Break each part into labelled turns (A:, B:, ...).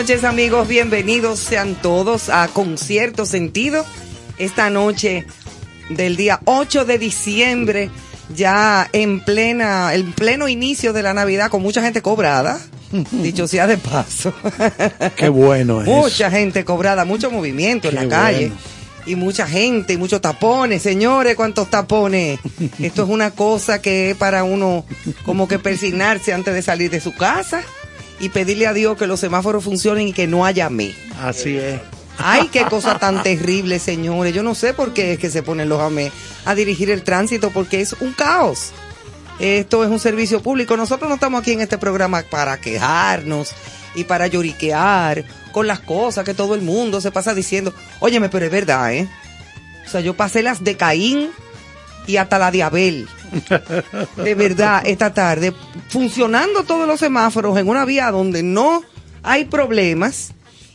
A: noches amigos, bienvenidos sean todos a Concierto Sentido. Esta noche del día 8 de diciembre, ya en plena, en pleno inicio de la Navidad, con mucha gente cobrada. Dicho sea de paso.
B: Qué bueno es.
A: Mucha gente cobrada, mucho movimiento en la calle. Y mucha gente, y muchos tapones. Señores, ¿cuántos tapones? Esto es una cosa que es para uno como que persignarse antes de salir de su casa y pedirle a Dios que los semáforos funcionen y que no haya me.
B: Así es.
A: Ay, qué cosa tan terrible, señores. Yo no sé por qué es que se ponen los AME a dirigir el tránsito, porque es un caos. Esto es un servicio público. Nosotros no estamos aquí en este programa para quejarnos y para lloriquear con las cosas que todo el mundo se pasa diciendo. Óyeme, pero es verdad, ¿eh? O sea, yo pasé las de Caín y hasta la de Abel. De verdad, esta tarde, funcionando todos los semáforos en una vía donde no hay problemas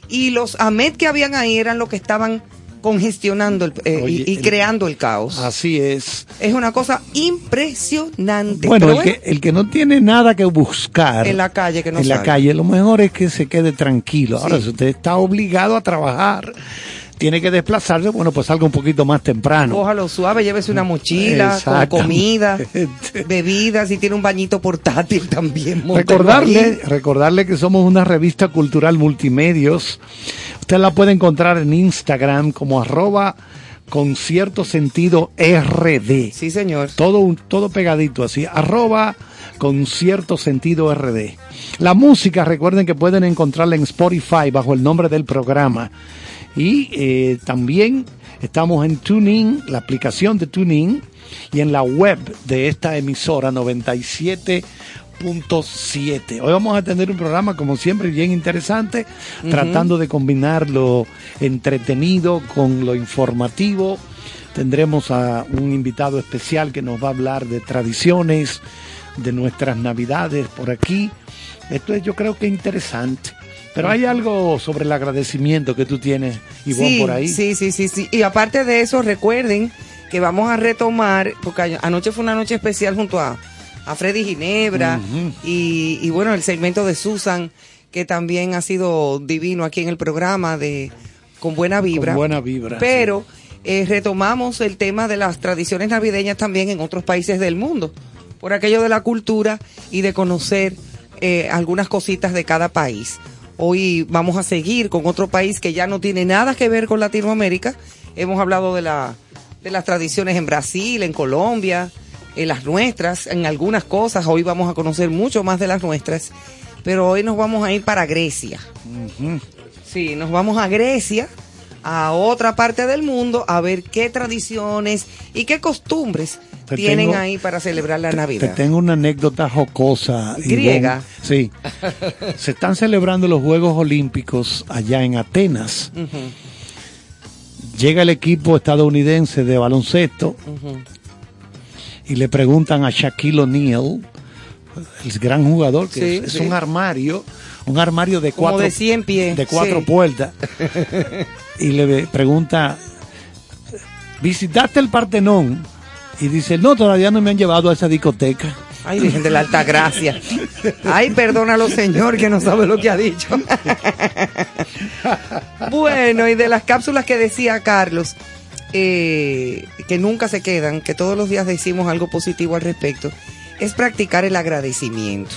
A: y los AMED que habían ahí eran los que estaban congestionando eh, y, creando el caos.
B: Así es.
A: Es una cosa impresionante.
B: Bueno, el, que, el que no tiene nada que buscar
A: en la calle, que no
B: en la calle, lo mejor es que se quede tranquilo. Ahora, si usted está obligado a trabajar tiene que desplazarse, bueno, pues salga un poquito más temprano.
A: Cójalo suave, llévese una mochila con comida, bebidas y tiene un bañito portátil también.
B: Recordarle, recordarle que somos una revista cultural multimedios. Usted la puede encontrar en Instagram como arroba con cierto sentido RD.
A: Sí, señor.
B: Todo, todo pegadito así, arroba con cierto sentido RD. La música, recuerden que pueden encontrarla en Spotify bajo el nombre del programa. Y eh, también estamos en TuneIn, la aplicación de TuneIn, y en la web de esta emisora 97.7. Hoy vamos a tener un programa, como siempre, bien interesante, tratando de combinar lo entretenido con lo informativo. Tendremos a un invitado especial que nos va a hablar de tradiciones, de nuestras navidades por aquí. Esto es yo creo que interesante. Pero hay algo sobre el agradecimiento que tú tienes, Ivonne, por ahí.
A: Sí, sí, sí, sí. Y aparte de eso, recuerden que vamos a retomar, porque anoche fue una noche especial junto a, a Freddy Ginebra y, bueno, el segmento de Susan, que también ha sido divino aquí en el programa de Con Buena Vibra.
B: Con buena Vibra.
A: Pero eh, retomamos el tema de las tradiciones navideñas también en otros países del mundo, por aquello de la cultura y de conocer eh, algunas cositas de cada país. Hoy vamos a seguir con otro país que ya no tiene nada que ver con Latinoamérica. Hemos hablado de, la, de las tradiciones en Brasil, en Colombia, en las nuestras, en algunas cosas. Hoy vamos a conocer mucho más de las nuestras. Pero hoy nos vamos a ir para Grecia. Sí, nos vamos a Grecia, a otra parte del mundo, a ver qué tradiciones y qué costumbres tienen ahí para celebrar la Navidad.
B: Te tengo una anécdota jocosa.
A: Griega.
B: Sí. Se están celebrando los Juegos Olímpicos allá en Atenas. Llega el equipo estadounidense de baloncesto y le preguntan a Shaquille O'Neal, el gran jugador, que es, un armario, un armario de cuatro,
A: de 100 pies.
B: De cuatro puertas. y le pregunta, ¿visitaste el Partenón? Y dice, no, todavía no me han llevado a esa discoteca.
A: Ay, Virgen de la Alta Gracia. Ay, perdónalo, Señor, que no sabe lo que ha dicho. bueno, y de las cápsulas que decía Carlos, eh, que nunca se quedan, que todos los días decimos algo positivo al respecto, es practicar el agradecimiento.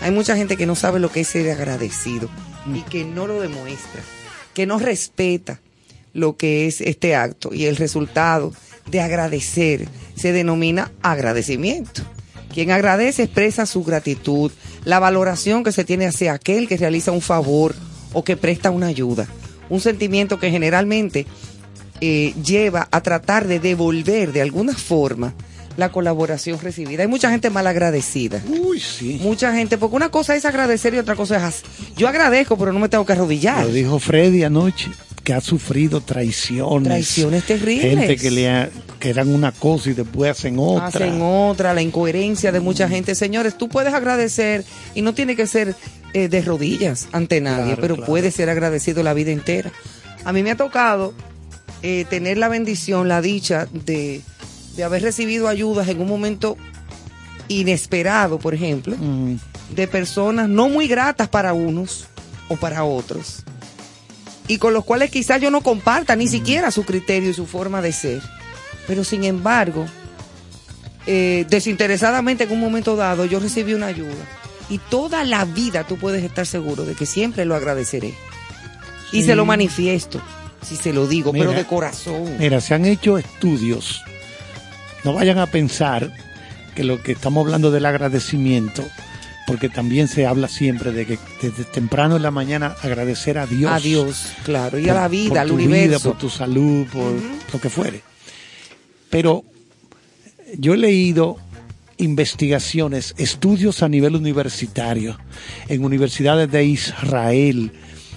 A: Hay mucha gente que no sabe lo que es ser agradecido y que no lo demuestra, que no respeta lo que es este acto y el resultado de agradecer se denomina agradecimiento. Quien agradece expresa su gratitud, la valoración que se tiene hacia aquel que realiza un favor o que presta una ayuda. Un sentimiento que generalmente eh, lleva a tratar de devolver de alguna forma la colaboración recibida. Hay mucha gente mal agradecida.
B: Uy, sí.
A: Mucha gente, porque una cosa es agradecer y otra cosa es... hacer. Yo agradezco, pero no me tengo que arrodillar.
B: Lo dijo Freddy anoche, que ha sufrido traiciones.
A: Traiciones terribles.
B: Gente que le ha- que dan una cosa y después hacen otra.
A: Hacen otra, la incoherencia de mucha gente. Señores, tú puedes agradecer y no tiene que ser eh, de rodillas ante nadie,
B: Claro,
A: pero
B: claro.
A: puede ser agradecido la vida entera. A mí me ha tocado eh, tener la bendición, la dicha de, de haber recibido ayudas en un momento inesperado, por ejemplo,
B: Mm,
A: de personas no muy gratas para unos o para otros. Y con los cuales quizás yo no comparta ni siquiera su criterio y su forma de ser. Pero sin embargo, eh, desinteresadamente en un momento dado yo recibí una ayuda. Y toda la vida tú puedes estar seguro de que siempre lo agradeceré. Y se lo manifiesto, si se lo digo, pero de corazón.
B: Mira, se han hecho estudios. No vayan a pensar que lo que estamos hablando del agradecimiento, porque también se habla siempre de que desde temprano en la mañana agradecer a Dios.
A: A Dios, claro, y a la vida,
B: por
A: al
B: tu vida,
A: universo.
B: por tu salud, por lo que fuere. Pero yo he leído investigaciones, estudios a nivel universitario, en universidades de Israel,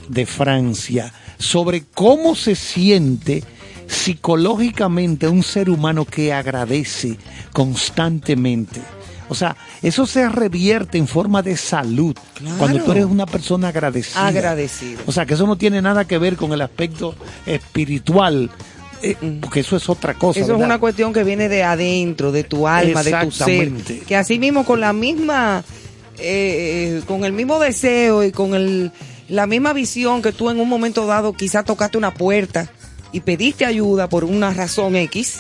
B: de Francia, sobre cómo se siente psicológicamente un ser humano que agradece constantemente. O sea, eso se revierte en forma de salud
A: Claro.
B: cuando tú eres una persona agradecida.
A: Agradecido.
B: O sea, que eso no tiene nada que ver con el aspecto espiritual, eh,
A: Mm.
B: porque eso es otra cosa.
A: Eso es una cuestión que viene de adentro, de tu alma, de tu ser. Que así mismo con la misma, eh, con el mismo deseo y con el, la misma visión que tú en un momento dado quizás tocaste una puerta y pediste ayuda por una razón X,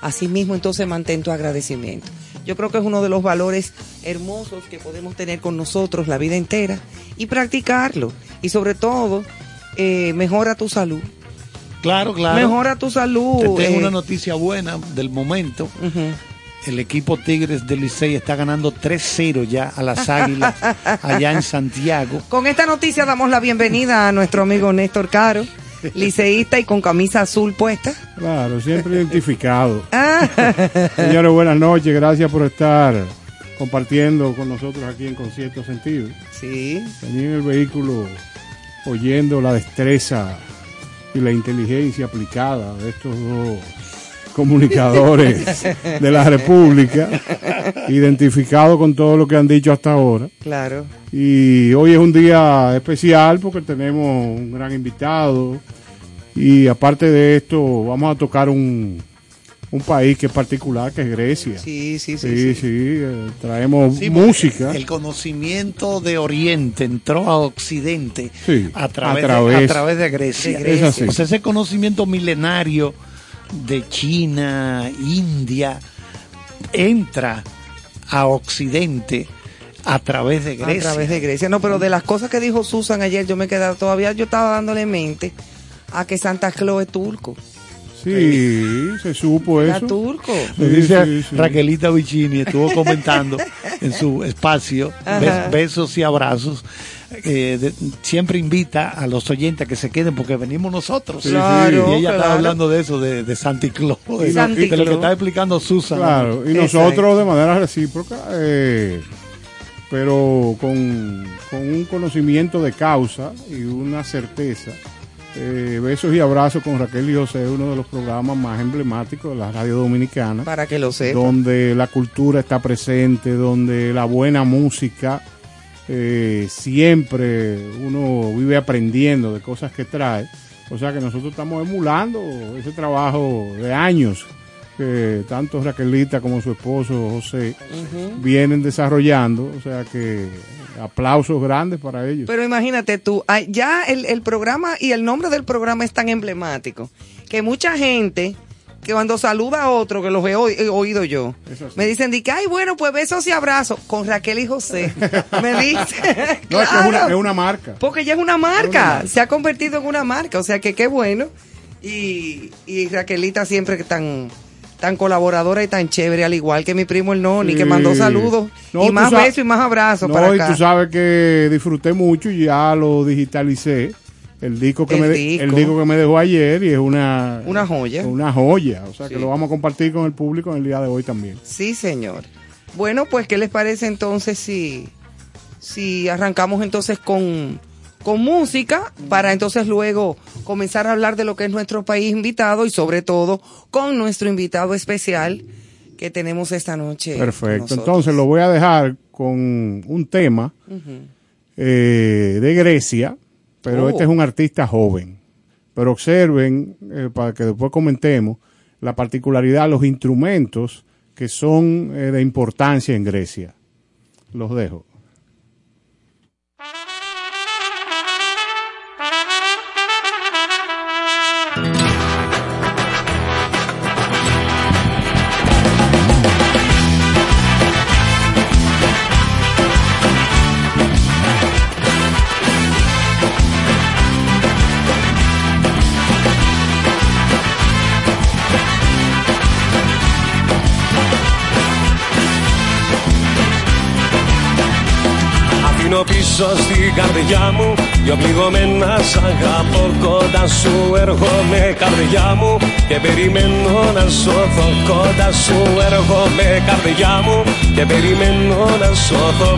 A: así mismo entonces mantén tu agradecimiento. Yo creo que es uno de los valores hermosos que podemos tener con nosotros la vida entera y practicarlo. Y sobre todo, eh, mejora tu salud.
B: Claro, claro.
A: Mejora tu salud.
B: Te tengo
A: eh,
B: una noticia buena del momento. El equipo Tigres del Licey está ganando 3-0 ya a las Águilas allá en Santiago.
A: Con esta noticia damos la bienvenida a nuestro amigo Néstor Caro, liceísta y con camisa azul puesta.
C: Claro, siempre identificado.
A: Ah,
C: Señores, buenas noches. Gracias por estar compartiendo con nosotros aquí en Concierto Sentido.
A: sí,
C: en el vehículo oyendo la destreza y la inteligencia aplicada de estos dos comunicadores de la República, identificado con todo lo que han dicho hasta ahora.
A: claro.
C: Y hoy es un día especial porque tenemos un gran invitado. Y aparte de esto, vamos a tocar un, un país que es particular, que es Grecia.
A: Sí, sí, sí.
C: Sí,
A: sí.
C: sí, eh, traemos
B: Sí,
C: música.
B: El conocimiento de Oriente entró a Occidente
C: Sí,
B: a, través
C: a
B: de,
C: través-
B: a través de Grecia.
A: Grecia.
B: Ese conocimiento milenario de China, India, entra a Occidente a través de Grecia.
A: A través de Grecia. No, pero de las cosas que dijo Susan ayer, yo me quedaba todavía, yo estaba dándole mente a que Santa Claus es turco.
C: Sí, se supo
A: Era
C: eso.
A: turco.
B: Me dice
C: sí, sí.
B: Raquelita Vicini, estuvo comentando en su espacio, bes- besos y abrazos. eh, de- siempre invita a los oyentes a que se queden porque venimos nosotros.
C: Sí,
A: Claro,
B: y ella
A: claro.
B: estaba hablando de eso, de, de Santa Claus, de, de lo que está explicando Susan.
C: Claro, y
A: Exacto.
C: nosotros de manera recíproca, eh, pero con, con un conocimiento de causa y una certeza. Eh, besos y abrazos con Raquel y José, uno de los programas más emblemáticos de la radio dominicana,
A: Para que lo sepa.
C: donde la cultura está presente, donde la buena música, eh, siempre uno vive aprendiendo de cosas que trae. O sea que nosotros estamos emulando ese trabajo de años que tanto Raquelita como su esposo José vienen desarrollando. O sea que aplausos grandes para ellos.
A: Pero imagínate tú, ay, ya el, el programa y el nombre del programa es tan emblemático que mucha gente que cuando saluda a otro, que los he, oí- he oído yo,
C: sí.
A: me dicen, di que, ay, bueno, pues besos y abrazos con Raquel y José. me dice,
C: no, es una,
A: claro,
C: es una marca.
A: porque ya es una
C: Es una
A: marca, se ha convertido en una marca, o sea que qué bueno. Y, y Raquelita siempre que tan, tan colaboradora y tan chévere, al igual que mi primo el Noni, que
C: Sí.
A: mandó saludos
C: No,
A: y más besos y más abrazos
C: No,
A: para
C: y
A: acá.
C: tú sabes que disfruté mucho y ya lo digitalicé. El disco que,
A: El
C: me,
A: disco.
C: el disco que me dejó ayer y es una...
A: Una joya.
C: Una joya. O sea que lo vamos a compartir con el público en el día de hoy también.
A: Sí, señor. Bueno, pues, ¿qué les parece entonces si, si arrancamos entonces con, con música para entonces luego comenzar a hablar de lo que es nuestro país invitado y sobre todo con nuestro invitado especial que tenemos esta noche.
C: Perfecto. Entonces lo voy a dejar con un tema eh, de Grecia, pero
A: Oh.
C: este es un artista joven. Pero observen, eh, para que después comentemos, la particularidad los instrumentos que son eh, de importancia en Grecia. Los dejo.
D: Πίσω στην καρδιά μου. Δυο πληγωμένα σ' αγαπώ κοντά σου Έρχομαι καρδιά μου. Και περιμένω να σώθω Κοντά σου έρχομαι καρδιά μου. Και περιμένω να σώθω.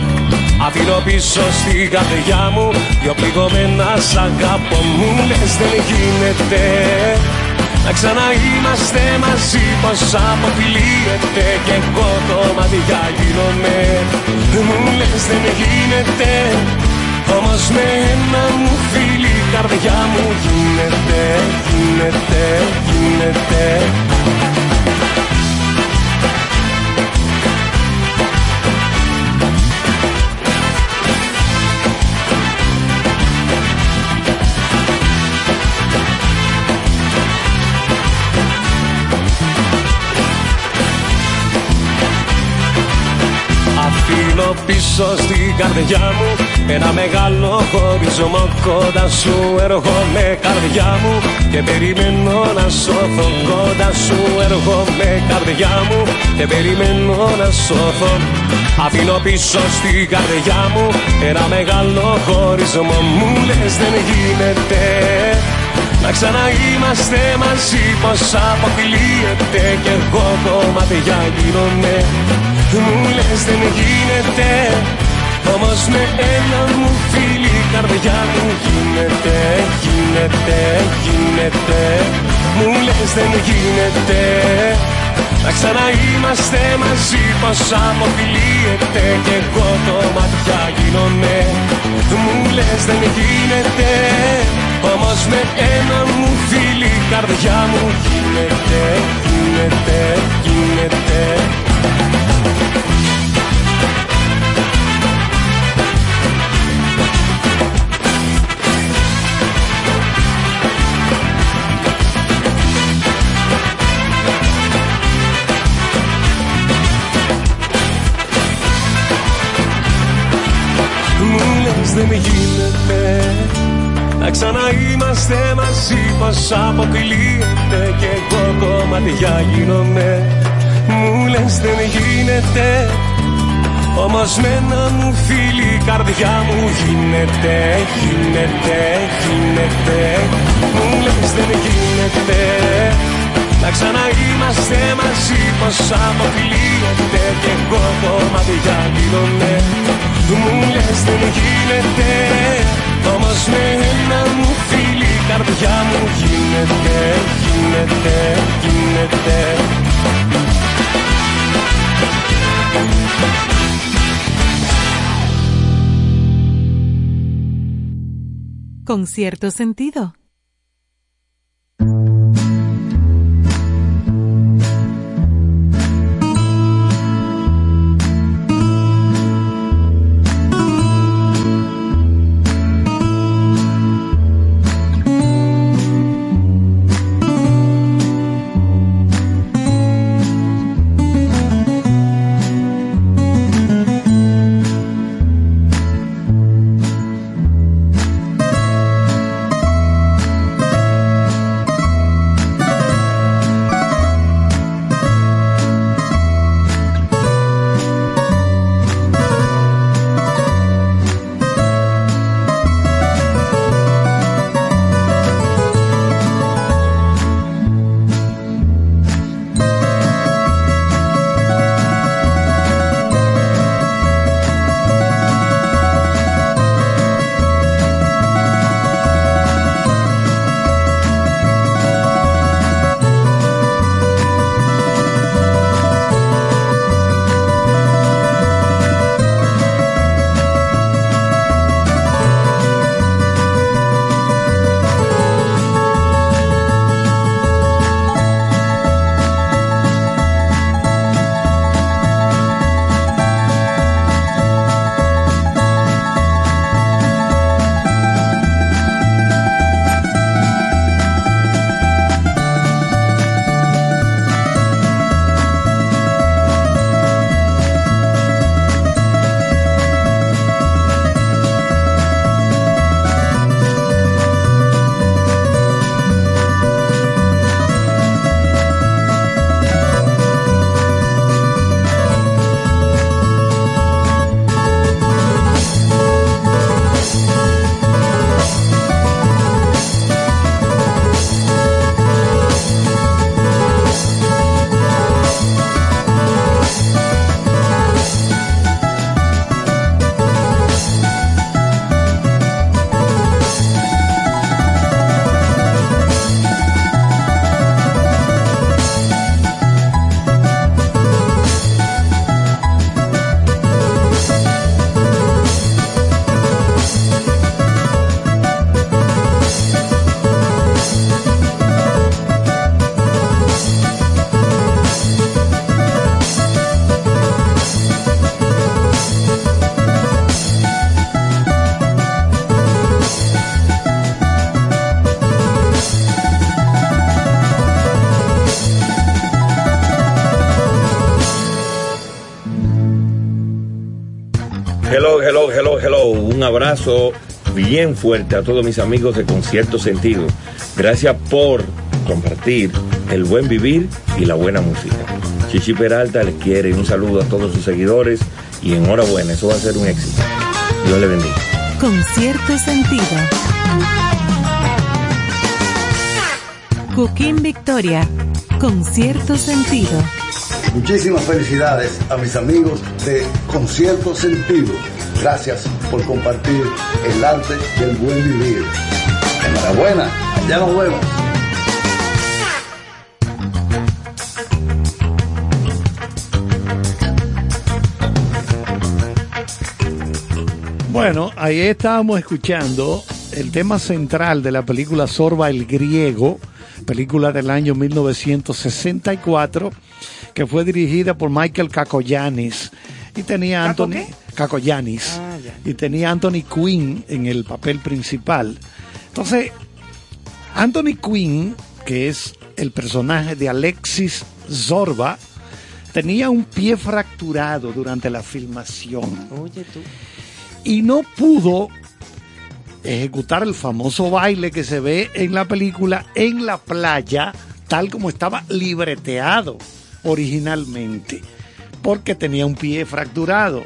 D: Αφήνω πίσω στην καρδιά μου. Δυο πληγωμένα σ' αγαπώ Μου λες δεν γίνεται να ξαναείμαστε μαζί πως αποκλείεται Και εγώ το μάτια γίνομαι Μου λες δεν γίνεται Όμως με ένα μου φίλι η καρδιά μου γίνεται Γίνεται, γίνεται πίσω στην καρδιά μου. Ένα μεγάλο χωρισμό κοντά σου. Έρχομαι καρδιά μου Και περιμένω να σώθω Κοντά σου. Έρχομαι καρδιά μου Και περιμένω να σώθω. Αφήνω πίσω στην καρδιά μου Ένα μεγάλο χωρισμό. Μου λες δεν γίνεται να ξαναείμαστε μαζί πως αποκλείεται Κι εγώ κομμάτια γίνομαι Μου λες δεν γίνεται Όμως με ένα μου φίλι η καρδιά μου γίνεται Γίνεται, γίνεται. Μου λες δεν γίνεται να ξαναείμαστε μαζί πως αποκλείεται Κι εγώ το μάτια γίνομαι. Μου λες δεν γίνεται Όμως με ένα μου φίλι η καρδιά μου γίνεται Γίνεται, γίνεται δεν γίνεται Να ξαναείμαστε μαζί πως αποκλείεται. Κι εγώ κομμάτια γίνομαι. Μου λες δεν γίνεται. Όμως με ένα μου φίλι η καρδιά μου γίνεται. Γίνεται, γίνεται. Μου λες δεν γίνεται να ξαναείμαστε μαζί πως αποκλείεται Κι εγώ κομμάτια γίνομαι Μου λες δεν γίνεται Όμως με ένα μου φίλι η καρδιά μου γίνεται Γίνεται, γίνεται
E: Con cierto sentido.
F: Un abrazo bien fuerte a todos mis amigos de Concierto Sentido. Gracias por compartir el buen vivir y la buena música. Chichi Peralta les quiere un saludo a todos sus seguidores y enhorabuena, eso va a ser un éxito. Dios le bendiga.
E: Concierto sentido. Joaquín Victoria. Concierto sentido.
G: Muchísimas felicidades a mis amigos de Concierto Sentido. Gracias por compartir el arte del buen vivir. Enhorabuena, ya nos vemos.
B: Bueno, ahí estábamos escuchando el tema central de la película Sorba el Griego, película del año 1964, que fue dirigida por Michael Kakoyanis y tenía
A: ¿Caco
B: Anthony? Kakoyanis
A: Ah, ya.
B: Y tenía Anthony Quinn en el papel principal. Entonces, Anthony Quinn, que es el personaje de Alexis Zorba, tenía un pie fracturado durante la filmación
A: Oye tú.
B: y no pudo ejecutar el famoso baile que se ve en la película en la playa, tal como estaba libreteado originalmente, porque tenía un pie fracturado.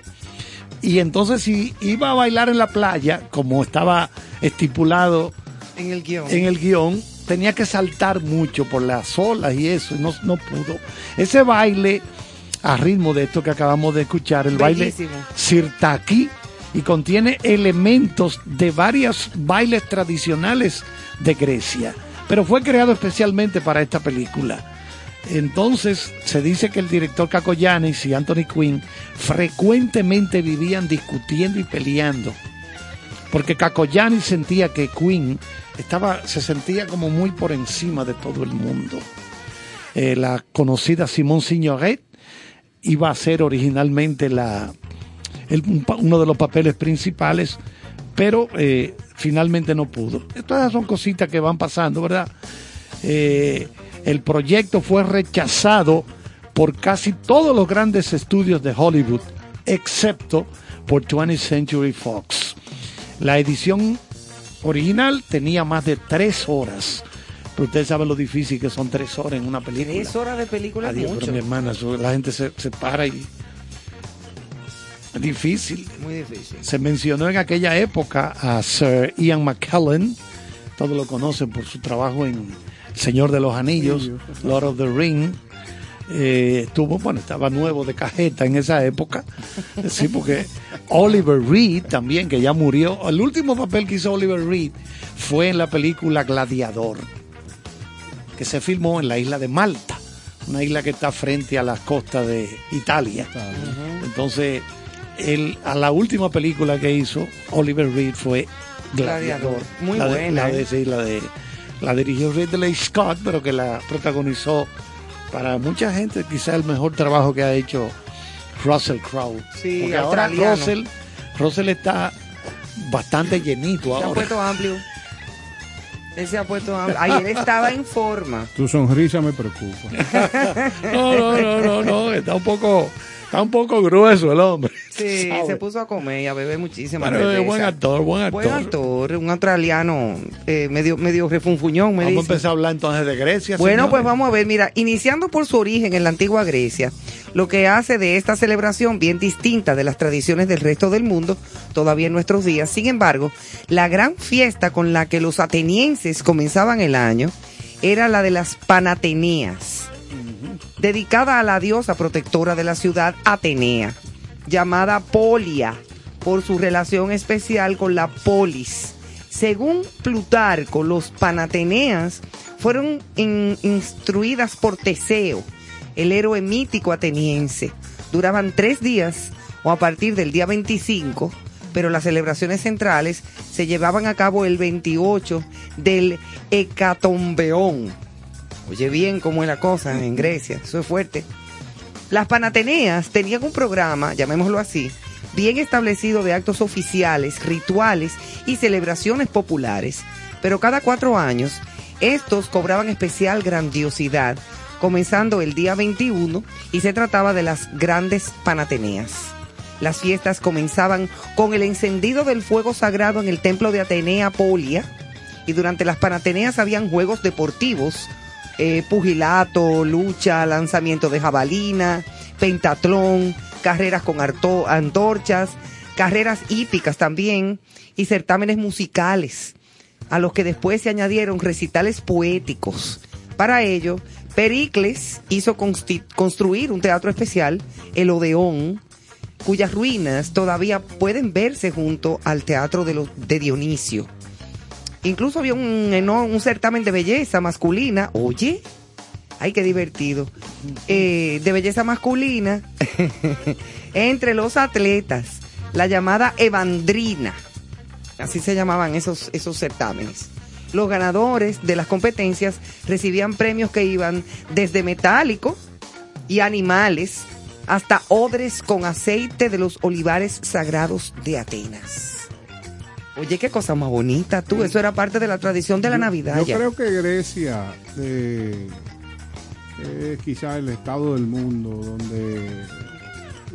B: Y entonces si iba a bailar en la playa, como estaba estipulado
A: En el guion.
B: en el guion, tenía que saltar mucho por las olas y eso, y no, no pudo. Ese baile, a ritmo de esto que acabamos de escuchar, el
A: Bellísimo.
B: baile Sirtaki, y contiene elementos de varios bailes tradicionales de Grecia, pero fue creado especialmente para esta película. Entonces se dice que el director Kakoyanis y Anthony Quinn frecuentemente vivían discutiendo y peleando porque Kakoyani sentía que Queen estaba, se sentía como muy por encima de todo el mundo. Eh, la conocida Simone Signoret iba a ser originalmente la, uno de los papeles principales, pero eh, finalmente no pudo. Estas son cositas que van pasando, ¿verdad? Eh, el proyecto fue rechazado por casi todos los grandes estudios de Hollywood, excepto por 20th Century Fox. La edición original tenía más de tres horas. Pero ustedes saben lo difícil que son tres horas en una película.
A: Tres horas de película es
B: Adiós,
A: mucho.
B: mi hermana, la gente se, se para y... Difícil.
A: Muy difícil.
B: Se mencionó en aquella época a Sir Ian McKellen, todos lo conocen por su trabajo en Señor de los Anillos, Lord of the Ring. Eh, estuvo, bueno, estaba nuevo de cajeta en esa época. Sí, porque Oliver Reed también, que ya murió. El último papel que hizo Oliver Reed fue en la película Gladiador, que se filmó en la isla de Malta, una isla que está frente a las costas de Italia. Entonces, él, a la última película que hizo Oliver Reed fue Gladiador.
A: Gladiador. Muy
B: la de-
A: buena,
B: la
A: ¿eh?
B: de- sí, la de- la dirigió Ridley Scott, pero que la protagonizó para mucha gente, quizá el mejor trabajo que ha hecho Russell Crowe.
A: Sí,
B: Porque ahora. Russell, Russell está bastante llenito
A: Se ha
B: ahora.
A: puesto amplio. Él se ha puesto amplio. Ayer estaba en forma.
C: Tu sonrisa me preocupa.
B: No, no, no, no, no, está un poco, está un poco grueso el hombre.
A: Sí, se puso a comer y a beber
B: Pero es
A: cervezas.
B: buen actor, buen actor.
A: Buen actor, un australiano eh, medio, medio refunfuñón, me
B: Vamos a empezar a hablar entonces de Grecia.
A: Bueno,
B: señores.
A: pues vamos a ver, mira, iniciando por su origen en la antigua Grecia, lo que hace de esta celebración bien distinta de las tradiciones del resto del mundo, todavía en nuestros días. Sin embargo, la gran fiesta con la que los atenienses comenzaban el año era la de las Panateneas, dedicada a la diosa protectora de la ciudad Atenea, llamada Polia, por su relación especial con la polis. Según Plutarco, los Panateneas fueron in- instruidas por Teseo, el héroe mítico ateniense. Duraban tres días o a partir del día 25, pero las celebraciones centrales se llevaban a cabo el 28 del Hecatombeón. Oye bien cómo es la cosa en Grecia, eso es fuerte. Las Panateneas tenían un programa, llamémoslo así, bien establecido de actos oficiales, rituales y celebraciones populares, pero cada cuatro años estos cobraban especial grandiosidad, comenzando el día 21 y se trataba de las grandes Panateneas. Las fiestas comenzaban con el encendido del fuego sagrado en el templo de Atenea Polia y durante las Panateneas habían juegos deportivos, eh, pugilato, lucha, lanzamiento de jabalina, pentatlón, carreras con antorchas, carreras hípicas también y certámenes musicales, a los que después se añadieron recitales poéticos. Para ello, Pericles hizo construir un teatro especial, el Odeón, cuyas ruinas todavía pueden verse junto al teatro de, de Dionisio. Incluso había un, un certamen de belleza masculina. Oye, ay, qué divertido. Eh, de belleza masculina entre los atletas. La llamada Evandrina. Así se llamaban esos, esos certámenes. Los ganadores de las competencias recibían premios que iban desde metálico y animales hasta odres con aceite de los olivares sagrados de Atenas. Oye, qué cosa más bonita, tú. Eso era parte de la tradición de la Navidad.
C: Yo
A: ya.
C: creo que Grecia eh, es quizás el estado del mundo donde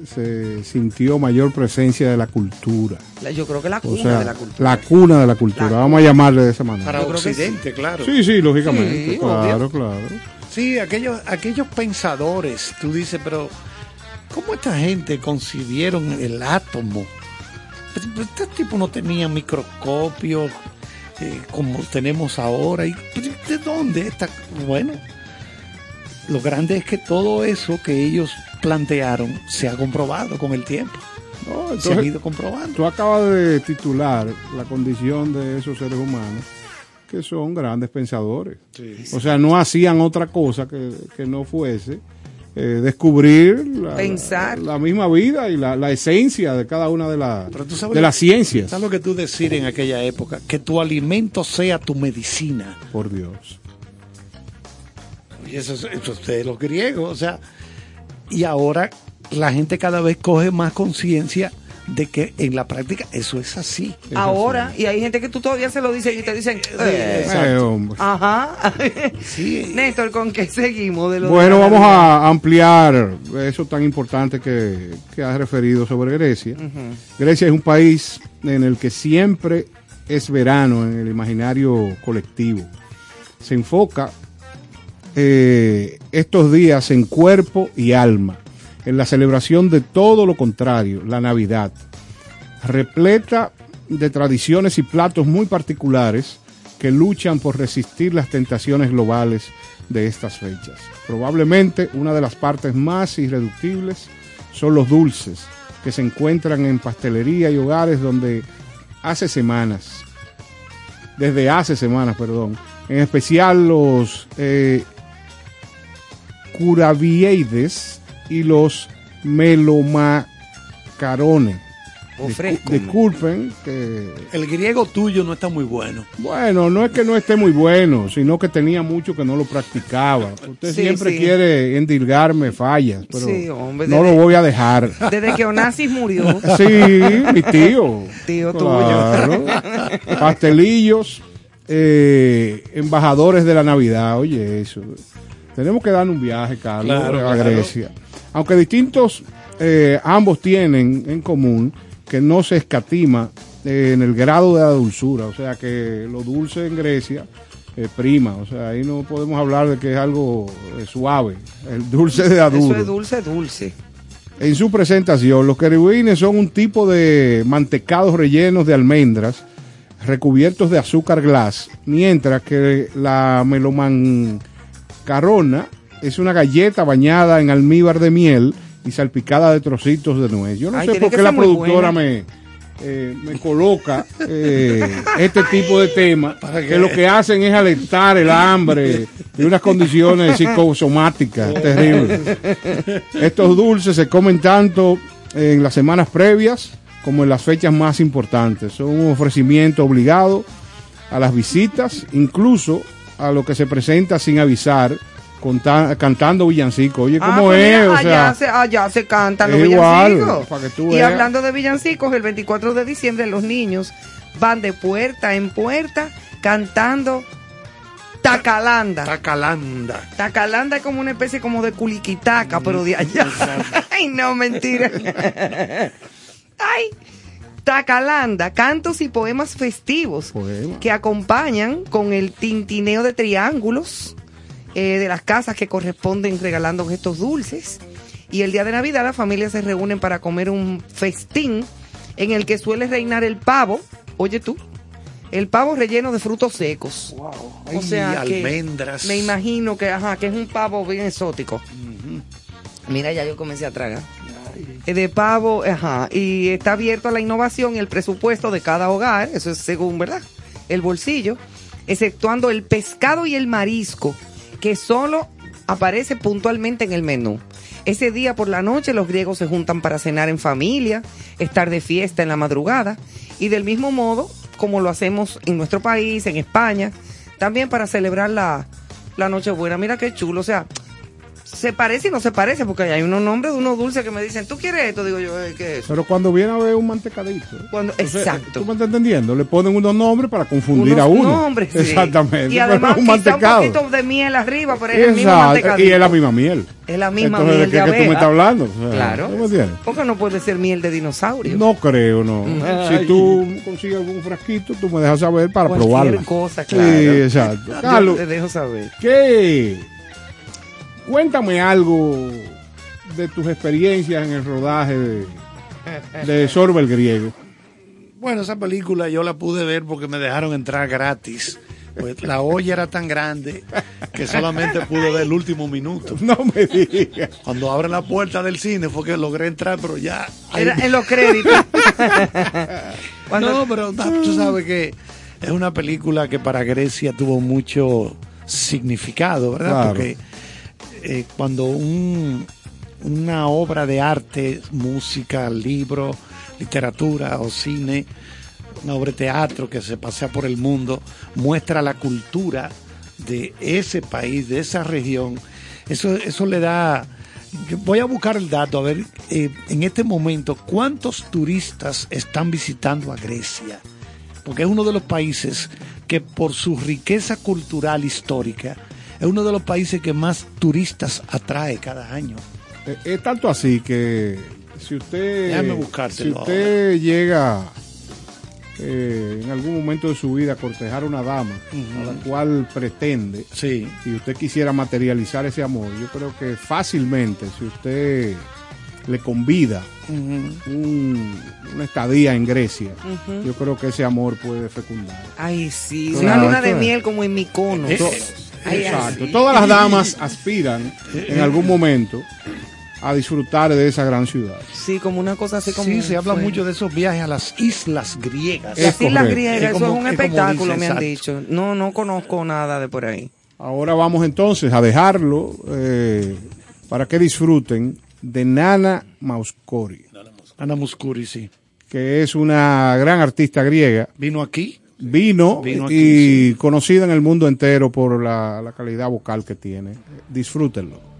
C: se sintió mayor presencia de la cultura.
A: La- Yo creo que la
C: O
A: cuna
C: sea,
A: de la cultura.
C: la cuna de la cultura,
A: La
C: vamos a llamarle de esa manera.
B: Para Occidente, claro.
C: Sí, sí, lógicamente,
A: Sí,
C: claro, claro.
B: Sí, aquellos, aquellos pensadores, tú dices, pero ¿cómo esta gente concibieron el átomo? Pero- pero Estos tipos no tenían microscopios eh, como tenemos ahora. ¿Y pero ¿De dónde está? Bueno, lo grande es que todo eso que ellos plantearon se ha comprobado con el tiempo.
C: No,
B: se ha ido comprobando.
C: tú acabas de titular la condición de esos seres humanos que son grandes pensadores. O sea, no hacían otra cosa que, que no fuese eh, descubrir la,
A: Pensar.
C: la misma vida y la, la esencia de cada una de, la- de las ciencias.
B: ¿Sabes lo que tú decir en aquella época? Que tu alimento sea tu medicina.
C: Por Dios.
B: Y eso, es- eso es de los griegos, o sea, y ahora la gente cada vez coge más conciencia de que en la práctica eso es así.
C: Es
A: Ahora,
C: así.
A: y hay gente que tú todavía se lo dices y te dicen, eh,
C: Eh, hombre.
A: ajá.
B: Sí.
A: Néstor, ¿con qué seguimos? De lo de
C: Bueno, vamos a ampliar eso tan importante que, que has referido sobre Grecia. Grecia es un país en el que siempre es verano en el imaginario colectivo. Se enfoca eh, estos días en cuerpo y alma, en la celebración de todo lo contrario, la Navidad, repleta de tradiciones y platos muy particulares que luchan por resistir las tentaciones globales de estas fechas. Probablemente una de las partes más irreductibles son los dulces, que se encuentran en pastelería y hogares donde hace semanas, desde hace semanas, perdón, en especial los eh, y los melomacarones.
A: Ofrezco.
C: Disculpen que
B: El griego tuyo no está muy bueno.
C: bueno, no es que no esté muy bueno, sino que tenía mucho que no lo practicaba. Usted
A: Sí,
C: siempre
A: sí.
C: quiere endilgarme fallas, pero
A: Sí, hombre,
C: no
A: desde-
C: lo voy a dejar.
A: Desde que Onassis murió,
C: Sí, mi tío.
A: Tío
C: Claro. Pastelillos, eh, embajadores de la Navidad, oye eso. Tenemos que dar un viaje, Carlos,
B: Claro,
C: a
B: claro.
C: Aunque distintos, eh, ambos tienen en común que no se escatima eh, en el grado de la dulzura. O sea que lo dulce en Grecia eh, prima. O sea, ahí no podemos hablar de que es algo eh, suave. El dulce de
A: eso
C: adulto.
A: es dulce, dulce.
C: En su presentación, los querubines son un tipo de mantecados rellenos de almendras recubiertos de azúcar glass, mientras que la melomancarona es una galleta bañada en almíbar de miel y salpicada de trocitos de nuez. Yo no
A: Ay,
C: sé por qué la productora
A: buena.
C: me, eh, me coloca eh, este tipo de temas que lo que hacen es alentar el hambre y unas condiciones psicosomáticas terribles. Estos dulces se comen tanto en las semanas previas como en las fechas más importantes. Son un ofrecimiento obligado a las visitas, incluso a lo que se presenta sin avisar, conta- cantando villancico. Oye,
A: Ah,
C: ¿cómo
A: pues
C: es?
A: mira,
C: O
A: allá,
C: sea,
A: se, allá se cantan los
C: igual,
A: villancicos.
C: para que tú
A: y hablando de villancicos, el 24 de diciembre los niños van de puerta en puerta cantando Tacalanda.
B: Tacalanda.
A: Tacalanda es como una especie como de culiquitaca, pero de allá. Ay, no, mentira. ¡Ay! Tacalanda, cantos y poemas festivos
C: Poema.
A: que acompañan con el tintineo de triángulos eh, de las casas que corresponden regalando objetos dulces. Y el día de Navidad las familias se reúnen para comer un festín en el que suele reinar el pavo, oye tú, el pavo relleno de frutos secos.
B: Ay,
A: O sea que
B: almendras.
A: me imagino que, ajá, que es un pavo bien exótico. Mira, ya yo comencé a tragar. Eh, De pavo, ajá, y está abierto a la innovación y el presupuesto de cada hogar, eso es según, ¿verdad? El bolsillo, exceptuando el pescado y el marisco, que solo aparece puntualmente en el menú. Ese día por la noche los griegos se juntan para cenar en familia, estar de fiesta en la madrugada y del mismo modo como lo hacemos en nuestro país, en España, también para celebrar la, la Nochebuena. Mira qué chulo, o sea, se parece y no se parece, porque hay unos nombres de unos dulces que me dicen, ¿tú quieres esto? Digo yo, "Eh, ¿qué es eso?
C: Pero cuando viene a ver un mantecadito.
A: Cuando-
C: Entonces,
A: exacto.
C: ¿Tú me estás entendiendo? Le ponen unos nombres para confundir
A: Unos
C: a uno.
A: nombres, sí.
C: Exactamente.
A: Y además
C: un
A: quizá un
C: mantecado.
A: poquito de miel arriba, pero es el mismo
C: Exacto.
A: mantecadito.
C: Y es la misma miel.
A: Es la misma
C: Entonces,
A: miel
C: ¿de
A: de
C: qué, que tú me estás hablando? O sea,
A: Claro.
C: ¿tú me entiendes?
A: Porque no puede ser miel de dinosaurio.
C: No creo, no.
A: Ay.
C: Si tú consigues algún frasquito, tú me dejas saber para
A: Cualquier
C: probarla.
A: cosa, claro.
C: Sí, exacto.
A: Yo
C: Carlos,
A: te dejo saber.
C: ¿qué? Cuéntame algo de tus experiencias en el rodaje de, de Sorba el Griego.
B: Bueno, esa película yo la pude ver porque me dejaron entrar gratis. Pues la olla era tan grande que solamente pude ver el último minuto.
C: No me digas.
B: Cuando abren la puerta del cine fue que logré entrar, pero ya. ahí-
A: Era en los créditos. Cuando-
B: No, pero tú sabes que es una película que para Grecia tuvo mucho significado, ¿verdad?
C: Claro.
B: Porque eh, cuando un- una obra de arte, música, libro, literatura o cine, una obra de teatro que se pasea por el mundo, muestra la cultura de ese país, de esa región, eso, eso le da... yo voy a buscar el dato, a ver, eh, en este momento, ¿cuántos turistas están visitando a Grecia? Porque es uno de los países que por su riqueza cultural histórica, es uno de los países que más turistas atrae cada año.
C: Eh, Es tanto así que si usted, si usted llega eh, en algún momento de su vida a cortejar a una dama a la cual pretende,
B: Sí.
C: y usted quisiera materializar ese amor, yo creo que fácilmente, si usted le convida un- una estadía en Grecia, yo creo que ese amor puede fecundar.
A: Ay, sí.
C: Claro,
A: una luna de
C: es.
A: miel como en Micono.
B: Eh,
C: To-
A: Ay,
C: Exacto.
A: así.
C: Todas las damas aspiran en algún momento a disfrutar de esa gran ciudad.
A: Sí, como una cosa así como.
B: Sí, se habla
A: fue.
B: mucho de esos viajes a las islas griegas.
C: Es
A: Las islas griegas,
B: Es
A: eso
B: como-
A: es un espectáculo,
B: dice,
A: me han dicho. No, no conozco nada de por ahí.
C: Ahora vamos entonces a dejarlo eh, para que disfruten de Nana Mauskori,
B: Ana Muscuri, sí.
C: que es una gran artista griega.
B: Vino aquí.
C: Vino, y conocida en el mundo entero por la, la calidad vocal que tiene. Disfrútenlo.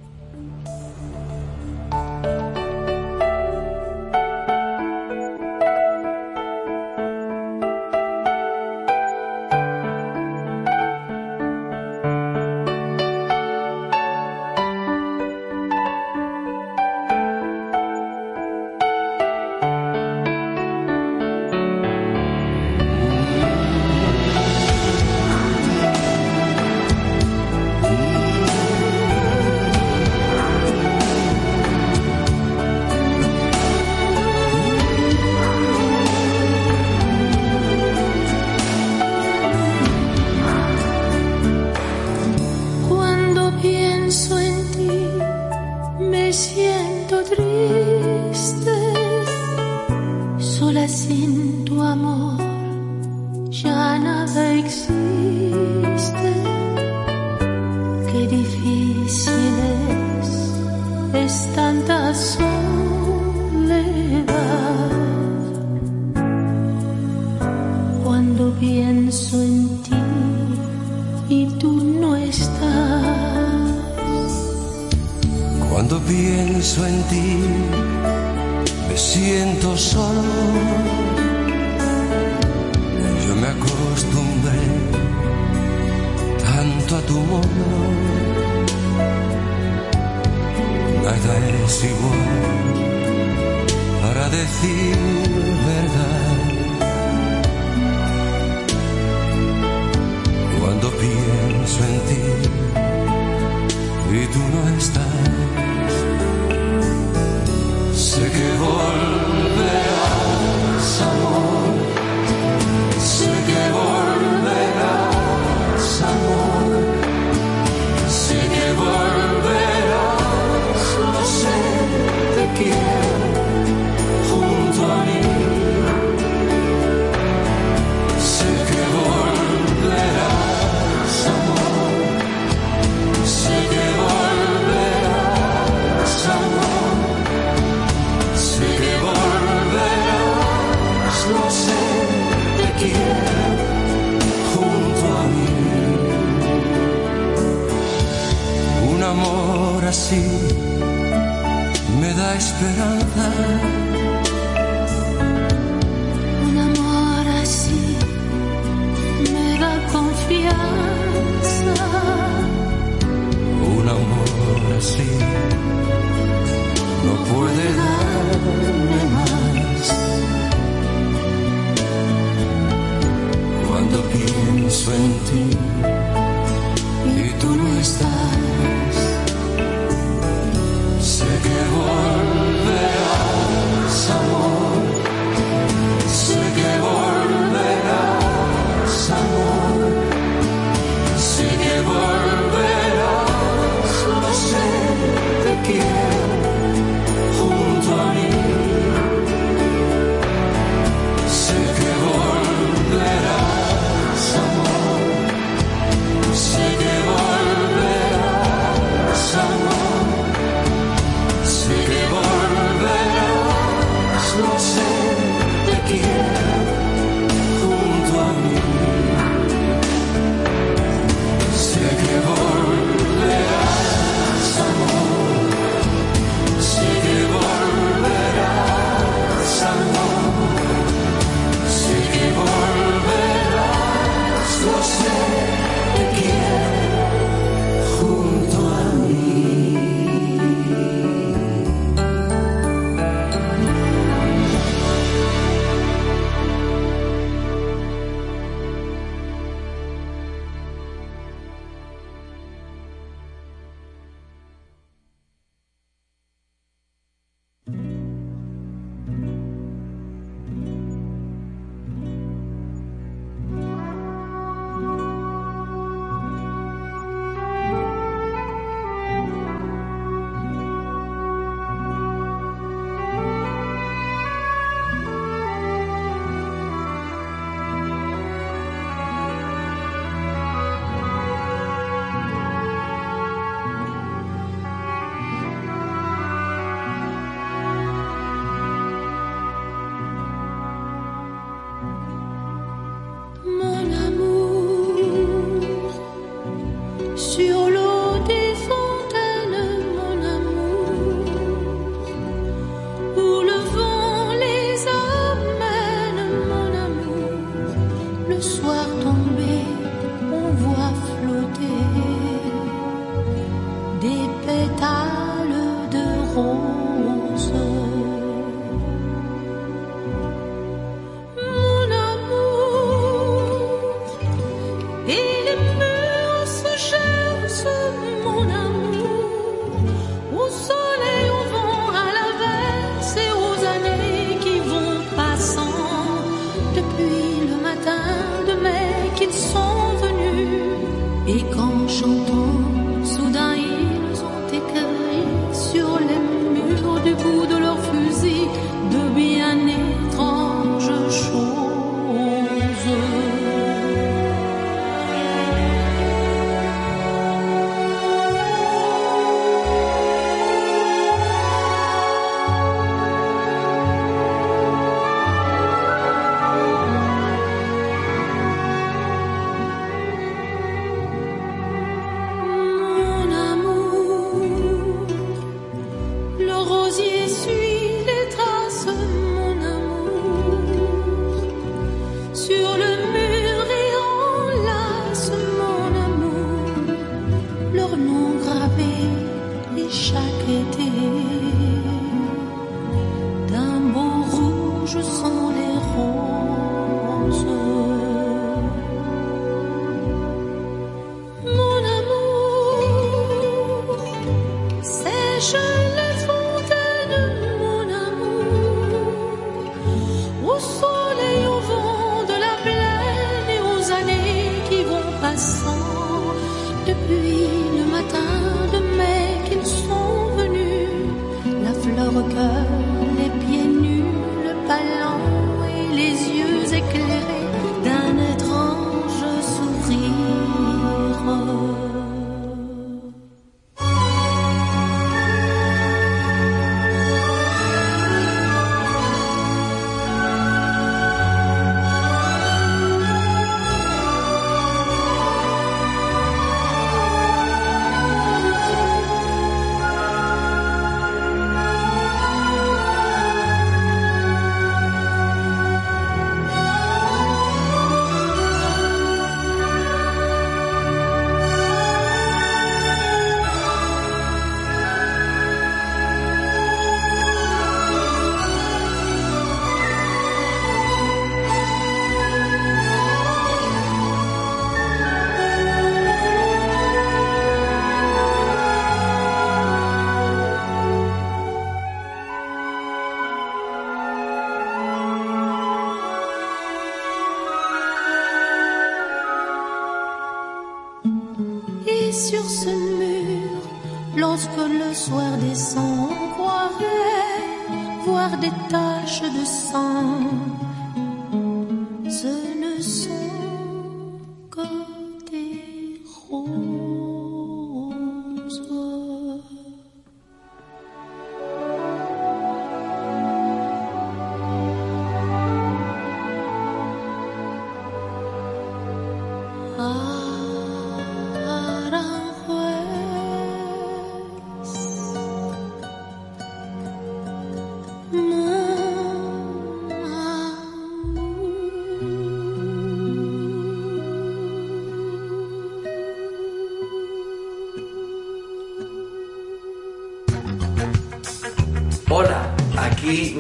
H: Des taches de sang.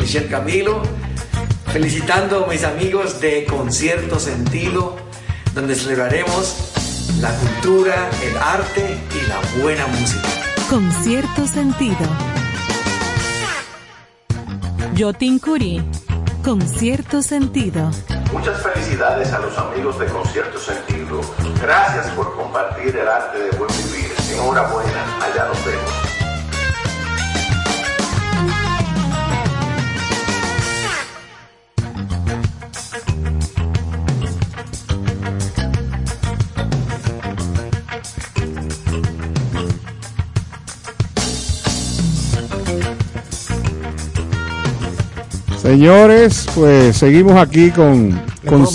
I: Aquí Michelle Camilo, felicitando a mis amigos de Concierto Sentido, donde celebraremos la cultura, el arte y la buena música.
E: Con cierto sentido. Yotin Curi. Con cierto sentido.
G: Muchas felicidades a los amigos de Concierto Sentido. Gracias por compartir el arte de buen vivir. Enhorabuena, allá nos vemos.
C: Señores, pues seguimos aquí con, con,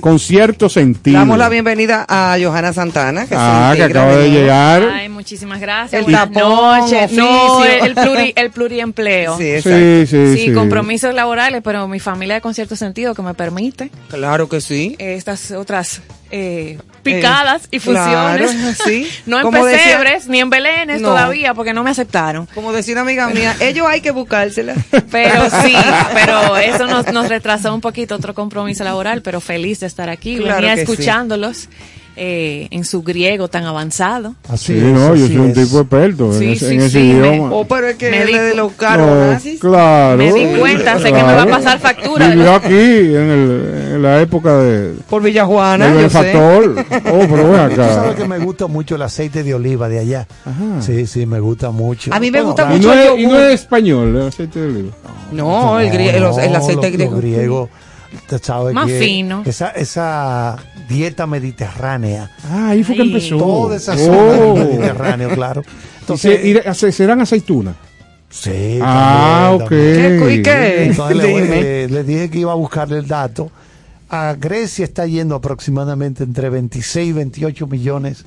C: con cierto sentido.
A: Damos la bienvenida a Johanna Santana, que,
C: Ah,
A: se
C: que acaba de llegar.
J: Ay, muchísimas gracias.
A: El tapón,
J: noches. No,
A: oficio.
J: el, pluri- el pluriempleo.
A: Sí,
J: Sí.
C: Sí, sí, sí.
J: compromisos laborales, pero mi familia de concierto sentido que me permite
A: Claro que sí.
J: estas otras eh, picadas y
A: claro,
J: fusiones. no en
A: Como decía-
J: pesebres ni en belenes
A: No.
J: todavía porque no me aceptaron.
A: Como decía una amiga mía, ellos hay que buscársela.
J: Pero sí, pero eso nos, nos retrasó un poquito otro compromiso laboral, pero feliz de estar aquí.
A: Claro
J: Venía
A: sí.
J: Eh, en su griego tan avanzado.
B: Así
C: Sí,
B: es,
C: no, yo
B: así
C: soy un tipo experto
J: Sí,
C: en ese,
J: sí,
C: en ese
J: sí, me-
C: idioma.
A: O pero es que
J: Me di-
A: de los
C: No,
A: caros
C: claro.
J: Me di cuenta, sé que me va a pasar factura.
C: Vivió aquí en, el, en la época de,
A: Por Villajuana,
C: del benefactor. Oh, pero ven
B: Tú sabes
C: acá.
B: que me gusta mucho el aceite de oliva de allá.
C: Ajá.
B: Sí, sí, me gusta mucho.
A: A mí me
B: Bueno,
A: gusta
C: Y
A: mucho
C: no,
A: el
C: es, y no es español, el aceite de oliva.
A: No, el, grie- el, el
B: no,
A: aceite
B: los-
A: griego.
B: Griegos, te sabes
J: Más
B: que
J: fino.
B: Esa, esa dieta mediterránea.
C: Ah, ahí fue que
J: Ay.
C: empezó.
B: Toda esa
C: Oh.
B: zona del Mediterráneo, claro.
C: Entonces,
B: Entonces,
C: ¿serán aceitunas?
B: sí,
C: Ah,
B: también,
C: ok.
B: también.
A: ¿Qué- y qué?
B: Entonces le, voy-
A: Dime.
B: le- le dije que iba a buscarle el dato. A Grecia está yendo aproximadamente entre 26 y 28 millones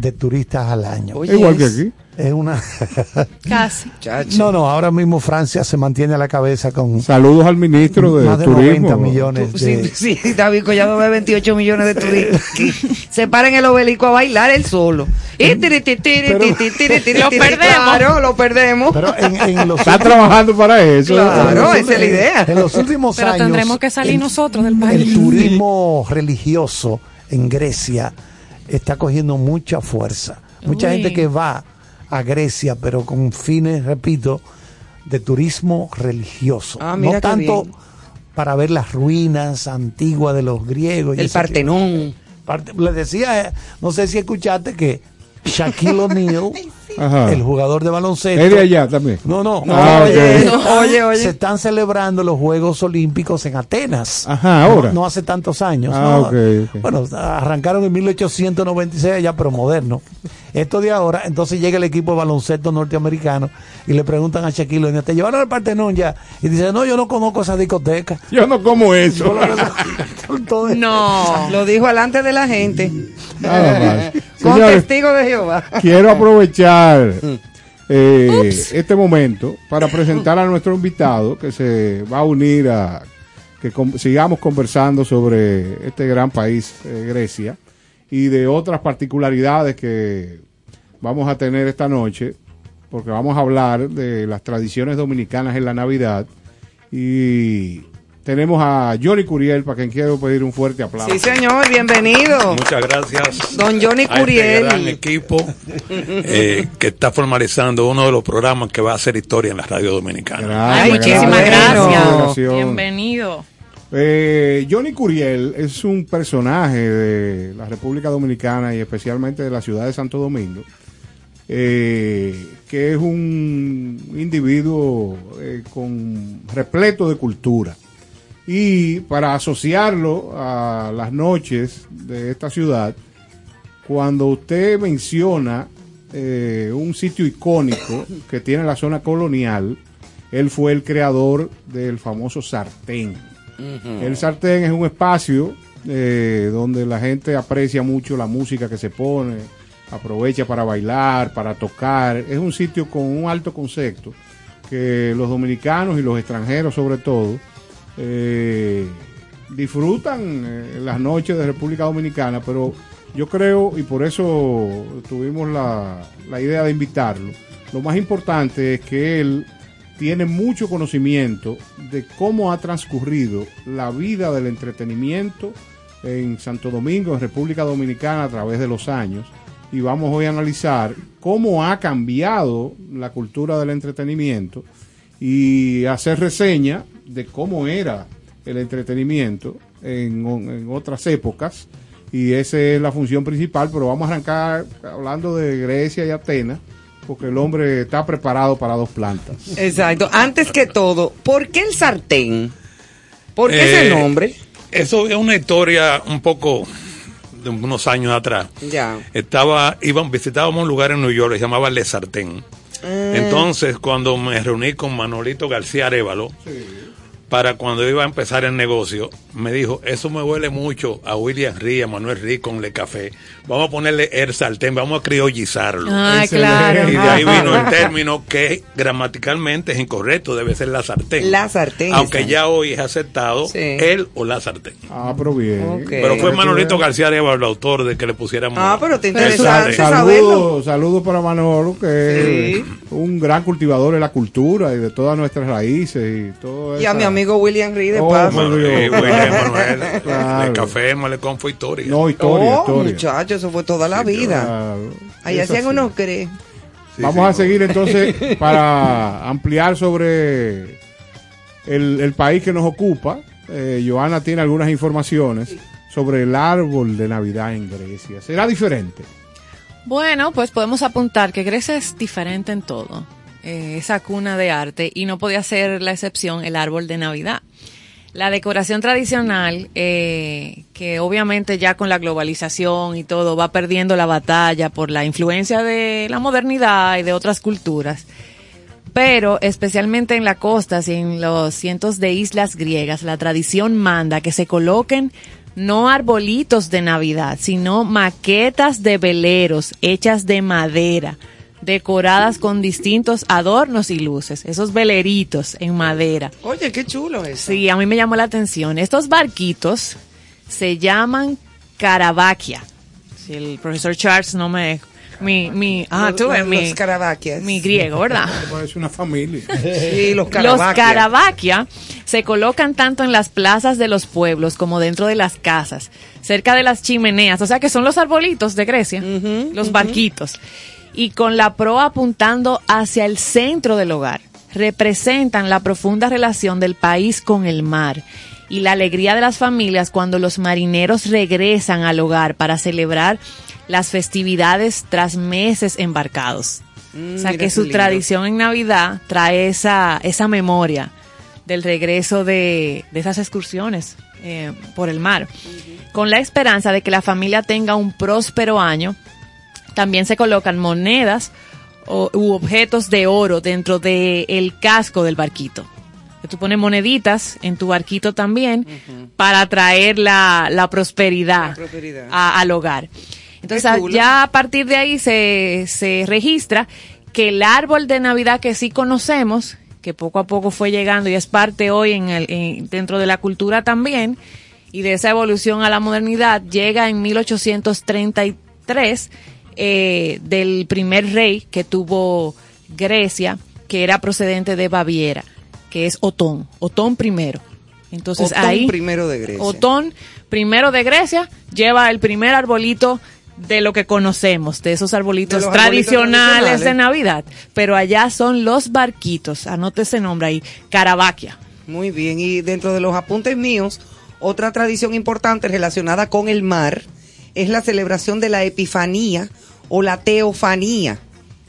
B: de turistas al año.
A: Oye,
C: Igual que aquí.
B: Es una.
J: Casi.
A: Chacho.
B: no, no, ahora mismo Francia se mantiene a la cabeza con
C: Saludos al ministro de
B: más de
C: Turismo.
B: 90 millones de.
A: Sí, sí, David Collado ve 28 millones de turistas. aquí. Se para en el obelisco a bailar él solo. Y tiri, tiri, tiri,
B: Pero-
J: Lo perdemos.
A: Claro, lo perdemos.
B: Pero en, en los,
C: Está trabajando para eso.
A: Claro,
B: en los-
A: esa es la idea.
B: En los últimos
J: Pero
B: años.
J: tendremos que salir
B: el-
J: nosotros del
B: El
J: país.
B: turismo religioso en Grecia está cogiendo mucha fuerza. Mucha
J: Uy.
B: gente que va a Grecia, pero con fines, repito, de turismo religioso.
A: Ah,
B: no tanto
A: bien.
K: para ver las ruinas antiguas de los griegos.
A: El Partenón.
K: Parte- le decía, eh, no sé si escuchaste que Shaquille O'Neal,
C: Ajá.
K: el jugador de baloncesto,
C: Es de allá también.
K: no, no,
C: Ah,
K: oye.
A: Oye, oye.
K: se están celebrando los Juegos Olímpicos en Atenas.
C: Ajá, ahora.
K: No, no hace tantos años.
C: Ah.
K: Bueno, arrancaron en 1896 allá, pero moderno. Esto de ahora, entonces llega el equipo de baloncesto norteamericano y le preguntan a Shaquille O'Neal, ¿te llevaron al Partenón ya? Y dice, no, yo no conozco esa discoteca.
C: Yo no como eso.
J: No.
A: Lo dijo delante de la gente.
C: Nada más.
A: Con
C: Señores,
A: testigo de Jehová.
C: quiero aprovechar eh, este momento para presentar a nuestro invitado que se va a unir a que con- sigamos conversando sobre este gran país, eh, Grecia, y de otras particularidades que vamos a tener esta noche, porque vamos a hablar de las tradiciones dominicanas en la Navidad. Y tenemos a Johnny Curiel, para quien quiero pedir un fuerte aplauso.
A: Sí, señor, bienvenido.
L: Muchas gracias.
A: Don Johnny
L: a este
A: Curiel.
L: gran equipo eh, que está formalizando uno de los programas que va a hacer historia en la radio dominicana.
C: Gracias,
J: Ay, muchísimas
C: gracias.
J: Bienvenido.
C: Eh, Johnny Curiel es un personaje de la República Dominicana y especialmente de la ciudad de Santo Domingo, eh, que es un individuo eh, con repleto de cultura. Y para asociarlo a las noches de esta ciudad, cuando usted menciona eh, un sitio icónico que tiene la zona colonial, él fue el creador del famoso sartén. El sartén es un espacio eh, donde la gente aprecia mucho la música que se pone, aprovecha para bailar, para tocar. Es un sitio con un alto concepto que los dominicanos y los extranjeros sobre todo eh, disfrutan eh, las noches de República Dominicana, pero yo creo, y por eso tuvimos la, la idea de invitarlo, lo más importante es que él tiene mucho conocimiento de cómo ha transcurrido la vida del entretenimiento en Santo Domingo, en República Dominicana, a través de los años. Y vamos hoy a analizar cómo ha cambiado la cultura del entretenimiento y hacer reseña de cómo era el entretenimiento en, en otras épocas. Y esa es la función principal, pero vamos a arrancar hablando de Grecia y Atenas, porque el hombre está preparado para dos plantas.
A: Exacto. Antes que todo, ¿por qué el sartén? ¿Por qué
L: Eh,
A: ese nombre?
L: Eso es una historia un poco de unos años atrás.
A: Ya.
L: Estaba, iban, visitábamos un lugar en New York que se llamaba Le Sartén.
A: Ah.
L: Entonces, cuando me reuní con Manolito García Arevalo, para cuando iba a empezar el negocio, me dijo, eso me huele mucho a William Rí, a Manuel Rí con Le Café. Vamos a ponerle el sartén, vamos a criollizarlo.
J: Ay, claro.
L: Y de ahí vino el término que gramaticalmente es incorrecto, debe ser la sartén.
A: La sartén.
L: Aunque ya hoy es aceptado
A: Sí.
L: el o la sartén.
C: Ah, pero bien.
A: Ok.
L: Pero fue Manolito García Arevalo el autor de que le pusiéramos.
A: Ah, pero te interesante.
C: Saludos saludos para Manolo, que
A: Sí.
C: es un gran cultivador de la cultura y de todas nuestras raíces. Y, todo
A: Y a mi amigo William Reed de
C: Oh,
A: paso.
L: Eh, William Manuel,
C: Claro.
L: el café Malecón fue historia.
C: No, historia,
A: oh,
C: historia.
A: muchacho, eso fue toda la vida.
C: Claro.
A: Ahí hacían
C: así.
A: unos cree.
L: Sí,
C: Vamos
L: sí,
C: a seguir entonces para ampliar sobre el, el país que nos ocupa. Eh, Joana tiene algunas informaciones sobre el árbol de Navidad en Grecia. ¿Será diferente?
J: Bueno, pues podemos apuntar que Grecia es diferente en todo. Eh, esa cuna de arte y no podía ser la excepción el árbol de Navidad. La decoración tradicional, eh, que obviamente ya con la globalización y todo va perdiendo la batalla por la influencia de la modernidad y de otras culturas, pero especialmente en la costa y en los cientos de islas griegas, la tradición manda que se coloquen no arbolitos de Navidad, sino maquetas de veleros hechas de madera, decoradas con distintos adornos y luces, esos veleritos en madera.
A: Oye, qué chulo eso.
J: Sí, a mí me llamó la atención. Estos barquitos se llaman Caravaquia. Si el profesor Charles no me... Mi, mi, ah, tú ves,
A: Los-
J: mi,
A: los Caravaquias.
J: mi griego, ¿verdad?
C: Es una familia.
A: Sí, los
J: Los
A: Caravaquia.
J: Caravaquia se colocan tanto en las plazas de los pueblos como dentro de las casas, cerca de las chimeneas, o sea que son los arbolitos de Grecia, los barquitos, y con la proa apuntando hacia el centro del hogar. representan la profunda relación del país con el mar y la alegría de las familias cuando los marineros regresan al hogar para celebrar las festividades tras meses embarcados.
A: Mm,
J: o sea que su tradición en Navidad trae esa, esa memoria del regreso de, de esas excursiones eh, por el mar. Con la esperanza de que la familia tenga un próspero año, también se colocan monedas o- u objetos de oro dentro del el casco del barquito. Tú pones moneditas en tu barquito también para traer la, la prosperidad,
A: La prosperidad.
J: a- al hogar. Entonces, ya a partir de ahí se, se registra que el árbol de Navidad que sí conocemos, que poco a poco fue llegando y es parte hoy en el, en- dentro de la cultura también, y de esa evolución a la modernidad, llega en 1833 eh, del primer rey que tuvo Grecia, que era procedente de Baviera, que es Otón, Otón primero. Entonces
A: Otón
J: ahí
A: primero de Grecia.
J: Otón primero de Grecia lleva el primer arbolito de lo que conocemos, de esos arbolitos
A: De los arbolitos
J: tradicionales, de. Navidad, pero allá son los barquitos, anote ese nombre ahí, Caravaquia.
A: Muy bien, y dentro de los apuntes míos, otra tradición importante relacionada con el mar es la celebración de la Epifanía o la Teofanía,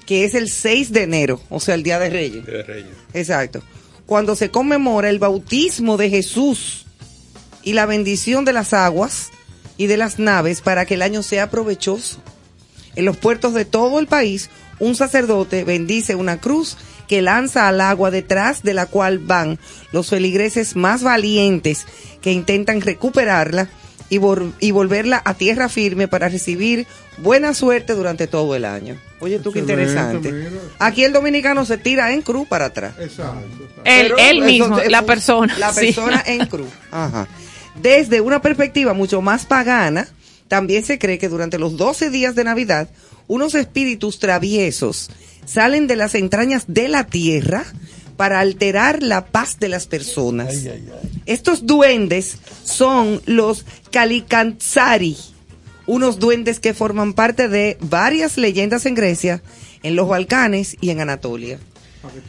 A: que es el 6 de enero, o sea, el Día de Reyes.
L: De Reyes.
A: Exacto. Cuando se conmemora el bautismo de Jesús y la bendición de las aguas y de las naves para que el año sea provechoso. En los puertos de todo el país, un sacerdote bendice una cruz que lanza al agua detrás de la cual van los feligreses más valientes que intentan recuperarla y, vol- y volverla a tierra firme para recibir buena suerte durante todo el año. Oye, tú qué interesante.
C: mira.
A: Aquí el dominicano se tira en cruz para atrás.
C: Exacto.
J: Él, mismo, la persona.
A: La
J: sí.
A: persona en cruz. Ajá. Desde una perspectiva mucho más pagana, también se cree que durante los 12 días de Navidad, unos espíritus traviesos salen de las entrañas de la tierra para alterar la paz de las personas. Estos duendes son los Kalikantsari, unos duendes que forman parte de varias leyendas en Grecia, en los Balcanes y en Anatolia.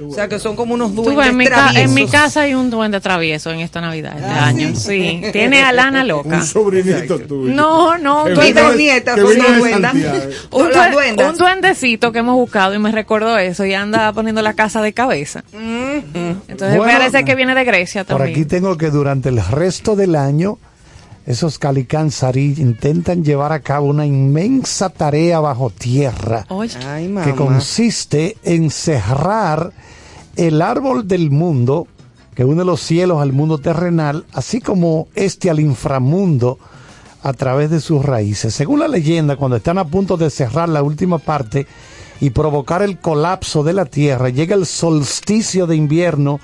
A: O sea que son como unos
J: Tú,
A: duendes
J: en, mi
A: traviesos.
J: en mi casa hay un duende travieso en esta Navidad, este
A: Ah,
J: año.
A: sí.
J: Sí, tiene a Lana loca.
C: Un sobrinito tuyo.
J: No, no, un
A: Y dos nietas, duendas.
C: Santiago.
J: Un, un duendecito que hemos buscado y me recordó eso y anda poniendo la casa de cabeza. Entonces
B: Bueno,
J: parece que viene de Grecia
B: Por
J: también.
B: aquí tengo que durante el resto del año, esos Calicanzarí intentan llevar a cabo una inmensa tarea bajo tierra
A: Ay,
B: que consiste en cerrar el árbol del mundo que une los cielos al mundo terrenal, así como este al inframundo a través de sus raíces. Según la leyenda, cuando están a punto de cerrar la última parte y provocar el colapso de la tierra, llega el solsticio de invierno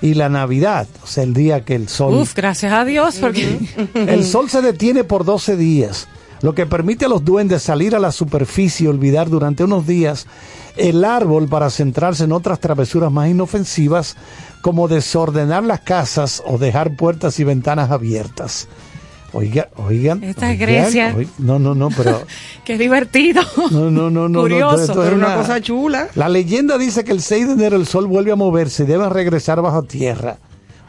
B: y la Navidad, o sea, el día que el sol
J: uf, gracias a Dios, porque
B: el sol se detiene por 12 días, lo que permite a los duendes salir a la superficie y olvidar durante unos días el árbol para centrarse en otras travesuras más inofensivas como desordenar las casas o dejar puertas y ventanas abiertas. Oiga, oigan.
J: Esta es
B: oigan,
J: Grecia.
B: no, no, no, pero
J: qué divertido.
B: no, no, no, no.
J: Curioso,
B: no, esto es
A: una
B: una-
A: cosa chula.
B: La leyenda dice que el 6 de enero el sol vuelve a moverse y deben regresar bajo tierra.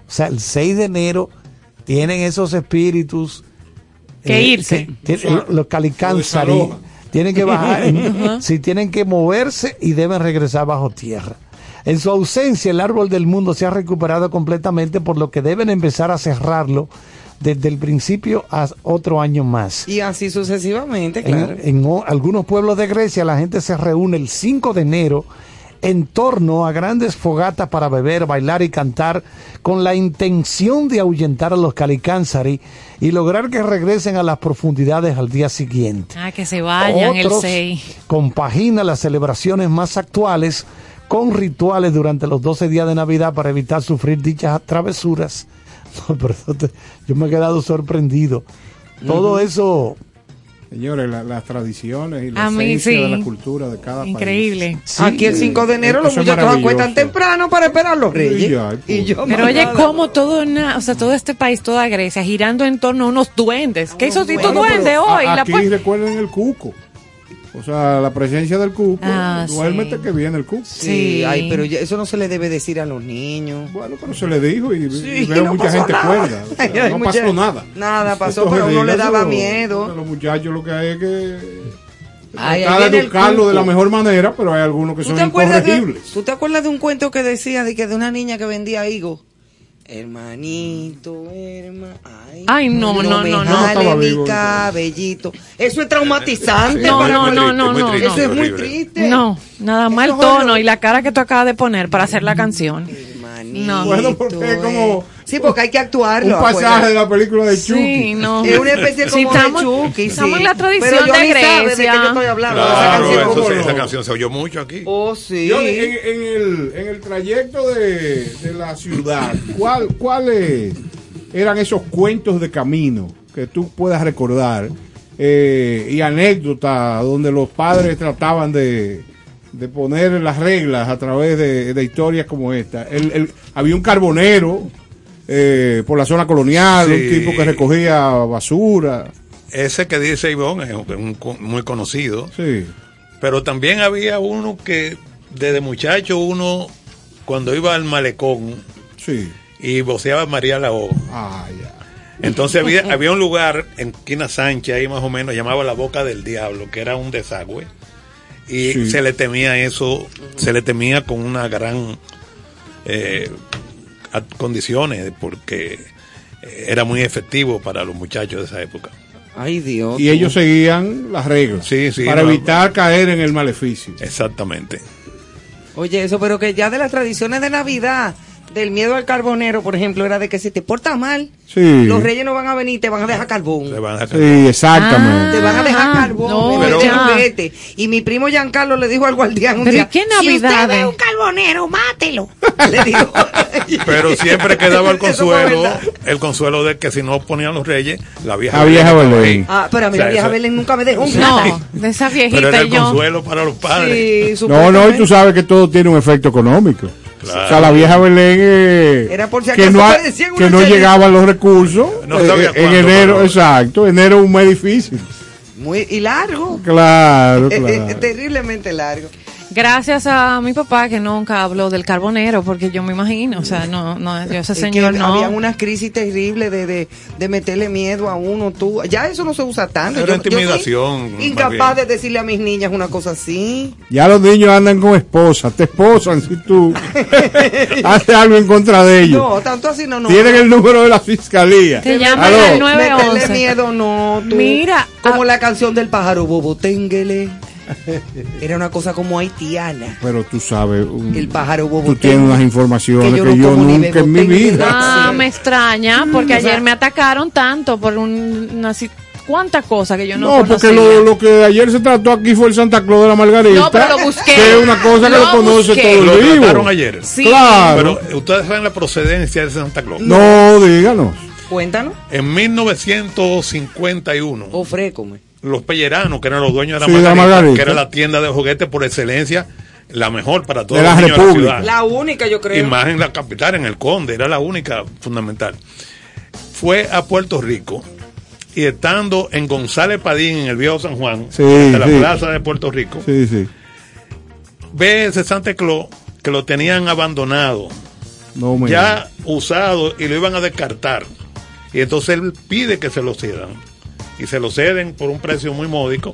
B: O sea, el 6 de enero tienen esos espíritus
J: Que irse.
B: que- que- los-
C: desaloja.
B: tienen que bajar, sí, tienen que moverse y deben regresar bajo tierra. En su ausencia, el árbol del mundo se ha recuperado completamente, por lo que deben empezar a cerrarlo desde el principio a otro año más.
A: Y así sucesivamente,
B: En,
A: claro.
B: en o- algunos pueblos de Grecia la gente se reúne el 5 de enero en torno a grandes fogatas para beber, bailar y cantar con la intención de ahuyentar a los calicánzari y lograr que regresen a las profundidades al día siguiente.
J: Ah, que se vayan el
B: Otros
J: 6.
B: compagina las celebraciones más actuales con rituales durante los 12 días de Navidad para evitar sufrir dichas travesuras. No, pero eso te- yo me he quedado sorprendido. Todo eso
C: Señores, la- las tradiciones y la
J: A mí
C: esencia
J: sí.
C: de la cultura de cada
J: Increíble.
B: Sí,
A: Aquí el 5 de enero los
C: eso es
A: muchachos acuestan temprano para esperar a los reyes.
C: Y ya,
A: Y yo
J: Pero oye, como todo, una, o sea, todo este país, toda Grecia, girando en torno a unos duendes. ¿Qué hizo Tito Duende hoy?
C: a-
J: La
C: aquí
J: pu-
C: recuerden el cuco. O sea, la presencia del cuco,
A: Ah,
C: duérmete
A: sí.
C: que viene el cuco.
A: Sí, ay, pero ya- eso no se le debe decir a los niños.
C: Bueno, pero se le dijo y,
A: Sí,
C: y veo
A: no
C: mucha gente
A: nada.
C: cuerda. O sea,
A: Ay, hay
C: no
A: mucha-
C: pasó nada.
A: Nada pasó,
C: Entonces,
A: pero a uno le daba miedo.
C: a Los muchachos lo que hay es que
A: Ay,
C: tratar de educarlo de la mejor manera, pero hay algunos que
A: ¿Tú
C: son
A: te, acuerdas de,
C: incorregibles.
A: ¿Tú te acuerdas de un cuento que decía de que de una niña que vendía higo? Hermanito, herma, ay,
J: Ay, no, no,
A: me
J: no, no. Estaba
A: mi
J: vivo.
A: cabellito. Eso es traumatizante.
J: No, no, no, no, no,
A: Eso
J: no.
A: es muy triste.
J: No, nada más el tono y la cara que tú acabas de poner para hacer la canción. No.
C: Bueno, porque es como
A: Sí, porque hay que actuarlo.
C: un pasaje
A: acuérdate.
C: de la película de Chucky.
J: Sí, no.
A: Es una especie
J: Sí,
A: como
J: estamos-
A: de Chucky.
J: estamos
A: sí.
J: en la tradición
A: Pero
J: de
A: Johnny sabe de
J: Grecia.
A: qué yo estoy hablando. de esa
L: Claro,
A: canción.
L: eso
C: ¿cómo
L: sí,
C: no?
L: esa canción se oyó mucho aquí.
A: Oh, sí.
C: Yo, en, en el, en el trayecto de, de la ciudad, ¿cuál, ¿cuáles eran esos cuentos de camino que tú puedas recordar eh, y anécdotas donde los padres trataban de, de poner las reglas a través de, de historias como esta? El, el- había un carbonero eh, por la zona colonial,
L: Sí.
C: un tipo que recogía basura.
L: Ese que dice Ivonne es un- muy conocido.
C: Sí.
L: Pero también había uno que desde muchacho uno cuando iba al malecón
C: Sí.
L: y voceaba María Lao.
C: Ah, ya.
L: Entonces había, había un lugar en Quina Sánchez ahí más o menos llamaba la Boca del Diablo, que era un desagüe. Y
C: Sí.
L: se le temía eso, se le temía con una gran eh, condiciones porque eh, era muy efectivo para los muchachos de esa época.
A: Ay, Dios.
C: Y ellos seguían las reglas
L: Sí, sí,
C: para
L: no.
C: evitar caer en el maleficio.
L: Exactamente.
A: Oye, eso, pero que ya de las tradiciones de Navidad, del miedo al carbonero, por ejemplo, era de que si te portas mal,
C: Sí.
A: los reyes no van a venir, te van a dejar carbón.
C: Sí, exactamente.
A: Te van a dejar carbón,
J: no,
A: en vez de
J: pero-
A: juguete. Y mi primo Giancarlo le dijo al guardián un
J: Pero ¿y
A: día,
J: qué
A: si usted ve un carbonero, mátelo. le dijo.
L: Pero siempre quedaba el consuelo, el consuelo de que si no ponían los reyes, la vieja
C: La vieja
L: estaba
C: Belén.
A: Ah, pero a mí
L: O sea,
A: la vieja
L: eso-
A: Belén nunca me dejó un
J: No, de esa
L: Pero era
J: viejita
L: el
J: yo.
L: consuelo para los padres.
A: Sí,
C: No, no, y tú sabes que todo tiene un efecto económico.
L: Claro.
C: O sea, la vieja Belén eh,
A: Era por si
C: que no, que no llegaban los recursos.
L: No
C: eh, en enero, exacto, enero es un mes difícil.
A: Muy, y largo.
C: Claro,
A: Eh,
C: claro.
A: eh, terriblemente largo.
J: Gracias a mi papá que nunca habló del carbonero, porque yo me imagino, o sea, no, no, yo ese señor no.
A: Había unas crisis terribles de, de, de meterle miedo a uno, tú. Ya eso no se usa tanto.
L: Era
A: Yo- yo soy
L: intimidación,
A: incapaz de decirle a mis niñas una cosa así.
C: Ya los niños andan con esposas, te esposan si tú haces algo en contra de ellos.
A: No, tanto así no, no.
C: Tienen el número de la fiscalía.
J: Te llaman al
A: Meterle
J: 911.
A: miedo, no. Tú.
J: Mira,
A: Como
J: ah,
A: la canción del pájaro bobo, ténguele. Era una cosa como haitiana.
C: Pero tú sabes, un-
A: El pájaro bobo.
C: tú tienes unas informaciones
A: que
C: que
A: yo no
C: nunca en mi vida.
J: Ah,
A: Sí.
J: me extraña, porque
A: o sea-
J: ayer me atacaron tanto por un, una cuántas cosas que yo no,
C: No, porque lo, lo que ayer se trató aquí fue el Santa Claus de la Margarita.
J: No, pero lo busqué.
C: Que es una cosa que
J: Lo
C: lo conoce
J: busqué.
C: todo
L: Lo
C: el vivo.
L: trataron ayer.
J: Sí.
C: Claro.
L: Pero ustedes saben la procedencia de Santa Claus.
C: No, díganos.
A: Cuéntanos.
L: En 1951,
A: Ofrécome.
L: Los pelleranos, que eran los dueños de la,
C: Sí, la
L: Margarita,
C: Margarita.
L: que era la tienda de juguetes por excelencia, la mejor para todos
C: De
L: los
C: la
L: niños
C: República.
L: de la ciudad.
A: La única, yo creo.
L: y más en la capital, en el Conde, era la única fundamental. Fue a Puerto Rico y estando en González Padín, en el viejo San Juan,
C: Sí,
L: de la
C: sí.
L: plaza de Puerto Rico,
C: Sí, sí.
L: ve ese Santa Claus que lo tenían abandonado,
C: No
L: ya usado y lo iban a descartar. Y entonces él pide que se lo cedan. Y se lo ceden por un precio muy módico.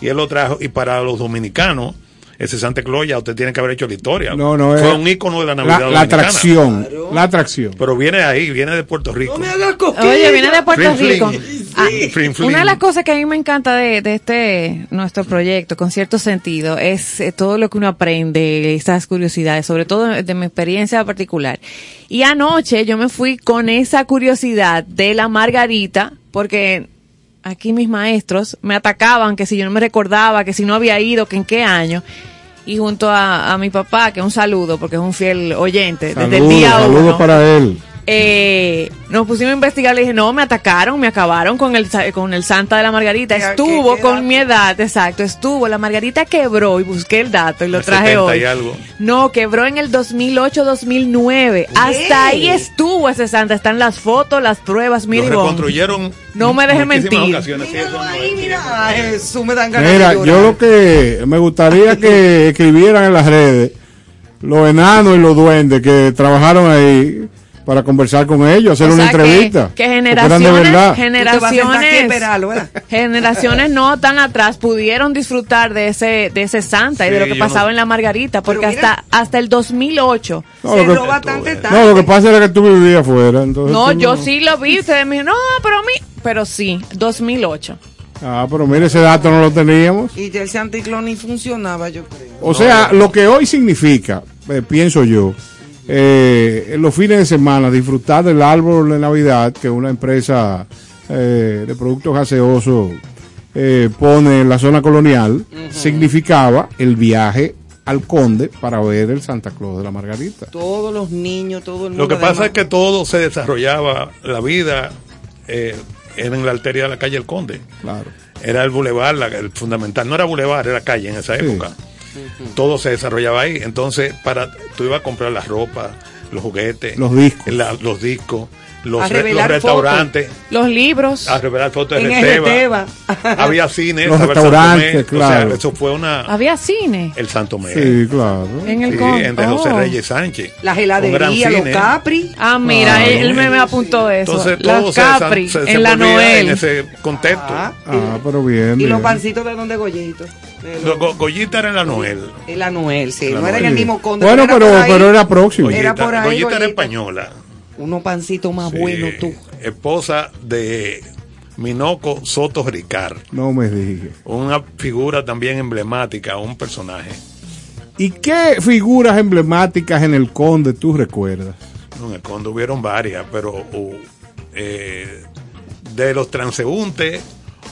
L: Y él lo trajo. Y para los dominicanos, ese Santa Claus ya usted tiene que haber hecho la historia.
C: No, no,
L: Fue
C: es-
L: un ícono de la Navidad
C: La, la
L: dominicana.
C: atracción. La atracción.
L: Pero viene de ahí, viene de Puerto Rico.
A: No me hagas.
J: Oye, viene de Puerto Rico. Ah. Una de las cosas que a mí me encanta de, de este nuestro proyecto, con cierto sentido, es eh, todo lo que uno aprende, esas curiosidades, sobre todo de mi experiencia particular. Y anoche yo me fui con esa curiosidad de la margarita, porque aquí mis maestros me atacaban que si yo no me recordaba, que si no había ido, que en qué año. Y junto a, a mi papá, que un saludo, porque es un fiel oyente, desde el día
C: saludos para él.
J: Eh, nos pusimos a investigar. Le dije, no, me atacaron, me acabaron con el, sa- con el Santa de la Margarita.
A: ¿Qué-
J: Estuvo
A: qué- qué
J: con
A: dato?
J: mi edad, exacto, estuvo. La Margarita quebró y busqué el dato y lo
L: El
J: traje
L: 70
J: hoy.
L: y algo.
J: No, quebró en el 2008-2009. Hasta ahí estuvo ese Santa. Están las fotos, las pruebas.
L: Lo
J: Mire, Ivonne.
L: reconstruyeron.
J: No me deje
L: muchísimas
J: mentir.
L: es
A: Mira, ay, Jesús, me dan ganas
C: Mira,
A: de
C: yo lo que me gustaría que escribieran en las redes los enanos y los duendes que trabajaron ahí para conversar con ellos, hacer
J: O
C: una
J: sea, que-
C: entrevista.
J: Que,
C: de
J: generaciones, generaciones,
A: esperarlo, ¿verdad?
J: generaciones no tan atrás pudieron disfrutar de ese, de ese Santa y de
L: Sí,
J: lo que pasaba
L: no-
J: en la Margarita, porque
A: mira-
J: hasta, hasta el 2008.
C: No,
A: Se
C: lo que-
A: bastante tarde.
C: No, lo que pasa era que tú vivías afuera. Entonces
J: No, yo sí lo vi, ustedes me dijeron, no, pero a mí, pero sí, 2008.
C: Ah, pero mire, ese dato no lo teníamos.
A: Y ya ese anticlón ni funcionaba, yo creo.
C: O sea, lo que hoy significa, eh, pienso yo, eh, en los fines de semana disfrutar del árbol de Navidad que una empresa eh, de productos gaseosos eh, pone en la zona colonial, significaba el viaje al Conde para ver el Santa Claus de la Margarita.
A: Todos los niños, todo el mundo.
L: Lo que pasa
A: además-
L: es que todo se desarrollaba, la vida eh, era en la arteria de la calle El Conde.
C: Claro.
L: Era el bulevar, la- el fundamental. No era bulevar, era calle en esa
C: Sí.
L: Todo se desarrollaba ahí. Entonces, para tú ibas a comprar la ropa, los juguetes,
C: Los discos.
L: la- los discos, los, re- restaurantes,
J: Los libros.
L: a revelar fotos de
A: En el
L: Reteba.
A: Reteba.
L: Había cine,
C: Los
L: estaba el Santo
C: restaurantes, claro.
L: O sea, eso fue una.
J: Había cine
L: El Santo Mé.
C: Sí, claro.
J: en el
L: Sí, entre José
J: oh.
L: Reyes Sánchez.
A: Las heladerías, los. Capri.
J: Ah, mira,
C: Ah,
J: él, él me, me apuntó eso.
L: Entonces
J: Las
L: todo se,
J: Capri,
L: se
J: en la Noel.
L: en ese contexto.
A: Ah,
C: Ah, pero bien.
A: y
C: bien.
A: los pancitos de donde. De
L: Lo-
A: los-
L: Go- Goyita era Noel.
A: En la Noel, sí. No era en el mismo conde.
C: Bueno,
A: era
C: pero, era próximo.
A: Era
L: Goyita,
A: por ahí,
L: Goyita era española.
A: Unos pancitos más
L: Sí,
A: buenos, tú.
L: Esposa de Minoco Soto Ricard.
C: No me dije.
L: Una figura también emblemática, un personaje.
C: ¿Y qué figuras emblemáticas en el Conde tú recuerdas?
L: No, En el Conde hubieron varias, pero uh, eh, de los transeúntes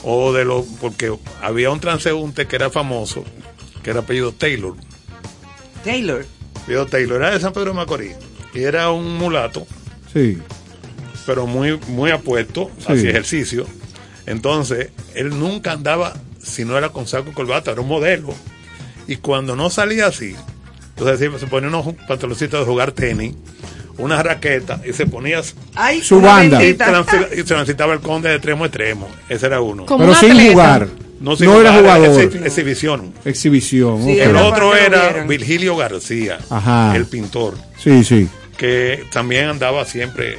L: o de los. Porque había un transeúnte que era famoso, que era apellido Taylor.
A: Taylor.
L: Apellido Taylor era de San Pedro de Macorís. Y era un mulato,
C: Sí.
L: pero muy, muy apuesto,
C: Sí.
L: hacía ejercicio. Entonces, él nunca andaba si no era con saco y corbata, era un modelo. Y cuando no salía así, entonces se- se ponía unos pantaloncitos de jugar tenis, una raqueta y se ponía
A: Ay,
C: Su banda.
L: y,
A: bendita.
L: transi- y se transitaba el conde de extremo a extremo. Ese era uno.
J: Como
C: pero
J: un
C: sin
J: atleta.
C: jugar.
L: No,
C: era jugador.
L: exhi- exhibición.
C: Exhibición.
A: Sí,
C: ok.
L: El otro era. Virgilio García,
C: Ajá.
L: el pintor,
C: Sí, sí.
L: que también andaba siempre.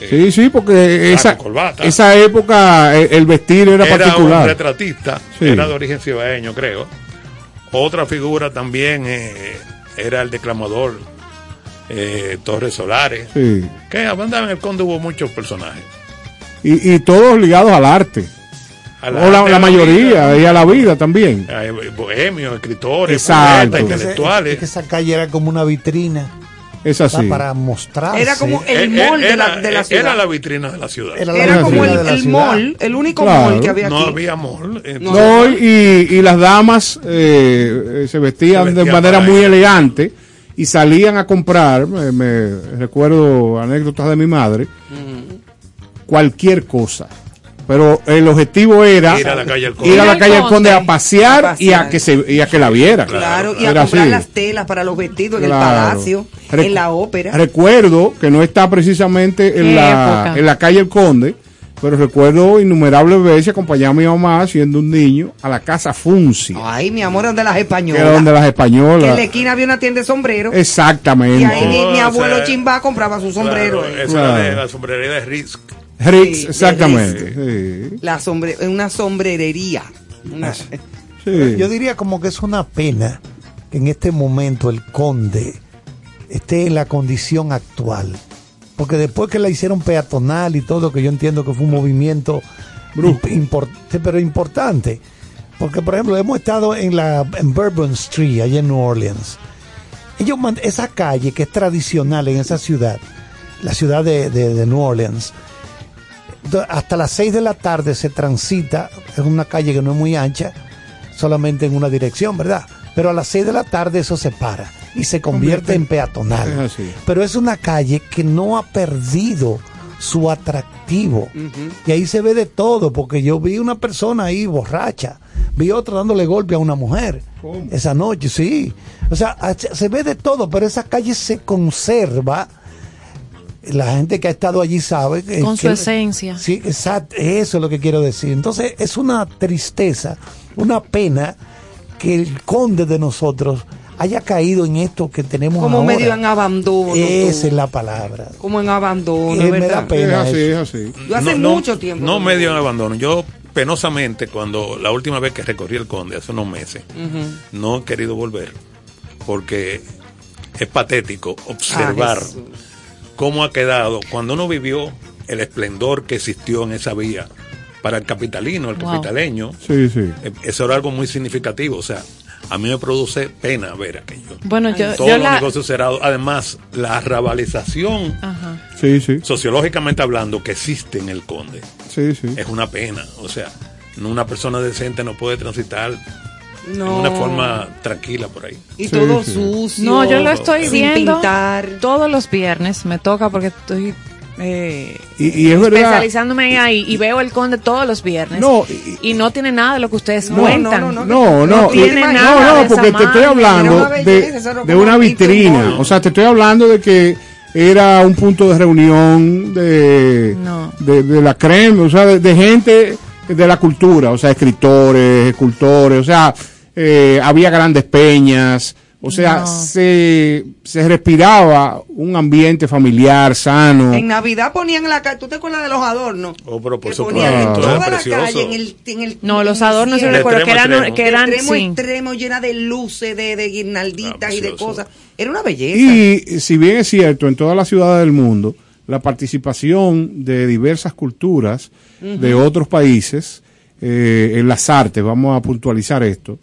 L: eh,
C: Sí, sí, porque esa,
L: corbata.
C: esa época eh, el vestir era,
L: era un
C: particular.
L: retratista,
C: Sí.
L: era de origen cibaeño, creo. Otra figura también eh, era el declamador eh, Torres Solares,
C: Sí.
L: que en el conde hubo muchos personajes.
C: Y, y todos ligados al arte.
L: A
C: o la, la mayoría,
L: vida,
C: y a la vida también.
L: eh, bohemios, escritores, poetas, intelectuales.
K: es que esa calle era como una vitrina
C: Es así.
K: para mostrarse.
A: Era como el
L: Eh,
A: mall de la, de la
L: eh,
A: ciudad.
L: era la vitrina de la ciudad.
K: Era la
A: Era como el,
K: la
A: el mall, el único
C: Claro.
A: mall que había aquí.
L: no había mall. eh,
A: No.
C: Y, y las damas eh, eh, se, vestían
L: Se
C: de manera muy elegante y salían a comprar, me, me recuerdo anécdotas de mi madre, cualquier cosa. Pero el objetivo era
L: Ir a la calle Conde.
C: a
J: al
C: calle Conde a pasear,
A: A
C: y a que se y a que la viera.
A: Claro, y a
C: Era
A: comprar
C: así.
A: las telas para los vestidos en el palacio, en la ópera.
C: Recuerdo que no está precisamente en
J: ¿Qué
C: la,
J: época?
C: en la calle El Conde, pero recuerdo innumerables veces acompañar a mi mamá siendo un niño a la casa Funci,
A: Ay, mi amor, donde las
C: que
A: españolas.
C: era donde las
A: Que en
C: españolas.
A: la esquina había una tienda de sombreros.
C: Exactamente.
A: Y ahí mi,
L: Oh,
A: mi
L: o
A: abuelo
L: sea,
A: Chimba compraba su sombrero.
L: Claro,
A: eh.
L: esa era de
C: Claro.
L: la sombrería de
A: Sí, de
C: exactamente. Sí.
A: La sombre, una sombrerería. Una-
C: Sí.
K: Yo diría como que es una pena que en este momento el conde esté en la condición actual. Porque después que la hicieron peatonal y todo, que yo entiendo que fue un movimiento imp- import- sí, pero importante. Porque, por ejemplo, hemos estado en la en Bourbon Street, allá en New Orleans. Ellos esa calle que es tradicional en esa ciudad, la ciudad de, de- de New Orleans, hasta las 6 de la tarde se transita, es una calle que no es muy ancha, solamente en una dirección, ¿verdad? Pero a las 6 de la tarde eso se para. Y se convierte en peatonal.
C: Así.
K: Pero es una calle que no ha perdido su atractivo. Y ahí se ve de todo, porque yo vi una persona ahí borracha, vi otra dándole golpe a una mujer esa noche, sí. O sea, a- se ve de todo, pero esa calle se conserva. La gente que ha estado allí sabe
J: Con su
K: que-
J: esencia.
K: Sí, exacto, eso es lo que quiero decir. Entonces, es una tristeza, una pena que el conde de nosotros haya caído en esto que tenemos
A: Como
K: ahora.
A: medio en abandono.
K: Esa
A: tú.
K: es la palabra.
A: Como en abandono,
K: Eh, me
A: ¿verdad?
K: da pena
C: Es así,
K: eso.
C: es así.
A: Yo hace
L: No, no,
A: mucho tiempo.
L: No medio en abandono. Yo penosamente, cuando la última vez que recorrí el Conde, hace unos meses, no he querido volver, porque es patético observar
A: Ah,
L: cómo ha quedado, cuando uno vivió el esplendor que existió en esa vía para el capitalino, el
J: Wow.
L: capitaleño,
C: Sí, sí.
L: eh, eso era algo muy significativo. O sea, a mí me produce pena ver aquello.
J: Bueno, yo,
L: Todos
J: yo
L: los
J: la...
L: negocios cerrados. Además, la rabalización,
J: Ajá.
C: Sí, sí.
L: sociológicamente hablando, que existe en el Conde,
C: Sí, sí.
L: es una pena. O sea, una persona decente no puede transitar
A: No.
L: de una forma tranquila por ahí.
A: Y
C: Sí,
A: todo
C: sí.
A: sucio.
J: No, yo lo estoy
A: sin
J: viendo
A: pintar.
J: todos los viernes. Me toca porque estoy eh,
C: Y, y es verdad.
J: especializándome ahí y veo el conde todos los viernes.
C: No,
J: y, no tiene nada de lo que ustedes
A: No,
J: cuentan.
A: no, no,
C: No, no,
J: No tiene
C: y-
J: nada
C: no,
J: de
C: no, porque
J: esa
C: te estoy hablando de,
A: belleza,
C: de una
A: un
C: vitrina. O sea, te estoy hablando de que era un punto de reunión de,
J: No.
C: de, de la crema, o sea, de, de gente de la cultura, o sea, escritores, escultores, o sea, eh, había grandes peñas, o sea,
J: No.
C: se, se respiraba un ambiente familiar, sano.
A: En Navidad ponían en la calle, ¿tú te acuerdas de los adornos?
L: Oh, pero por
A: ponían
L: supuesto,
A: en
L: eso
A: toda la calle, en el, en el
J: No, los adornos yo recuerdo que eran,
L: extremo.
J: que eran
A: extremo
J: sí.
A: extremo, llena de luces, de, de guirnalditas
L: Ah,
A: y de cosas. Era una belleza.
C: Y si bien es cierto, en todas las ciudades del mundo, la participación de diversas culturas de otros países eh, en las artes, vamos a puntualizar esto,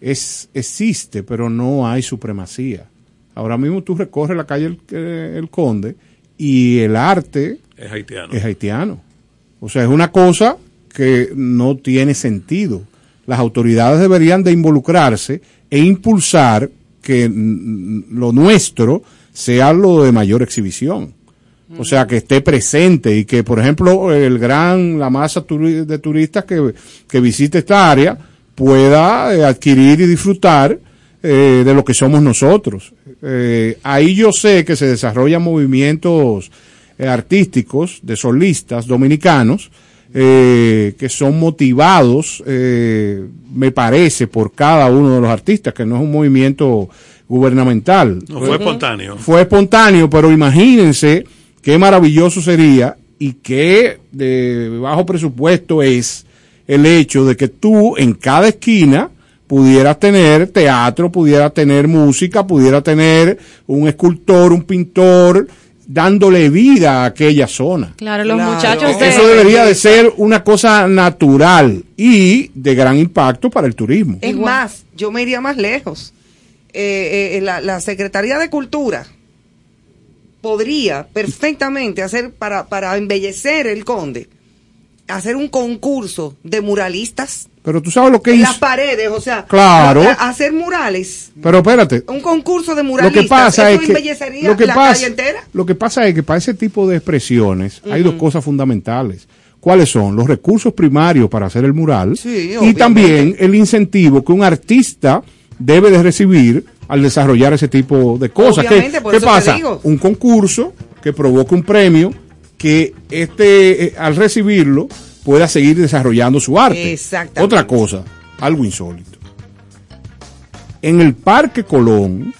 C: es, existe, pero no hay supremacía. Ahora mismo tú recorres la calle El, eh, El Conde y el arte
L: Es haitiano.
C: es haitiano. O sea, es una cosa que no tiene sentido. Las autoridades deberían de involucrarse e impulsar que lo nuestro sea lo de mayor exhibición. O sea, que esté presente y que, por ejemplo, el gran, la masa de turistas que, que visite esta área pueda eh, adquirir y disfrutar eh, de lo que somos nosotros. Eh, ahí yo sé que se desarrollan movimientos eh, artísticos de solistas dominicanos eh, que son motivados, eh, me parece, por cada uno de los artistas, que no es un movimiento gubernamental.
L: No fue espontáneo.
C: Fue espontáneo, pero imagínense qué maravilloso sería y qué de bajo presupuesto es el hecho de que tú en cada esquina pudieras tener teatro, pudieras tener música, pudieras tener un escultor, un pintor, dándole vida a aquella zona.
J: Claro, los
A: Claro.
J: muchachos de...
C: Eso debería de ser una cosa natural y de gran impacto para el turismo.
A: Es más, yo me iría más lejos. Eh, eh, la, la Secretaría de Cultura podría perfectamente hacer para, para embellecer el conde, hacer un concurso de muralistas
C: Pero tú sabes lo que
A: en
C: hizo.
A: las paredes, o sea,
C: Claro.
A: hacer murales,
C: Pero espérate,
A: un concurso de
C: lo
A: muralistas,
C: que pasa
A: eso
C: es que lo que
A: la
C: pasa,
A: calle entera.
C: lo que pasa es que para ese tipo de expresiones hay dos cosas fundamentales. ¿Cuáles son? Los recursos primarios para hacer el mural
A: Sí,
C: y
A: obviamente.
C: también el incentivo que un artista debe de recibir al desarrollar ese tipo de cosas. ¿Qué,
A: Obviamente, por
C: qué
A: eso te
C: pasa?
A: digo.
C: Un concurso que provoque un premio que este eh, al recibirlo pueda seguir desarrollando su arte.
A: Exactamente.
C: Otra cosa, algo insólito. En el Parque Colón,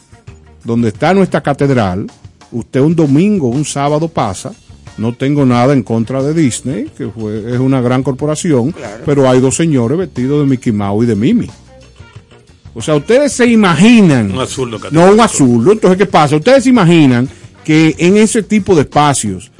C: donde está nuestra catedral, usted un domingo, un sábado pasa, no tengo nada en contra de Disney, que fue, es una gran corporación, pero hay dos señores vestidos de Mickey Mouse y de Mimi. O sea, ustedes se imaginan...
L: Un azul
C: No, un azul. Entonces, ¿qué pasa? Ustedes se imaginan que en ese tipo de espacios,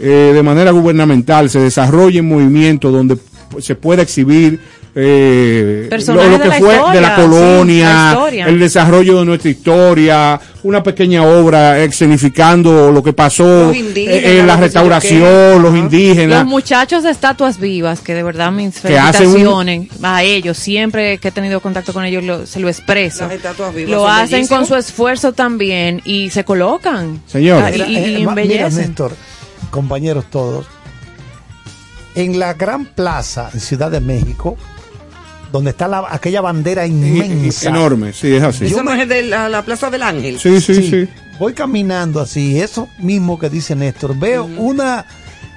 C: eh, de manera gubernamental, se desarrollen movimientos donde se pueda exhibir eh, lo, lo que
J: la
C: fue
J: historia,
C: de la
J: sí,
C: colonia,
J: la
C: el desarrollo de nuestra historia, una pequeña obra escenificando lo que pasó eh, en la
J: sé yo
C: restauración, los indígenas.
J: Los muchachos de estatuas vivas, que de verdad mis
C: Que hacen un-
J: felicitaciones a ellos, siempre que he tenido contacto con ellos lo- se lo expreso.
A: Las estatuas vivas
J: Lo hacen
A: bellísimas.
J: con su esfuerzo también y se colocan.
C: Señor.
J: Ah, Y, y- y
K: Eh, ma- mira. Néstor, compañeros todos, en la gran plaza en Ciudad de México, donde está la- aquella bandera inmensa.
C: Enorme, sí, es así.
A: No es de la, la Plaza del Ángel.
C: Sí, sí, sí.
K: Voy caminando así, eso mismo que dice Néstor, veo una,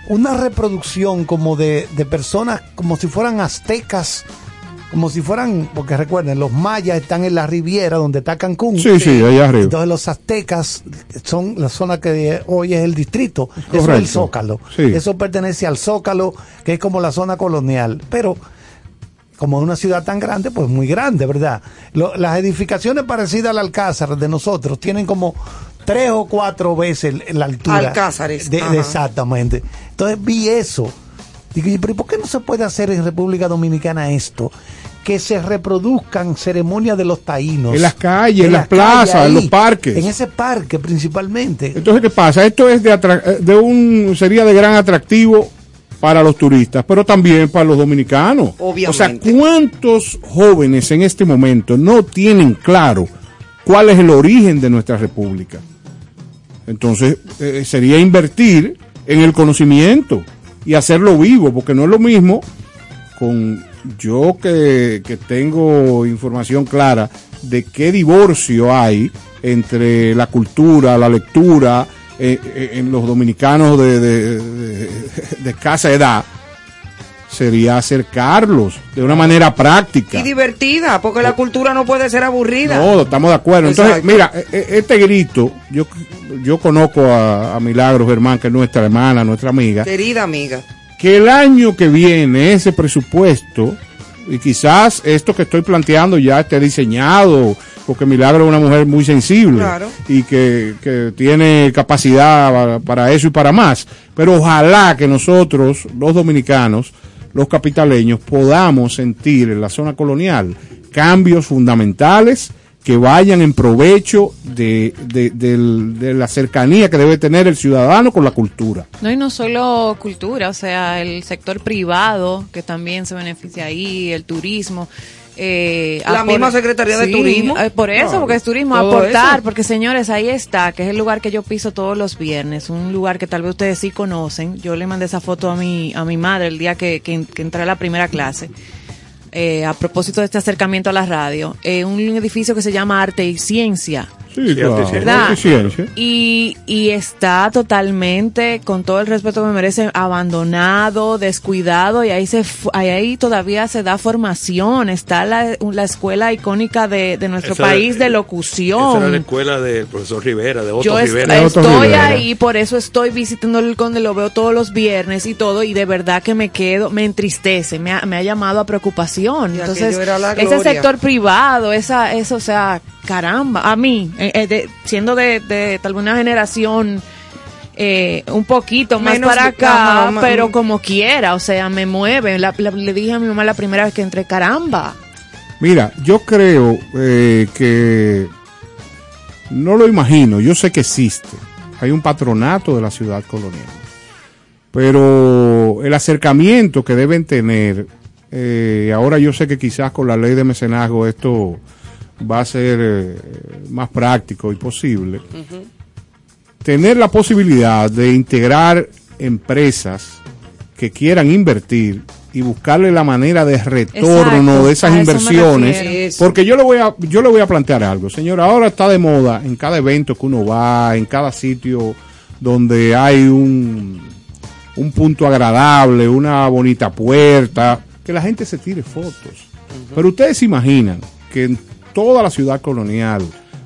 K: una reproducción como de, de personas, como si fueran aztecas, como si fueran, porque recuerden, los mayas están en la Riviera donde está Cancún.
C: Sí, sí, allá arriba.
K: Entonces los aztecas son la zona que hoy es el distrito, eso es el
C: Correcto.
K: Zócalo.
C: Sí.
K: Eso pertenece al Zócalo, que es como la zona colonial. Pero como es una ciudad tan grande, pues muy grande, ¿verdad? Lo- las edificaciones parecidas al Alcázar de nosotros tienen como tres o cuatro veces la altura.
A: Alcázares,
K: De- exactamente. Entonces vi eso. Digo, "¿Y pero ¿y por qué no se puede hacer en República Dominicana esto? Que se reproduzcan ceremonias de los taínos.
C: En las calles, en
K: la
C: las plazas, en los parques.
K: En ese parque principalmente.
C: Entonces, ¿qué pasa? Esto es de, atra- eh, de un sería de gran atractivo para los turistas, pero también para los dominicanos.
A: Obviamente.
C: O sea, ¿cuántos jóvenes en este momento no tienen claro cuál es el origen de nuestra república? Entonces, eh, sería invertir en el conocimiento y hacerlo vivo, porque no es lo mismo con yo que, que tengo información clara de qué divorcio hay entre la cultura, la lectura, eh, eh, en los dominicanos de, de, de- de escasa edad, sería acercarlos de una manera práctica.
A: Y divertida, porque la cultura no puede ser aburrida.
C: No, estamos de acuerdo. Entonces,
A: Exacto.
C: mira, e- e- este grito, yo, yo conozco a, a Milagros Germán, que es nuestra hermana, nuestra amiga,
A: Querida amiga.
C: Que el año que viene ese presupuesto, y quizás esto que estoy planteando ya esté diseñado, porque Milagro es una mujer muy sensible
A: Claro.
C: y que, que tiene capacidad para, para eso y para más, pero ojalá que nosotros, los dominicanos, los capitaleños, podamos sentir en la zona colonial cambios fundamentales que vayan en provecho de, de- la cercanía que debe tener el ciudadano con la cultura.
J: No, y no solo cultura, o sea, el sector privado, que también se beneficia ahí, el turismo. eh,
A: La misma Secretaría de Turismo.
J: eh, por eso,
A: Claro,
J: porque es turismo, aportar,
A: eso.
J: porque señores, ahí está, que es el lugar que yo piso todos los viernes, un lugar que tal vez ustedes sí conocen. Yo le mandé esa foto a mi, a mi madre el día que, que, que entré a la primera clase. Eh, a propósito de este acercamiento a la radio, eh, un edificio que se llama Arte y Ciencia.
C: Sí, claro. Y.
J: Y, está totalmente, con todo el respeto que me merece, abandonado, descuidado, y ahí se fu- ahí, todavía se da formación. Está la, la escuela icónica de, de nuestro
L: Esa era-
J: país de
L: Esa era la
J: locución.
L: escuela del profesor Rivera, de Otto
J: Yo est-
L: Rivera.
J: estoy ahí, por eso estoy visitando el conde, lo veo todos los viernes y todo, y de verdad que me quedo, me entristece, me ha, me ha llamado a preocupación.
A: Y
J: Entonces, ese sector privado, esa, eso, o sea, caramba, a mí, eh, eh, de- siendo de, de tal vez una generación eh, un poquito más
A: Menos
J: para acá, pero como quiera, o sea, me mueve. La- la- le dije a mi mamá la primera vez que entré, caramba.
C: Mira, yo creo eh, que no lo imagino, yo sé que existe. Hay un patronato de la ciudad colonial. Pero el acercamiento que deben tener, eh, ahora yo sé que quizás con la ley de mecenazgo esto va a ser eh, más práctico y posible. Tener la posibilidad de integrar empresas que quieran invertir y buscarle la manera de retorno
J: Exacto,
C: de esas inversiones. Porque yo le voy a yo le voy a plantear algo, señor. Ahora está de moda en cada evento que uno va, en cada sitio donde hay un un punto agradable, una bonita puerta, que la gente se tire fotos. Pero ustedes se imaginan que en toda la ciudad colonial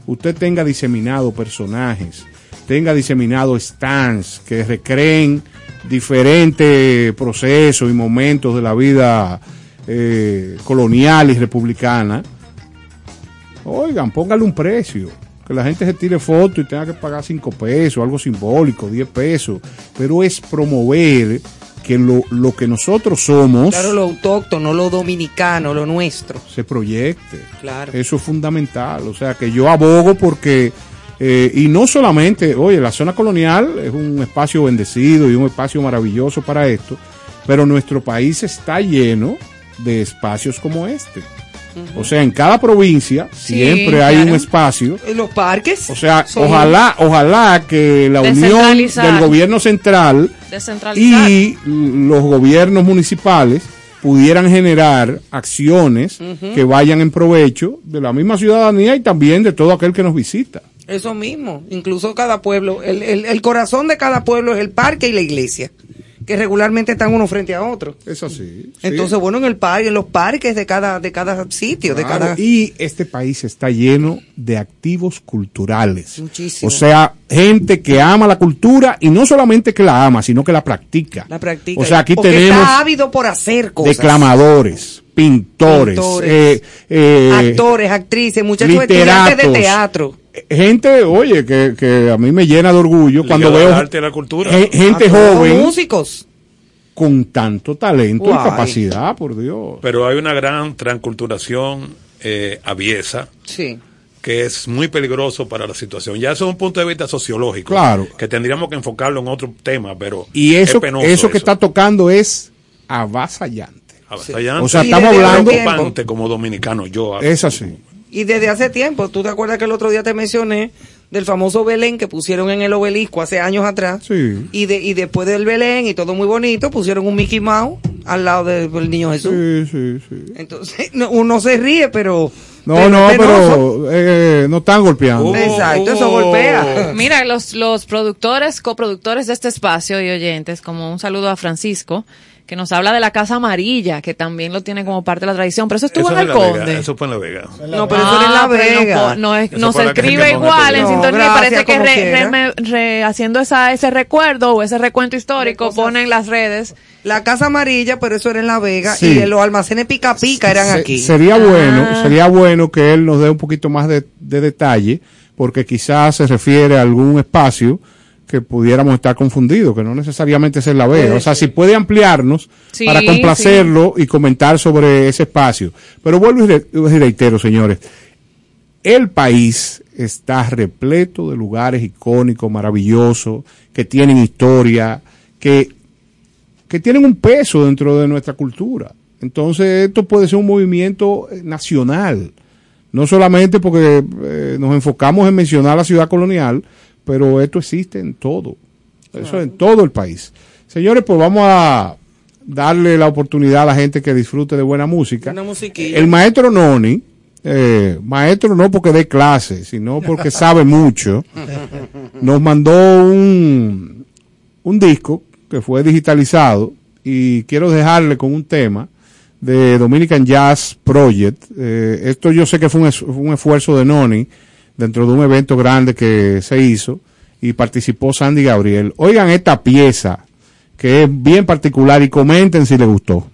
C: usted tenga diseminado personajes, tenga diseminado stands que recreen diferentes procesos y momentos de la vida eh, colonial y republicana. Oigan, póngale un precio. Que la gente se tire foto y tenga que pagar 5 pesos, algo simbólico, 10 pesos. Pero es promover que lo, lo que nosotros somos
A: Claro, lo autóctono, lo dominicano, lo nuestro.
C: se proyecte.
A: Claro.
C: Eso es fundamental. O sea, que yo abogo porque, eh, y no solamente, oye, la zona colonial es un espacio bendecido y un espacio maravilloso para esto, pero nuestro país está lleno de espacios como este. O sea, en cada provincia
A: Sí,
C: siempre hay
A: claro.
C: un espacio.
A: En los parques.
C: O sea,
A: son-
C: ojalá, ojalá que la unión del gobierno central y los gobiernos municipales pudieran generar acciones que vayan en provecho de la misma ciudadanía y también de todo aquel que nos visita.
A: Eso mismo, incluso cada pueblo, el, el, el corazón de cada pueblo es el parque y la iglesia, que regularmente están uno frente a otro.
C: Es así.
A: Entonces, bueno, en el parque, en los parques de cada, de cada sitio, de cada...
C: Y este país está lleno de activos culturales.
A: Muchísimo.
C: O sea, gente que ama la cultura y no solamente que la ama, sino que la practica.
A: la práctica.
C: O sea, aquí
A: O que
C: tenemos
A: está ávido por hacer cosas.
C: declamadores, pintores,
A: Pintores,
C: eh, eh,
A: Actores, actrices, muchachos estudiantes de teatro.
C: Gente, oye, que, que a mí me llena de orgullo cuando veo
L: arte la cultura.
C: gente joven
A: músicos.
C: con tanto talento
L: Guay.
C: y capacidad, por Dios.
L: Pero hay una gran transculturación eh, aviesa
A: Sí.
L: que es muy peligroso para la situación. Ya eso es un punto de vista sociológico.
C: Claro.
L: Que tendríamos que enfocarlo en otro tema, pero
C: Y eso,
L: es penoso
C: eso que está tocando es avasallante.
L: Avasallante.
C: O sea,
A: Y
C: estamos hablando.
L: preocupante como dominicano. Yo
C: Es así.
A: Y desde hace tiempo, ¿tú te acuerdas que el otro día te mencioné del famoso Belén que pusieron en el obelisco hace años atrás?
C: Sí.
A: Y, de, y después del Belén y todo muy bonito, pusieron un Mickey Mouse al lado del, del niño Jesús.
C: Sí, sí, sí.
A: Entonces, no, uno se ríe, pero...
C: No,
A: pero
C: no,
A: es penoso.
C: pero eh, no están golpeando.
A: Exacto, eso golpea.
J: Mira, los, los productores, coproductores de este espacio y oyentes, como un saludo a Francisco, que nos habla de la Casa Amarilla, que también lo tiene como parte de la tradición, pero eso estuvo
L: Eso
J: en el
L: en La Vega,
J: Conde.
L: Eso fue en La Vega.
A: No, pero eso era en La
J: Ah, no
A: Vega.
J: No, es-
L: Eso
J: no
L: fue
J: se escribe igual en
A: No,
J: sintonía. Parece que re- re- re- haciendo esa, ese recuerdo o ese recuento histórico ponen las redes.
A: La Casa Amarilla, pero eso era en La Vega.
C: Sí.
A: Y los almacenes pica pica eran
C: Se-
A: aquí.
C: Sería bueno,
J: Ah.
C: sería bueno que él nos dé un poquito más de, de detalle, porque quizás se refiere a algún espacio que pudiéramos estar confundidos, que no necesariamente es en la.
A: Puede
C: O sea, si puede ampliarnos
J: Sí,
C: para complacerlo y comentar sobre ese espacio. Pero vuelvo y reitero, señores, el país está repleto de lugares icónicos, maravillosos, que tienen historia, que que tienen un peso dentro de nuestra cultura. Entonces, esto puede ser un movimiento eh, nacional, no solamente porque eh, nos enfocamos en mencionar la ciudad colonial, pero esto existe en todo, eso en todo el país. Señores, pues vamos a darle la oportunidad a la gente que disfrute de buena música.
A: Una.
C: El maestro Noni, eh, maestro no porque dé clase, sino porque sabe mucho, nos mandó un, un disco que fue digitalizado y quiero dejarle con un tema de Dominican Jazz Project. Eh, esto yo sé que fue un, es- fue un esfuerzo de Noni dentro de un evento grande que se hizo y participó Sandy Gabriel. Oigan esta pieza que es bien particular y comenten si les gustó.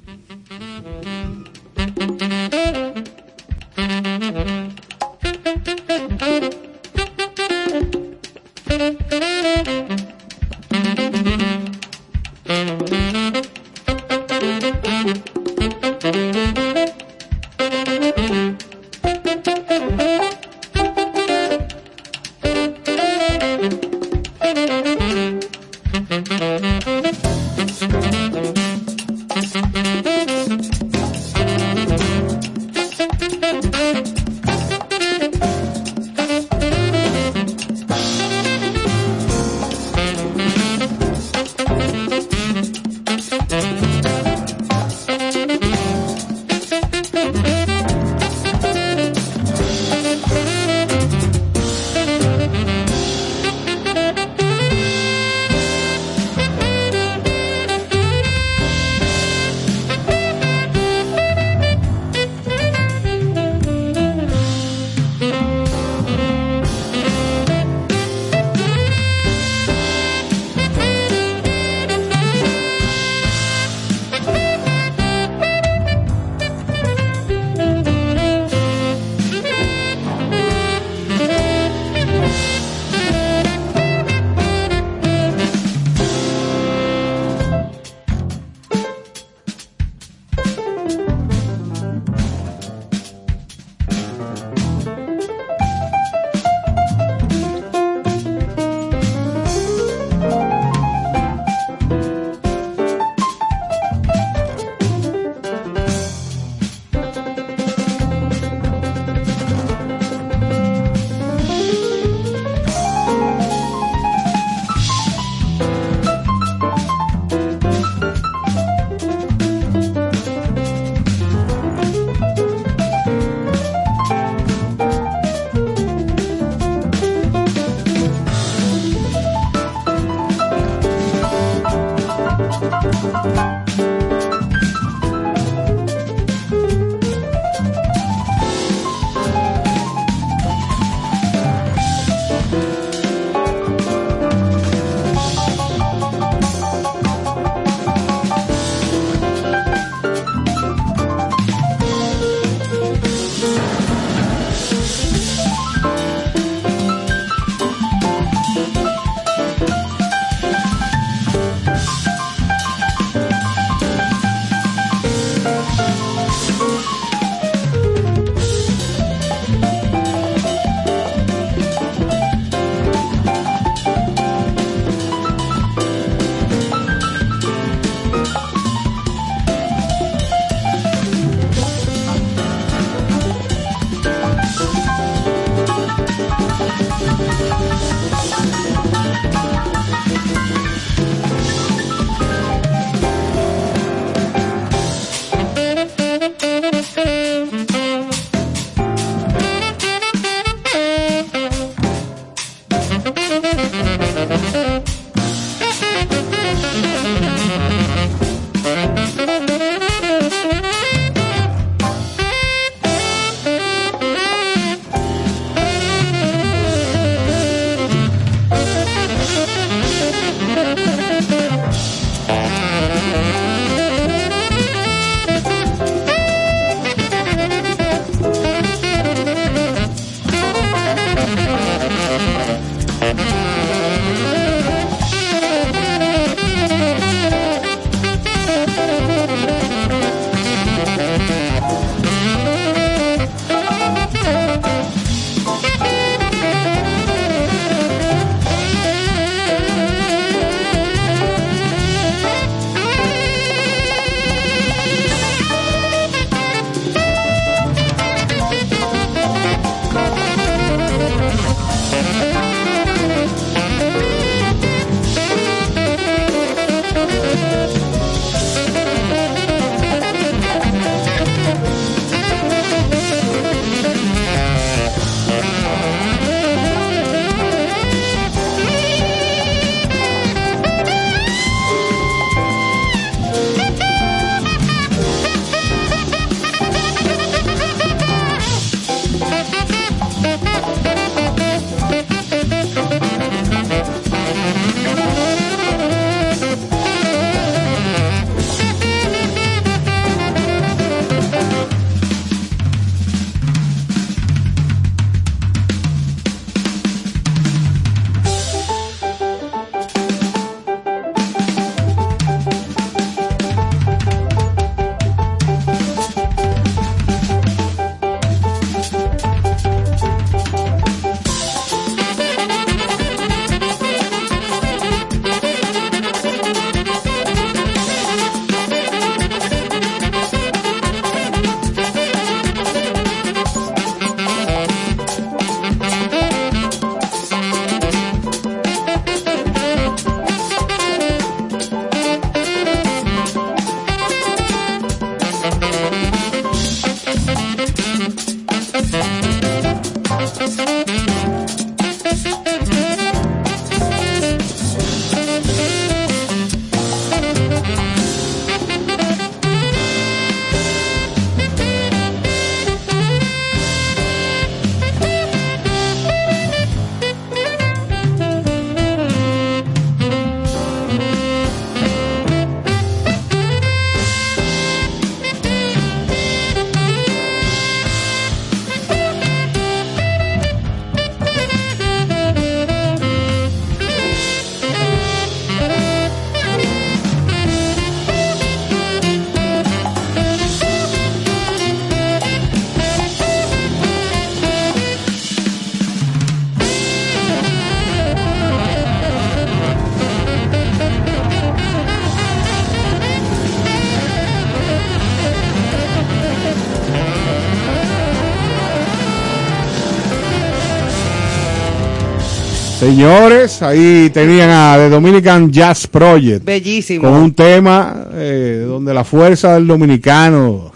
C: Señores, ahí tenían a The Dominican Jazz Project.
A: Bellísimo.
C: Con un tema eh, donde la fuerza del dominicano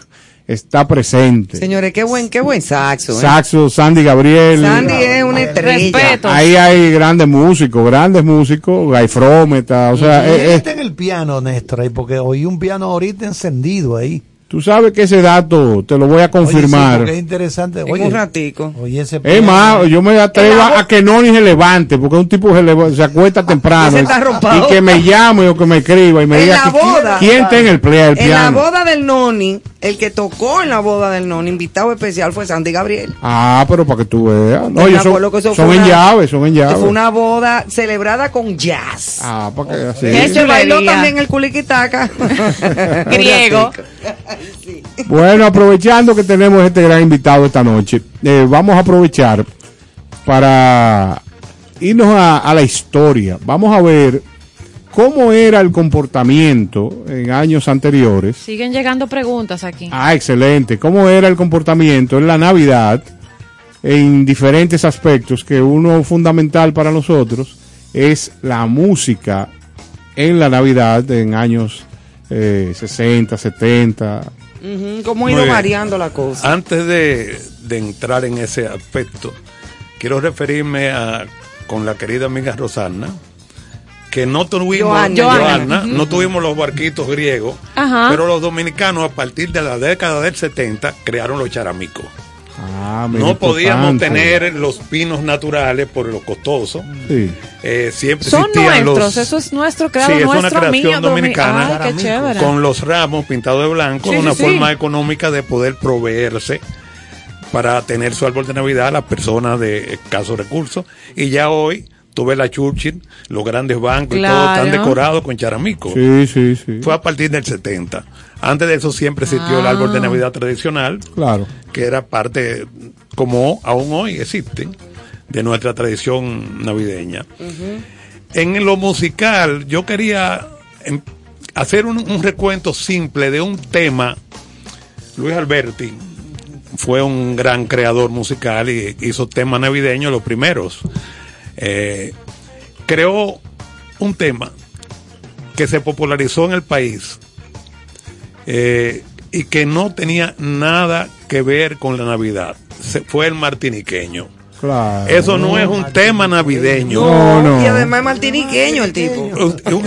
C: está presente.
A: Señores, qué buen, qué buen saxo. ¿eh?
C: Saxo, Sandy Gabriel.
A: Sandy es una estrella.
J: Respeto.
C: Ahí hay grandes músicos, grandes músicos, Guy Frometa, o sea, eh, eh,
K: está en el piano, Néstor, ahí, porque oí un piano ahorita encendido ahí.
C: Tú sabes que ese dato te lo voy a
K: Oye, sí,
C: confirmar.
K: porque es interesante.
A: En
K: Oye,
A: un ratico.
K: oye, ese
C: Es
K: piano.
C: más, yo me atrevo a, que Noni se levante, porque es un tipo que se, leva- se acuesta temprano
A: Ese está
C: y, que me llame o que me escriba y me
A: En
C: diga
A: la
C: que- quién-
A: boda.
C: quién está en el play del
A: En la
C: piano.
A: boda del Noni, el que tocó en la boda del Noni, invitado especial fue Sandy Gabriel.
C: Ah, pero para que tú veas. No, ellos son,
A: acuerdo que eso
C: son en
A: una-
C: llave, son en llave.
A: Fue una boda celebrada con jazz.
C: Ah, para que así.
J: Qué
A: Se bailó también el culiquitaca.
J: Griego.
C: Bueno, aprovechando que tenemos este gran invitado esta noche, eh, vamos a aprovechar para irnos a, a la historia. Vamos a ver cómo era el comportamiento en años anteriores.
J: Siguen llegando preguntas aquí.
C: Ah, excelente. ¿Cómo era el comportamiento en la Navidad en diferentes aspectos? Que uno fundamental para nosotros es la música en la Navidad en años eh, 60, 70.
A: Ujú, ¿Cómo ha ido variando la cosa?
L: Antes de, de entrar en ese aspecto, quiero referirme a con la querida amiga Rosana, que no tuvimos,
A: Joana.
L: No tuvimos los barquitos griegos,
J: Ajá.
L: pero los dominicanos a partir de la década del 70 crearon los charamicos.
C: Ah,
L: No podíamos tener los pinos naturales por lo costoso.
C: Sí.
L: Eh, siempre
J: Son nuestros,
L: los,
J: eso es nuestro, creado
L: Sí, es una creación
J: mío,
L: dominicana.
J: Ay, qué chévere.
L: con los ramos pintados de blanco,
J: Sí,
L: una
J: sí, sí.
L: forma económica de poder proveerse para tener su árbol de Navidad a las personas de escasos recursos. Y ya hoy tuve la Churchill, los grandes bancos y todo están decorados con charamicos.
C: Sí, sí, sí.
L: Fue a partir del 70. Antes de eso siempre existió el
J: Ah.
L: árbol de Navidad tradicional,
C: Claro.
L: que era parte, como aún hoy existe, de nuestra tradición navideña. En lo musical, yo quería em, hacer un, un recuento simple de un tema. Luis Alberti fue un gran creador musical y hizo temas navideños los primeros. Eh, creó un tema que se popularizó en el país eh, y que no tenía nada que ver con la Navidad. Se, fue el martiniqueño.
C: Claro.
L: Eso no es un tema navideño.
C: No, no.
A: Y además es martiniqueño el tipo.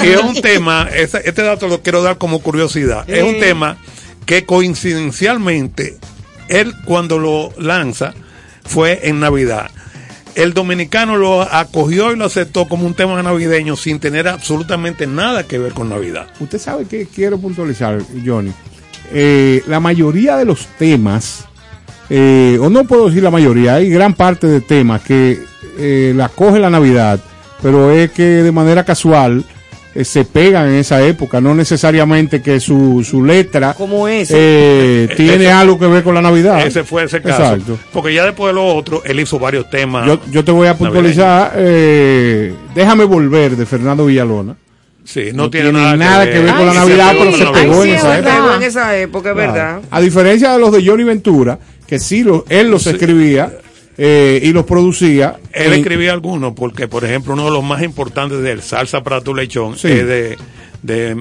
L: Y es un tema, este dato lo quiero dar como curiosidad, es un tema que coincidencialmente él cuando lo lanza fue en Navidad. El dominicano lo acogió y lo aceptó como un tema navideño sin tener absolutamente nada que ver con Navidad.
C: Usted sabe que quiero puntualizar, Johnny. Eh, la mayoría de los temas, eh, o no puedo decir la mayoría, hay gran parte de temas que eh, la coge la Navidad, pero es que de manera casual se pegan en esa época, no necesariamente que su, su letra
A: Como ese.
C: eh, tiene
L: Ese-
C: algo que ver con la Navidad.
L: Ese fue ese caso.
C: Exacto.
L: Porque ya después de lo otro, él hizo varios temas.
C: Yo, yo te voy a puntualizar, eh, déjame volver de Fernando Villalona.
L: Sí, no,
C: no
L: tiene,
C: tiene
L: nada,
C: nada que ver
J: con la
C: Navidad, pero se pegó en esa
J: es
C: época.
A: Pegó
J: verdad.
A: en esa época, es verdad.
C: A diferencia de los de Johnny Ventura, que sí, lo- él los escribía eh, y los producía.
L: Él
C: en-
L: escribía algunos, porque por ejemplo uno de los más importantes del Salsa para tu lechón
C: Sí.
L: es de, de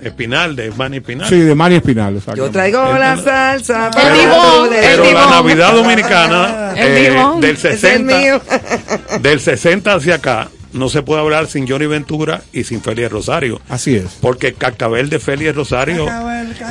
L: Espinal, de Manny Espinal.
C: Sí, de Manny Espinal.
A: Yo traigo la salsa.
J: El
A: para
J: el
L: Pero la
J: Dibón.
L: Navidad dominicana
J: El
L: eh, del
A: Ese es el
L: 60
A: mío.
L: del 60 hacia acá no se puede hablar sin Johnny Ventura y sin Félix Rosario.
C: Así es.
L: Porque Cacabel de Félix Rosario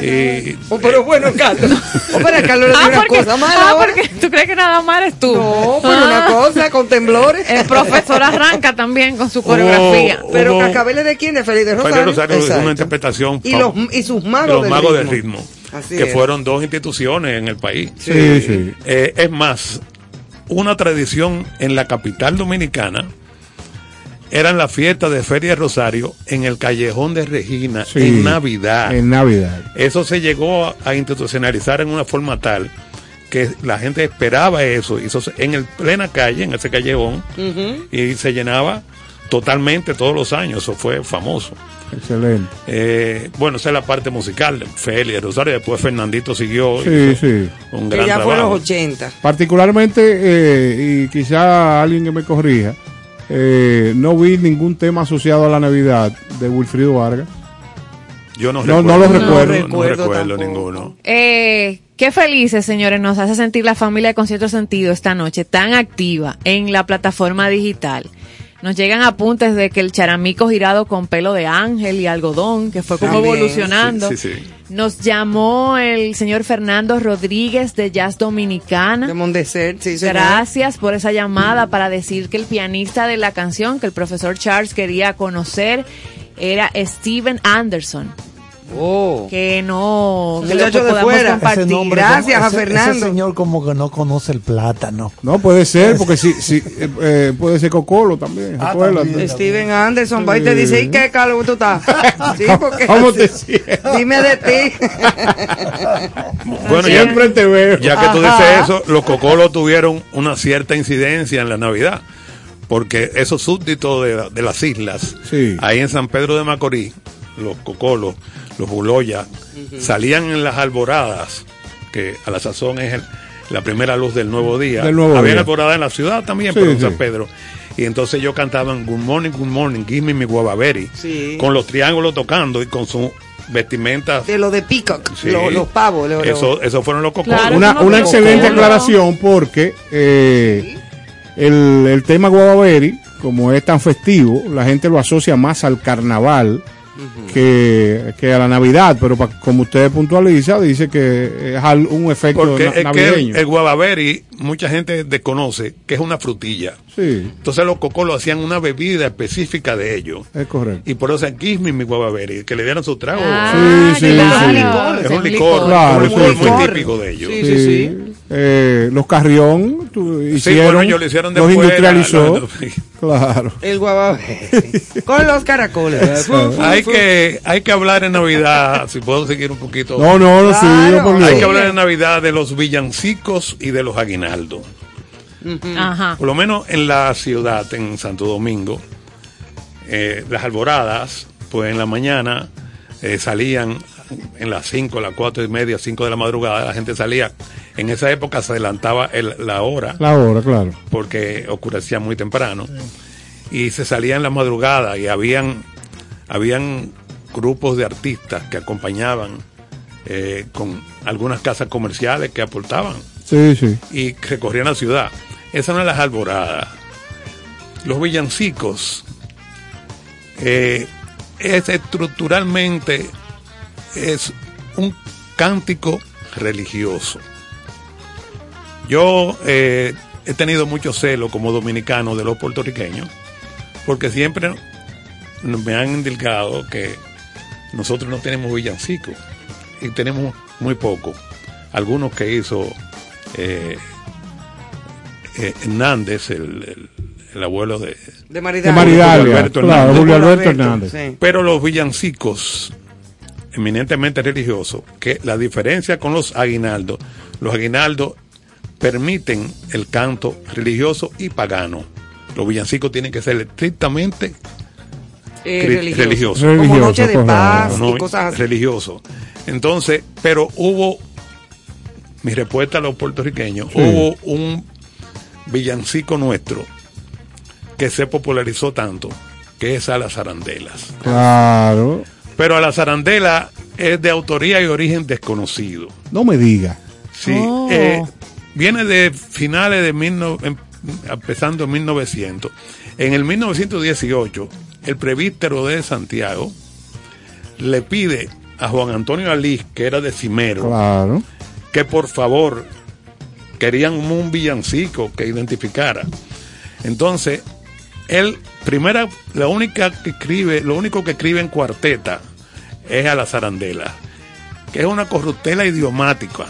L: y
A: Oh, pero bueno, Carlos. Oh, pero Carlos
J: Ah,
A: una
J: porque,
A: cosa mala.
J: ah, porque tú crees que nada más eres tú.
A: No, pero una cosa con temblores.
J: El profesor arranca también con su coreografía.
A: Pero Cacabel es de quién? De Feliz de Rosario.
L: Félix Rosario hizo
A: Exacto.
L: una interpretación
A: Y, los, y sus magos,
L: los
A: del
L: magos
A: ritmo.
L: del ritmo,
A: Así
L: que
A: es.
L: fueron dos instituciones en el país.
C: Sí, sí.
L: Eh, es más, una tradición en la capital dominicana eran las fiestas de Feria de Rosario en el callejón de Regina
C: Sí.
L: en Navidad.
C: En Navidad.
L: Eso se llegó a, a institucionalizar en una forma tal que la gente esperaba eso, y eso en el plena calle, en ese callejón, y se llenaba totalmente todos los años, eso fue famoso.
C: Excelente.
L: Eh, bueno, esa es la parte musical, Félix Rosario, después Fernandito siguió,
C: Sí, sí.
L: un
A: Que
L: gran
A: ya fue
L: trabajo.
A: los 80.
C: Particularmente, eh, y quizá alguien que me corrija, eh, no vi ningún tema asociado a la Navidad de Wilfrido Vargas.
L: Yo no,
C: No,
L: recuerdo.
C: no lo
L: No
C: recuerdo.
L: ninguno.
J: Eh, qué felices, señores, nos hace sentir la familia de Concierto Sentido esta noche tan activa en la plataforma digital. Nos llegan apuntes de que el charamico girado con pelo de ángel y algodón, que fue como
A: También.
J: evolucionando.
L: Sí, sí, sí.
J: Nos llamó el señor Fernando Rodríguez de Jazz Dominicana.
A: De Mondeser, sí, señor.
J: Gracias por esa llamada para decir que el pianista de la canción que el profesor Charles quería conocer era Steven Anderson.
A: Oh.
J: Que no, que lo
A: de fuera.
J: compartir.
K: Ese nombre
A: Gracias
K: como-
A: a
K: ese-
A: Fernando.
K: Ese señor como que no conoce el plátano.
C: No, puede ser, porque sí, sí eh, eh, puede ser Cocolo también.
K: Ah, también.
A: Steven Anderson va y te dice, ¿y qué calvo tú estás? Sí, porque
C: ¿Cómo te?
A: Dime de ti.
L: Bueno, ya,
C: Siempre te veo.
L: ya que tú dices eso, los cocolos tuvieron una cierta incidencia en la Navidad. Porque esos súbditos de, de las islas,
C: Sí.
L: ahí en San Pedro de Macorís, los cocolos, los buloyas, salían en las alboradas, que a la sazón es el- la primera luz del nuevo día.
C: Del nuevo
L: Habían
C: día.
L: alboradas en la ciudad también,
C: Sí,
L: pero en
C: sí.
L: San Pedro. Y entonces ellos cantaban Good Morning, Good Morning, Give Me My Guavaberry,
A: Sí.
L: con los triángulos tocando y con su vestimenta.
A: De lo de Peacock,
L: Sí.
A: lo- los pavos.
L: Eso, eso fueron los cocolos.
J: Claro,
C: una,
J: no
C: excelente
J: Cocolo.
C: aclaración porque eh, el, el tema Guavaveri, como es tan festivo, la gente lo asocia más al carnaval que, que a la Navidad, pero pa- como usted puntualiza, dice que es un efecto
L: Porque
C: na-
L: es que
C: navideño.
L: el, el guavaberry, mucha gente desconoce que es una frutilla.
C: Sí,
L: Entonces los cocolos hacían una bebida específica de ellos.
C: es correcto.
L: Y por eso aquí mi, mi guavaberry, que le dieran su trago.
J: Ah,
C: Sí, sí,
J: claro,
C: sí.
L: es un
J: un
L: licor,
C: Claro,
L: un licor
C: sí.
L: muy típico de ellos.
A: Sí, sí, sí.
C: Eh, los Carrión tu- hicieron,
L: bueno, ellos lo hicieron de
C: los
L: fuera,
C: industrializó.
L: lo-
C: Claro.
A: El guavabe. Con los caracoles. Fu, fu,
L: Hay
A: fu.
L: que, hay que hablar en Navidad, si puedo seguir un poquito.
C: No, no, no, sí, por
L: Hay que hablar en Navidad de los villancicos y de los aguinaldos.
J: Ajá.
L: Por lo menos en la ciudad, en Santo Domingo, eh, las alboradas, pues en la mañana eh, salían en las 5, las 4 y media, 5 de la madrugada, la gente salía. En esa época se adelantaba el- la hora
C: La hora, claro.
L: porque oscurecía muy temprano y se salía en la madrugada y habían habían grupos de artistas que acompañaban eh, con algunas casas comerciales que aportaban
C: Sí, sí.
L: y recorrían la ciudad. Esas eran las alboradas. Los villancicos eh, es estructuralmente es un cántico religioso. Yo eh, he tenido mucho celo como dominicano de los puertorriqueños, porque siempre me han indicado que nosotros no tenemos villancicos y tenemos muy poco. Algunos que hizo eh, eh, Hernández, el, el- el abuelo de...
A: De Maridalia.
C: De Maridalia,
L: Julio Alberto
C: claro,
L: Hernández.
C: Julio Alberto
A: Alberto,
C: Hernández.
A: sí.
L: Pero los villancicos, eminentemente religiosos, que la diferencia con los aguinaldos, los aguinaldos permiten el canto religioso y pagano. Los villancicos tienen que ser estrictamente
A: Eh, religioso.
L: religiosos.
A: Como
C: Religioso,
A: noche de paz
L: no,
A: y cosas así.
L: religioso. Entonces, pero hubo, mi respuesta a los puertorriqueños,
C: Sí.
L: hubo un villancico nuestro que se popularizó tanto, que es a las arandelas.
C: Claro.
L: Pero a la zarandela es de autoría y origen desconocido.
C: No me diga.
L: Sí,
J: Oh.
L: eh, viene de finales de mil no- em- empezando en 1900. En el 1918, el prevístero de Santiago le pide a Juan Antonio Alís, que era de Cimero,
C: Claro.
L: que por favor querían un villancico que identificara. Entonces, él, primera, la única que escribe, lo único que escribe en cuarteta es a la zarandela, que es una corruptela idiomática,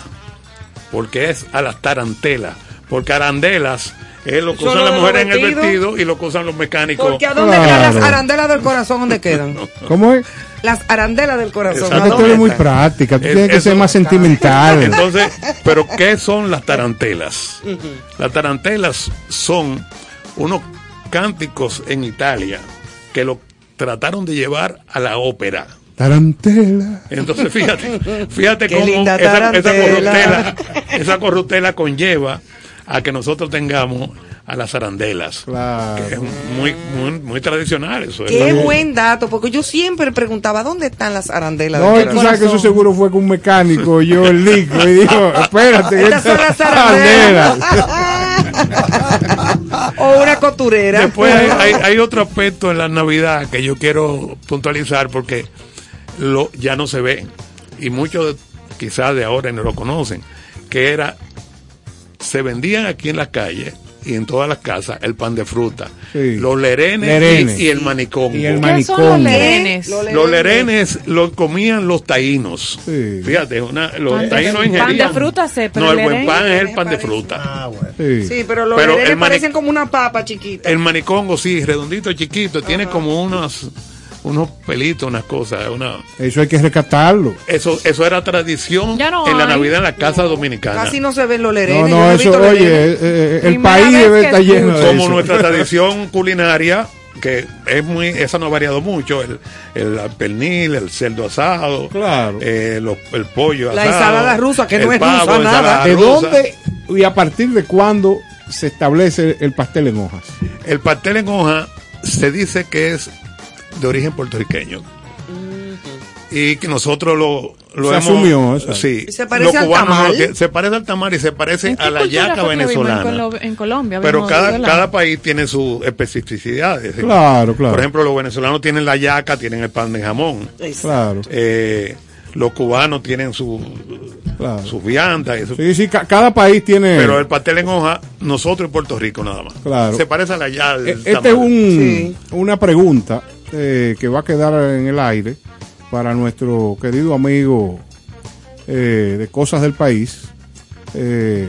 L: porque es a las tarantelas, porque arandelas es lo que usan las mujeres en el vestido y lo que usan los mecánicos.
A: Porque ¿a dónde
C: Claro.
A: quedan las arandelas del corazón? ¿Dónde quedan?
C: ¿Cómo es?
A: Las arandelas del corazón.
L: Exacto.
A: ¿a
C: Es que tú eres muy práctica. Tú
L: Es-
C: tienes que
L: eso-
C: ser más sentimental.
L: Entonces, pero ¿qué son las tarantelas? Las tarantelas son unos cánticos en Italia que lo trataron de llevar a la ópera.
C: Tarantela.
L: Entonces, fíjate, fíjate
A: Qué
L: cómo
A: linda
L: esa, esa
A: tarantela.
L: corruptela, esa corruptela conlleva a que nosotros tengamos a las arandelas.
C: Claro.
L: Que es muy, muy, muy tradicional eso.
A: Qué
L: es la-
A: buen dato, porque yo siempre preguntaba, ¿dónde están las arandelas?
C: No, tú sabes que eso seguro fue con un mecánico, yo el disco, y dijo, espérate,
A: Estas son las
C: arandelas.
A: o una costurera.
L: Después hay, hay- hay otro aspecto en la Navidad que yo quiero puntualizar porque lo, ya no se ve y muchos quizás de ahora no lo conocen, que era, se vendían aquí en las calles y en todas las casas el pan de fruta,
C: Sí.
L: los lerenes,
C: Lerenes.
L: Y, y el manicón.
C: Y el
J: ¿Qué son los lerenes?
L: Los lerenes los comían los taínos.
C: Sí.
L: Fíjate, una, los
J: Pan de-
L: taínos
J: pan
L: ingerían.
J: de fruta pero
L: No, el buen pan es el pan de fruta.
C: Sí.
A: Sí, pero los
L: Pero
A: lerenes parecen como una papa chiquita.
L: El manicongo, sí, redondito, chiquito, tiene como unos, unos pelitos, unas cosas. Una,
C: Eso hay que rescatarlo.
L: eso, eso era tradición
J: Ya no
L: en la. Navidad en la casa dominicana.
A: Casi no se ven los
C: No,
A: lerenes. yo
C: no,
A: he
C: eso,
A: visto
C: oye, eh, eh, el país debe estar lleno de
L: como
C: eso.
L: nuestra tradición culinaria, que es muy, esa no ha variado mucho, el, el pernil, el cerdo asado,
C: Claro.
L: eh, los- el pollo
A: La
L: asado,
A: ensalada rusa, que no es
L: pavo,
A: rusa nada.
C: ¿De
L: rusa.
C: dónde y a partir de cuándo se establece el pastel en hojas?
L: El pastel en hoja se dice que es de origen puertorriqueño. Y que nosotros lo, lo
C: Se
L: hemos.
C: asumió, exacto.
L: Sí.
A: ¿Y se parece
L: Los
A: al tamal?
L: que- se parece al tamal y se parece
J: ¿En qué
L: a la yaca
J: vimos? En
L: venezolana.
J: Colo- En, Colombia.
L: Pero cada, cada país tiene sus especificidades.
C: Claro, claro.
L: Por ejemplo, los venezolanos tienen la yaca, tienen el pan de jamón.
C: Claro,
L: Eh, los cubanos tienen su,
C: claro.
L: sus viandas. y su-
C: Sí, sí, ca- cada país tiene.
L: Pero el pastel en hoja, nosotros en Puerto Rico nada más.
C: Claro.
L: Se parece a la yaca.
C: Eh, Esta es un, una pregunta eh, que va a quedar en el aire para nuestro querido amigo eh, de Cosas del País, eh,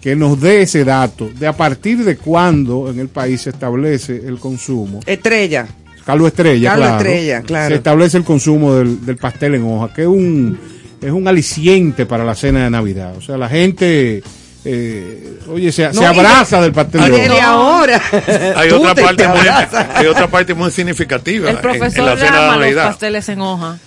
C: que nos dé ese dato de a partir de cuándo en el país se establece el consumo.
A: Estrella.
C: Carlos Estrella,
A: Carlos
C: claro.
A: Estrella, claro.
C: Se establece el consumo del, del pastel en hoja, que es un, es un aliciente para la cena de Navidad. O sea, la gente, eh, oye, se,
A: No,
C: se
A: y de-
C: abraza del pastel
A: Y
C: de
A: desde
C: hoja.
A: ahora.
L: Hay otra,
A: te
L: parte muy, hay otra parte muy significativa
J: El
L: en-
J: profesor
L: en, la cena de
J: los
L: Navidad.
J: pasteles en hoja.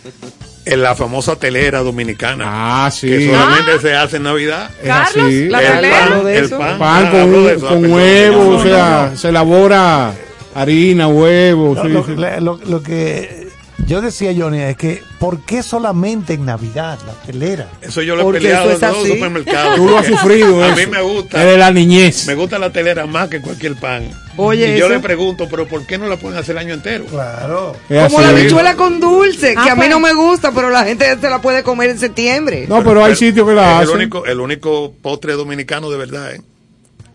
L: En la famosa telera dominicana.
C: Ah, sí.
L: Que solamente se hace en Navidad.
C: Es
J: Carlos,
C: así.
J: la
L: el
J: telera.
L: pan,
A: Hablo de
L: el
A: eso.
L: pan,
C: pan
L: Ah,
C: con,
L: hablo de eso,
C: con
L: ah,
C: huevo,
J: No,
C: o sea, se elabora harina, huevo.
K: Lo,
C: sí,
K: lo-
C: sí.
K: le- lo- lo que yo decía, Johnny, es que ¿por qué solamente en Navidad la telera?
L: Eso yo lo he
A: Porque
L: peleado
A: eso
L: en
A: es
L: todos los supermercados.
C: Tú lo has sufrido,
L: A
C: eso.
L: mí me gusta.
C: Desde la niñez.
L: Me gusta la telera más que cualquier pan.
A: Oye,
L: y yo
A: eso-
L: le pregunto, pero ¿por qué no la pueden hacer el año entero?
K: Claro.
C: Es
A: Como la bichuela con dulce,
J: Ah,
A: que a mí
J: pues.
A: no me gusta, pero la gente se la puede comer en septiembre.
C: No, pero hay sitios que la
L: es el
C: hacen.
L: único, el único postre dominicano de verdad, ¿eh?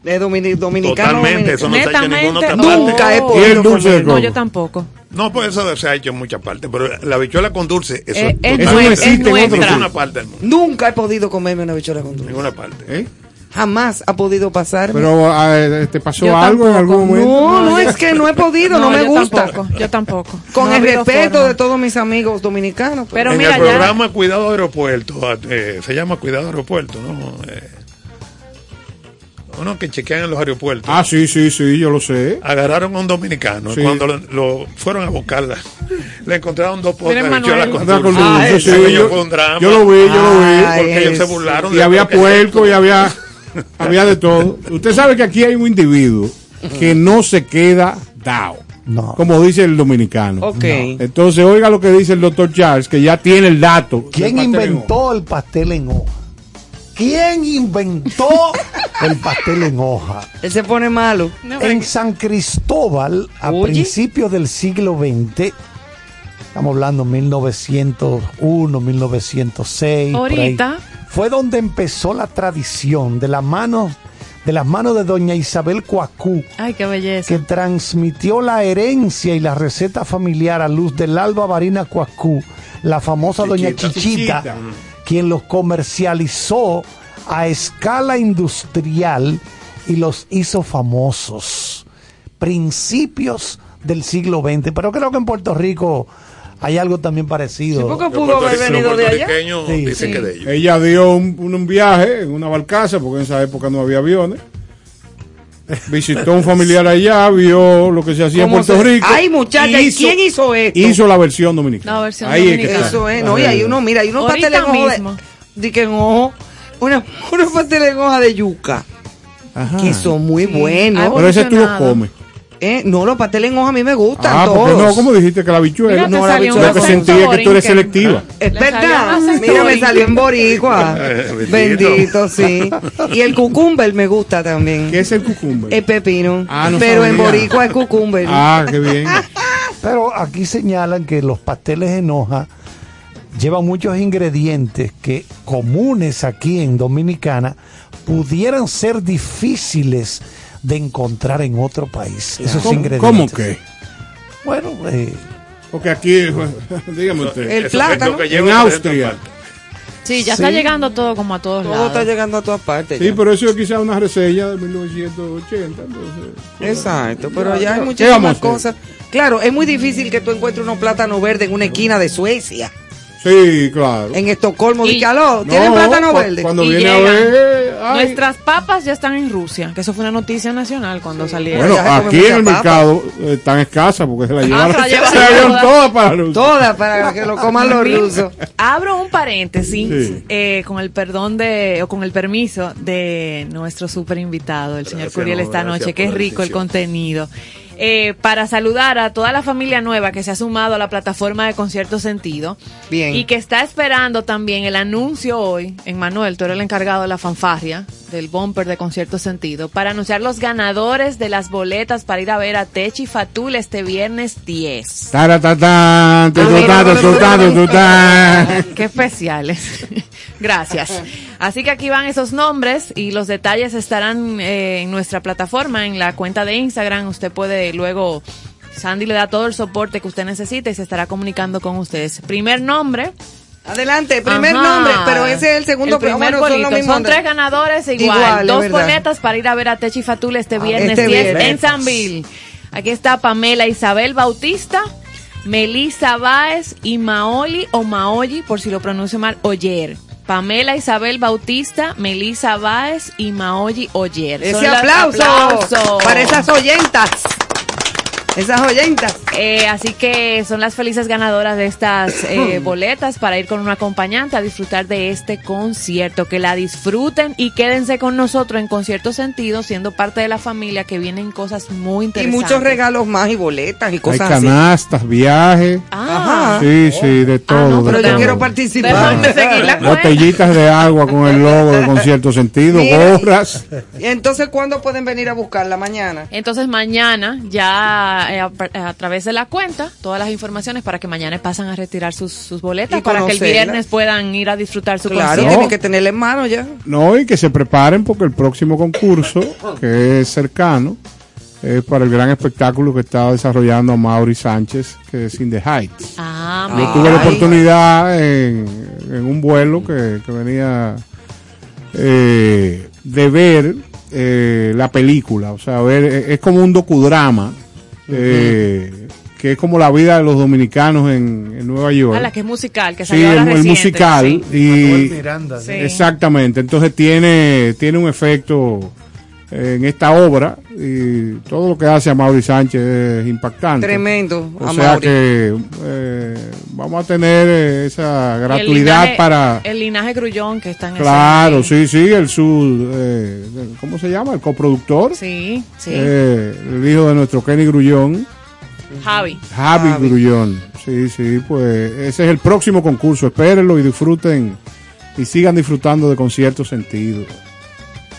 A: De domini- dominicano.
L: Totalmente, eso no ha hecho en ninguna otra parte.
A: Nunca he podido
C: de.
J: No, yo tampoco.
L: No, pues eso se ha hecho en muchas partes, pero la bichuela con dulce, eso
J: Eh, es
C: Eso no existe
J: es
C: en
L: ninguna parte del mundo.
A: Nunca he podido comerme una bichuela con
L: En
A: dulce.
L: ninguna parte.
C: ¿Eh?
A: Jamás ha podido pasar.
C: Pero eh, te pasó
J: Yo
C: algo en algún momento.
A: No, no, es que no he podido, no, me
J: yo
A: gusta.
J: Tampoco, yo tampoco.
A: Con
J: No
A: el respeto
J: forma.
A: de todos mis amigos dominicanos. pues.
J: Pero
L: en
J: mira,
L: el
J: ya-
L: programa Cuidado Aeropuerto, eh, se llama Cuidado Aeropuerto, ¿no? Eh, uno que chequean en los aeropuertos.
C: Ah, sí, sí, sí, yo lo sé.
L: Agarraron a un dominicano
C: Sí.
L: y cuando lo, lo fueron a buscarla, le encontraron dos potes de dulce,
A: Ay,
C: sí,
L: Aquello
C: yo,
L: fue un drama.
C: yo lo vi, yo lo vi.
A: Ay,
L: porque ellos se burlaron
C: Y
L: de
C: había puerco y había, había de todo. Usted sabe que aquí hay un individuo que no se queda dado,
K: No.
C: como dice el dominicano.
A: Ok.
C: Entonces, oiga lo que dice el doctor Charles, que ya tiene el dato.
K: ¿Quién inventó el pastel en hoja? ¿Quién inventó el pastel en hoja?
A: Él se pone malo.
K: En San Cristóbal, a
A: Oye.
K: principios del siglo XX, estamos hablando 1901, 1906, por ahí,
J: Ahorita.
K: fue donde empezó la tradición de las manos de las manos de doña Isabel Coacú,
J: Ay, qué belleza.
K: que transmitió la herencia y la receta familiar a luz del Alba Varina Coacú, la famosa doña.
L: Chichita,
K: Chichita. Quien los comercializó a escala industrial y los hizo famosos. Principios del siglo XX, pero creo que en Puerto Rico hay algo también parecido.
A: Sí, porque pudo haber venido de allá.
K: Sí,
L: dicen
J: sí.
L: que de ellos.
C: Ella dio un, un- un viaje en una barcaza, porque en esa época no había aviones. Visitó un familiar allá, vio lo que se hacía en
A: ¿Cómo
C: Puerto
A: se-
C: Rico.
A: Ay, muchacha, ¿y
C: hizo-
A: quién hizo esto?
C: Hizo la versión dominicana.
J: La versión
C: Ahí es que
J: dominicana.
A: Eso es, no, y hay uno, mira, hay unos pasteles en hoja de, de que en ojo, una, unos pasteles en hoja de yuca.
C: Ajá.
A: que son muy
J: Sí,
A: buenos.
C: Pero ese tú lo
J: evolucionado.
C: comes.
A: Eh, no, los pasteles en hoja a mí me gustan
C: Ah,
A: todos.
C: no, como dijiste que la bichuela.
A: No, la bichuela
C: Lo que
J: acento
C: sentí es que tú eres selectiva.
A: Es verdad. Mira, me salió en boricua. Bendito. sí. Y el cucumber me gusta también.
C: ¿Qué es el cucumber?
A: El pepino.
C: Ah, no
A: Pero en boricua es cucumber.
C: Ah, qué bien.
K: Pero aquí señalan que los pasteles en hoja llevan muchos ingredientes que comunes aquí en Dominicana pudieran ser difíciles de encontrar en otro país. Esos
C: ¿Cómo,
K: ingredientes.
C: cómo que?
K: Bueno, eh,
C: Porque aquí, dígame usted.
A: El plátano.
F: que
C: En Austria.
J: Sí, ya
C: Sí.
J: está llegando todo como a todos
A: Todo
J: lados.
A: está llegando a todas partes.
C: Sí,
A: ya.
C: pero eso es quizás una reseña de 1980. Entonces,
A: Exacto, pero ya hay
C: ¿Qué vamos a
A: muchísimas cosas. Claro, es muy difícil que tú encuentres unos plátanos verdes en una esquina de Suecia,
C: Sí, claro.
A: en Estocolmo.
J: Y-
A: Dice, aló,
C: No,
A: ¿tienen plátano
C: cu-
A: verde?
C: Cuando
J: Y
C: viene a ver. ay,
J: Nuestras papas ya están en Rusia, que eso fue una noticia nacional cuando salieron.
C: bueno, aquí en el
A: papa.
C: mercado eh, están escasas porque se la llevaron,
J: se la
C: se
J: llevaron
C: la llevaron
J: todas.
C: todas para Rusia.
A: Todas para que lo coman los rusos.
J: Abro un paréntesis
C: Sí.
J: eh, con el perdón de, o con el permiso de nuestro super invitado, el señor
F: Gracias,
J: Curiel,
F: no,
J: esta noche. Qué rico el contenido. Eh, para saludar a toda la familia nueva que se ha sumado a la plataforma de Concierto Sentido.
A: Bien.
J: Y que está esperando también el anuncio hoy, en Manuel, tú eres el encargado de la fanfarria, del bumper de Concierto Sentido, para anunciar los ganadores de las boletas para ir a ver a Techi Fatul este viernes 10.
C: Taratatán, tutután, tutután, tutután.
J: Qué especiales. Gracias. Así que aquí van esos nombres y los detalles estarán eh, en nuestra plataforma, en la cuenta de Instagram. Usted puede luego, Sandy le da todo el soporte que usted necesita y se estará comunicando con ustedes. Primer nombre.
A: Adelante, primer
J: Ajá.
A: nombre, pero ese es el segundo
J: El primer
A: bueno, son los
J: Son tres ganadores e igual.
A: Igual,
J: Dos boletas para ir a ver a Techi Fatul este viernes
A: este
J: 10
A: viernes.
J: en Sanville. Aquí está Pamela Isabel Bautista, Melissa Báez y Maoli o Maoli, por si lo pronuncio mal, Oyer. Pamela Isabel Bautista, Melissa Báez y Maoli Oyer.
A: Ese aplauso,
J: aplauso.
A: para esas oyentas. Esas oyentas.
J: Eh, así que son las felices ganadoras de estas eh, boletas para ir con un acompañante a disfrutar de este concierto. Que la disfruten y quédense con nosotros en Concierto Sentido, siendo parte de la familia, que vienen cosas muy
A: Y
J: interesantes.
A: muchos regalos más y boletas y
C: Hay
A: cosas así.
C: canastas, viajes.
J: Ah,
A: Ajá.
C: Sí, sí, de todo.
J: no,
C: de
A: Pero yo
C: todo.
A: quiero participar.
J: déjame seguir la cuenta.
C: Botellitas de agua con el logo de concierto sentido,
A: Mira.
C: gorras.
A: Y entonces, ¿cuándo pueden venir a buscarla? Mañana.
J: Entonces mañana ya eh, a, a través de la cuenta todas las informaciones para que mañana pasen a retirar sus, sus boletas
A: Y
J: para que el viernes puedan ir a disfrutar su
A: Claro,
J: concierto.
A: tienen que tenerla en mano ya.
C: No, y que se preparen porque el próximo concurso, que es cercano, es para el gran espectáculo que está desarrollando Mauri Sánchez, que es In the Heights.
J: Ah,
C: Yo tuve la oportunidad en, en un vuelo que, que venía eh, de ver eh, la película, o sea, ver, es, es como un docudrama, eh, que es como la vida de los dominicanos en, en Nueva York.
J: Ah, la que es musical, que
C: Sí,
J: salió
C: el,
J: ahora
C: el
J: reciente,
C: musical
J: sí.
K: Manuel
C: y
K: Miranda.
J: Sí.
C: exactamente, entonces tiene tiene un efecto en esta obra y todo lo que hace a Mauri Sánchez es impactante.
A: Tremendo.
C: O
A: a
C: sea
A: Mauri.
C: que eh, vamos a tener esa
J: El
C: gratuidad
J: linaje-
C: para...
J: El linaje grullón que está en
C: Claro,
J: ese-
C: sí, sí, el su... eh, ¿Cómo se llama? El coproductor.
J: Sí, sí.
C: Eh, el hijo de nuestro Kenny Grullón,
J: Javi.
C: Javi,
A: Javi.
C: Grullón. Sí, sí, pues ese es el próximo concurso. Espérenlo y disfruten y sigan disfrutando de conciertos sentidos.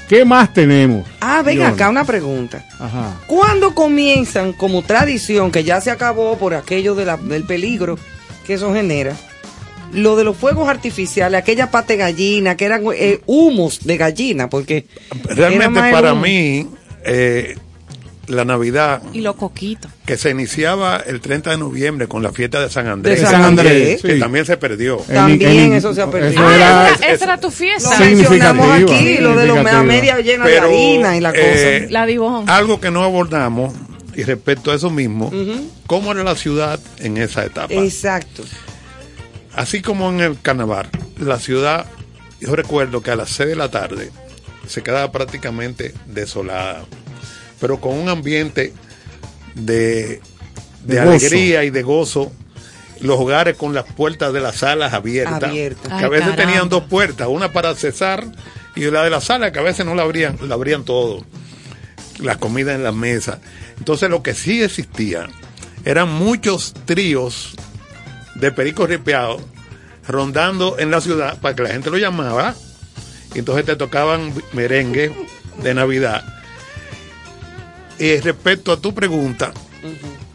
C: ¿Qué más tenemos?
A: Ah, ven acá una pregunta.
C: Ajá.
A: ¿Cuándo comienzan como tradición, que ya se acabó por aquello de la- del peligro que eso genera, lo de los fuegos artificiales, aquella pate gallina, que eran eh, humos de gallina? Porque
L: Realmente para mí, eh, la Navidad,
J: Y los coquitos.
L: que se iniciaba el 30 de noviembre con la fiesta de San Andrés,
A: De
C: San Andrés,
L: que
C: sí.
L: también se perdió.
A: También eso se ha perdido.
C: eso
J: Ah,
C: era-
J: esa, esa era tu fiesta.
A: Lo
C: Sí.
A: mencionamos aquí, lo de los media llena de harina y la
L: eh,
A: cosa.
J: La divojón.
L: Algo que no abordamos, y respecto a eso mismo, ¿cómo era la ciudad en esa etapa?
A: Exacto.
L: Así como en el carnaval, la ciudad, yo recuerdo que a las 6 de la tarde se quedaba prácticamente desolada, pero con un ambiente de, de
C: De gozo.
L: alegría y de gozo. Los hogares con las puertas de las salas abiertas, que
J: Ay,
L: a veces
J: caramba.
L: tenían dos puertas, una para cesar Y la de la sala, que a veces no la abrían, la abrían todo. Las comidas en las mesas. Entonces lo que sí existía eran muchos tríos de pericos ripeados rondando en la ciudad para que la gente lo llamaba. Y entonces te tocaban merengue de Navidad. Y respecto a tu pregunta,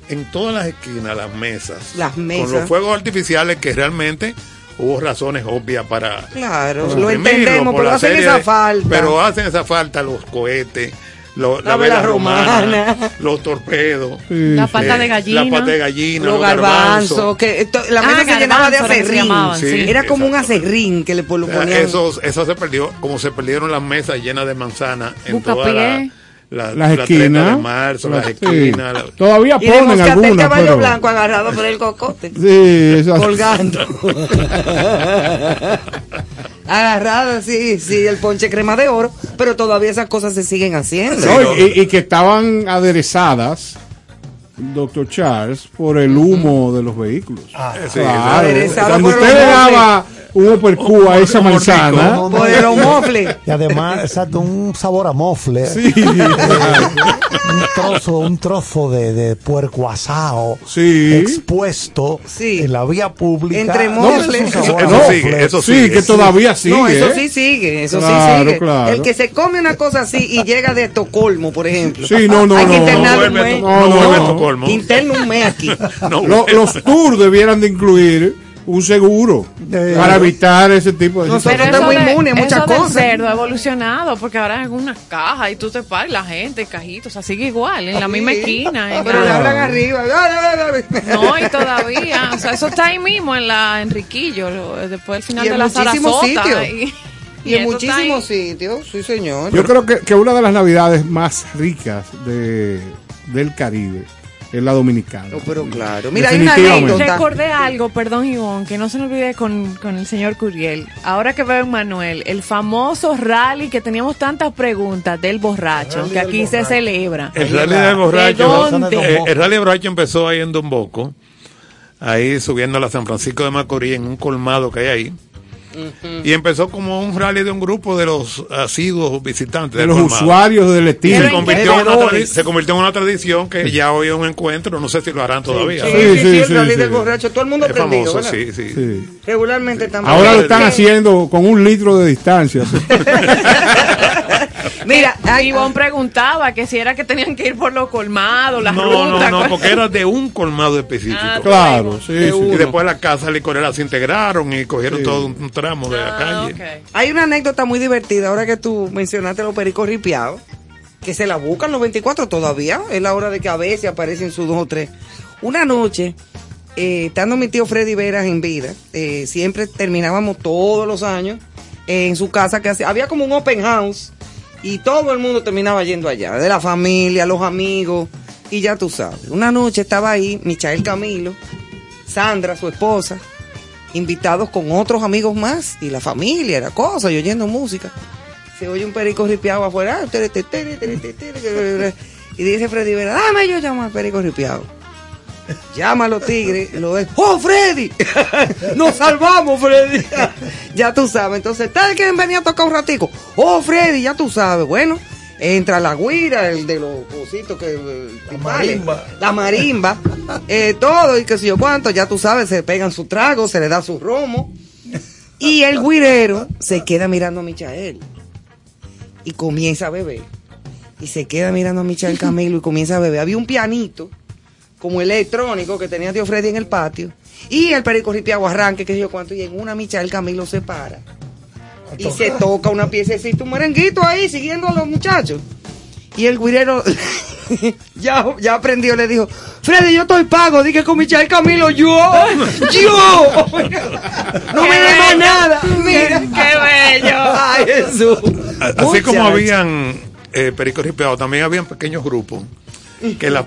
L: en todas las esquinas, las mesas,
A: Las
L: con los fuegos artificiales que realmente hubo razones obvias para
A: Claro, lo entendemos,
L: por
A: pero hacen esa
L: de-
A: falta.
L: Pero hacen esa falta los cohetes, lo- la,
A: La
L: vela romana,
A: romana.
L: los torpedos,
J: La pata de
L: eh,
J: gallina.
L: la pata de gallina,
A: los garbanzos, que esto- la
J: Ah,
A: mesa se llenaba de acerrín.
J: llamaban,
L: sí.
A: Era como un acerrín que le po- lo
L: O sea,
A: ponían.
L: Eso, eso se perdió, como se perdieron las mesas llenas de manzana en toda la, la,
C: Las
L: la 30
C: esquinas.
L: de marzo, las
C: Sí.
L: esquinas. la-
C: Todavía ponen algunas,
A: caballo
C: pero...
A: blanco agarrado por el cocote.
C: Sí, eso-
A: Colgando. agarrado, sí, sí, el ponche crema de oro. Pero todavía esas cosas se siguen haciendo.
C: No, y, y que estaban aderezadas, doctor Charles, por el humo de los vehículos.
L: sí,
C: Claro.
A: Aderezado
C: Cuando
A: por
C: usted
A: los
C: daba un uppercut a esa manzana,
K: No, no,
A: Por el mofle.
K: Y además, exacto, un sabor a mofle.
C: sí,
K: un trozo, un trozo de, de puerco asado
C: Sí.
K: expuesto
A: Sí.
K: en la vía pública.
A: Entre mofles.
L: Eso
K: a
L: sigue, eso
C: sí,
L: sigue.
C: que todavía sigue.
A: no, eso
C: ¿eh?
A: sí sigue, eso
C: Claro,
A: sí sigue.
C: claro.
A: El que se come una cosa así y llega de Estocolmo, por ejemplo.
C: Sí, no, no,
A: Hay que
C: no.
L: No vuelve, no,
C: no.
L: Estocolmo.
A: Interno un mes aquí.
C: Los tours debieran de incluir un seguro para evitar ese tipo de
A: Nosotros
C: situaciones.
A: estamos inmunes a muchas cosas.
J: cerdo ha evolucionado porque ahora es unas cajas y tú te paras y la gente, cajitos, o sea, sigue igual, en la misma esquina. en
A: Pero le
J: la-
A: hablan arriba.
J: No, y todavía, o sea, eso está ahí mismo en la Enriquillo, lo- después del final
A: Y en
J: de la
A: muchísimos
J: Sarasota.
A: sitios.
J: Y,
A: Y en muchísimos sitios, sí señor.
C: Yo creo que, que una de las navidades más ricas de, del Caribe es la dominicana.
A: No, pero claro. Mira, hay una
C: Definitivamente.
A: anécdota.
J: Recordé algo, perdón Ivonne, que no se me olvide con, con el señor Curiel. Ahora que veo en Manuel, el famoso rally que teníamos tantas preguntas del borracho, que aquí se celebra.
L: El rally del borracho,
J: ¿De dónde?
L: eh, el rally del borracho empezó ahí en Don Bosco, ahí subiendo a la San Francisco de Macorís en un colmado que hay ahí. Y empezó como un rally de un grupo de los asiduos visitantes
C: de los usuarios del estilo.
L: se convirtió, en una
A: Bebedores.
L: tradi- se convirtió en una tradición que ya hoy es un encuentro, no sé si lo harán todavía.
A: Sí,
C: Sí,
A: sí,
C: sí,
A: sí, el
C: sí,
A: rally
C: sí.
A: del borracho. Todo el mundo
L: Es
A: prendido,
L: famoso, sí, sí.
C: Sí.
A: Regularmente también.
C: Ahora lo están haciendo con un litro de distancia.
A: Mira,
J: Ivonne preguntaba que si era que tenían que ir por los colmados, las
L: No,
J: rutas.
L: no, no, porque era de un colmado específico.
J: Ah,
C: claro, sí,
A: De
C: sí.
L: Y después las casas licoreras se integraron y cogieron
C: Sí.
L: todo un, tramo de la
J: Ah,
L: calle.
J: ok.
A: hay una anécdota muy divertida ahora que tú mencionaste los pericos ripiados, que se la buscan los 24 todavía. Es la hora de que a veces aparecen sus dos o tres. Una noche, eh, estando mi tío Freddy Veras en vida, eh, siempre terminábamos todos los años en su casa que hacía- había como un open house y todo el mundo terminaba yendo allá, de la familia, los amigos, y ya tú sabes. Una noche estaba ahí Michael Camilo, Sandra, su esposa, invitados con otros amigos más y la familia, la cosa, y oyendo música. Se oye un perico ripiado afuera, ah, y dice Freddy Vera, dame yo llamo al perico ripiado. Llama a los tigres, lo ves, ¡oh Freddy! ¡Nos salvamos, Freddy! ya tú sabes, entonces, ¿tal quieren venir a tocar un ratico? ¡Oh Freddy! Ya tú sabes, bueno, entra la guira, el de los cositos que... La
K: marimba.
A: La marimba, eh, todo y qué sé yo cuánto, ya tú sabes, se pegan su trago, se le da su romo. Y el guirero se queda mirando a Michael y comienza a beber. Y se queda mirando a Michael Camilo y comienza a beber. Había un pianito, como electrónico, que tenía tío Freddy en el patio. Y el perico ripiago arranque, qué sé yo cuánto. Y en una Michael Camilo se para. Y se toca una piececita, un merenguito ahí, siguiendo a los muchachos. Y el guirero ya, ya aprendió, le dijo, Freddy, yo estoy pago, dije con Michael Camilo, yo, yo. No me dé más nada. Mira.
J: ¡Qué bello!
A: Ay, Jesús.
L: Así como habían eh, pericos ripeados, también habían pequeños grupos que las que las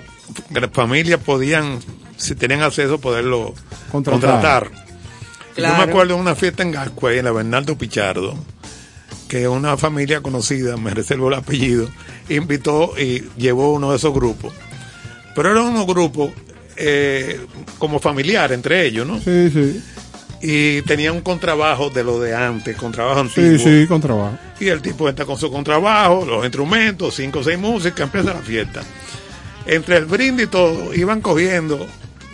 L: familias podían, si tenían acceso, poderlo
C: Contratar.
L: contratar. Yo me acuerdo de una fiesta en Gascue, en la Bernardo Pichardo, que una familia conocida, me reservo el apellido, invitó y llevó uno de esos grupos. Pero eran unos grupos eh, como familiares entre ellos, ¿no?
C: Sí, sí.
L: y tenía un contrabajo de lo de antes, contrabajo
C: Sí,
L: antiguo.
C: sí, con trabajo.
L: Y el tipo está con su contrabajo, los instrumentos, cinco o seis músicas, empieza la fiesta. Entre el brindis y todo, iban cogiendo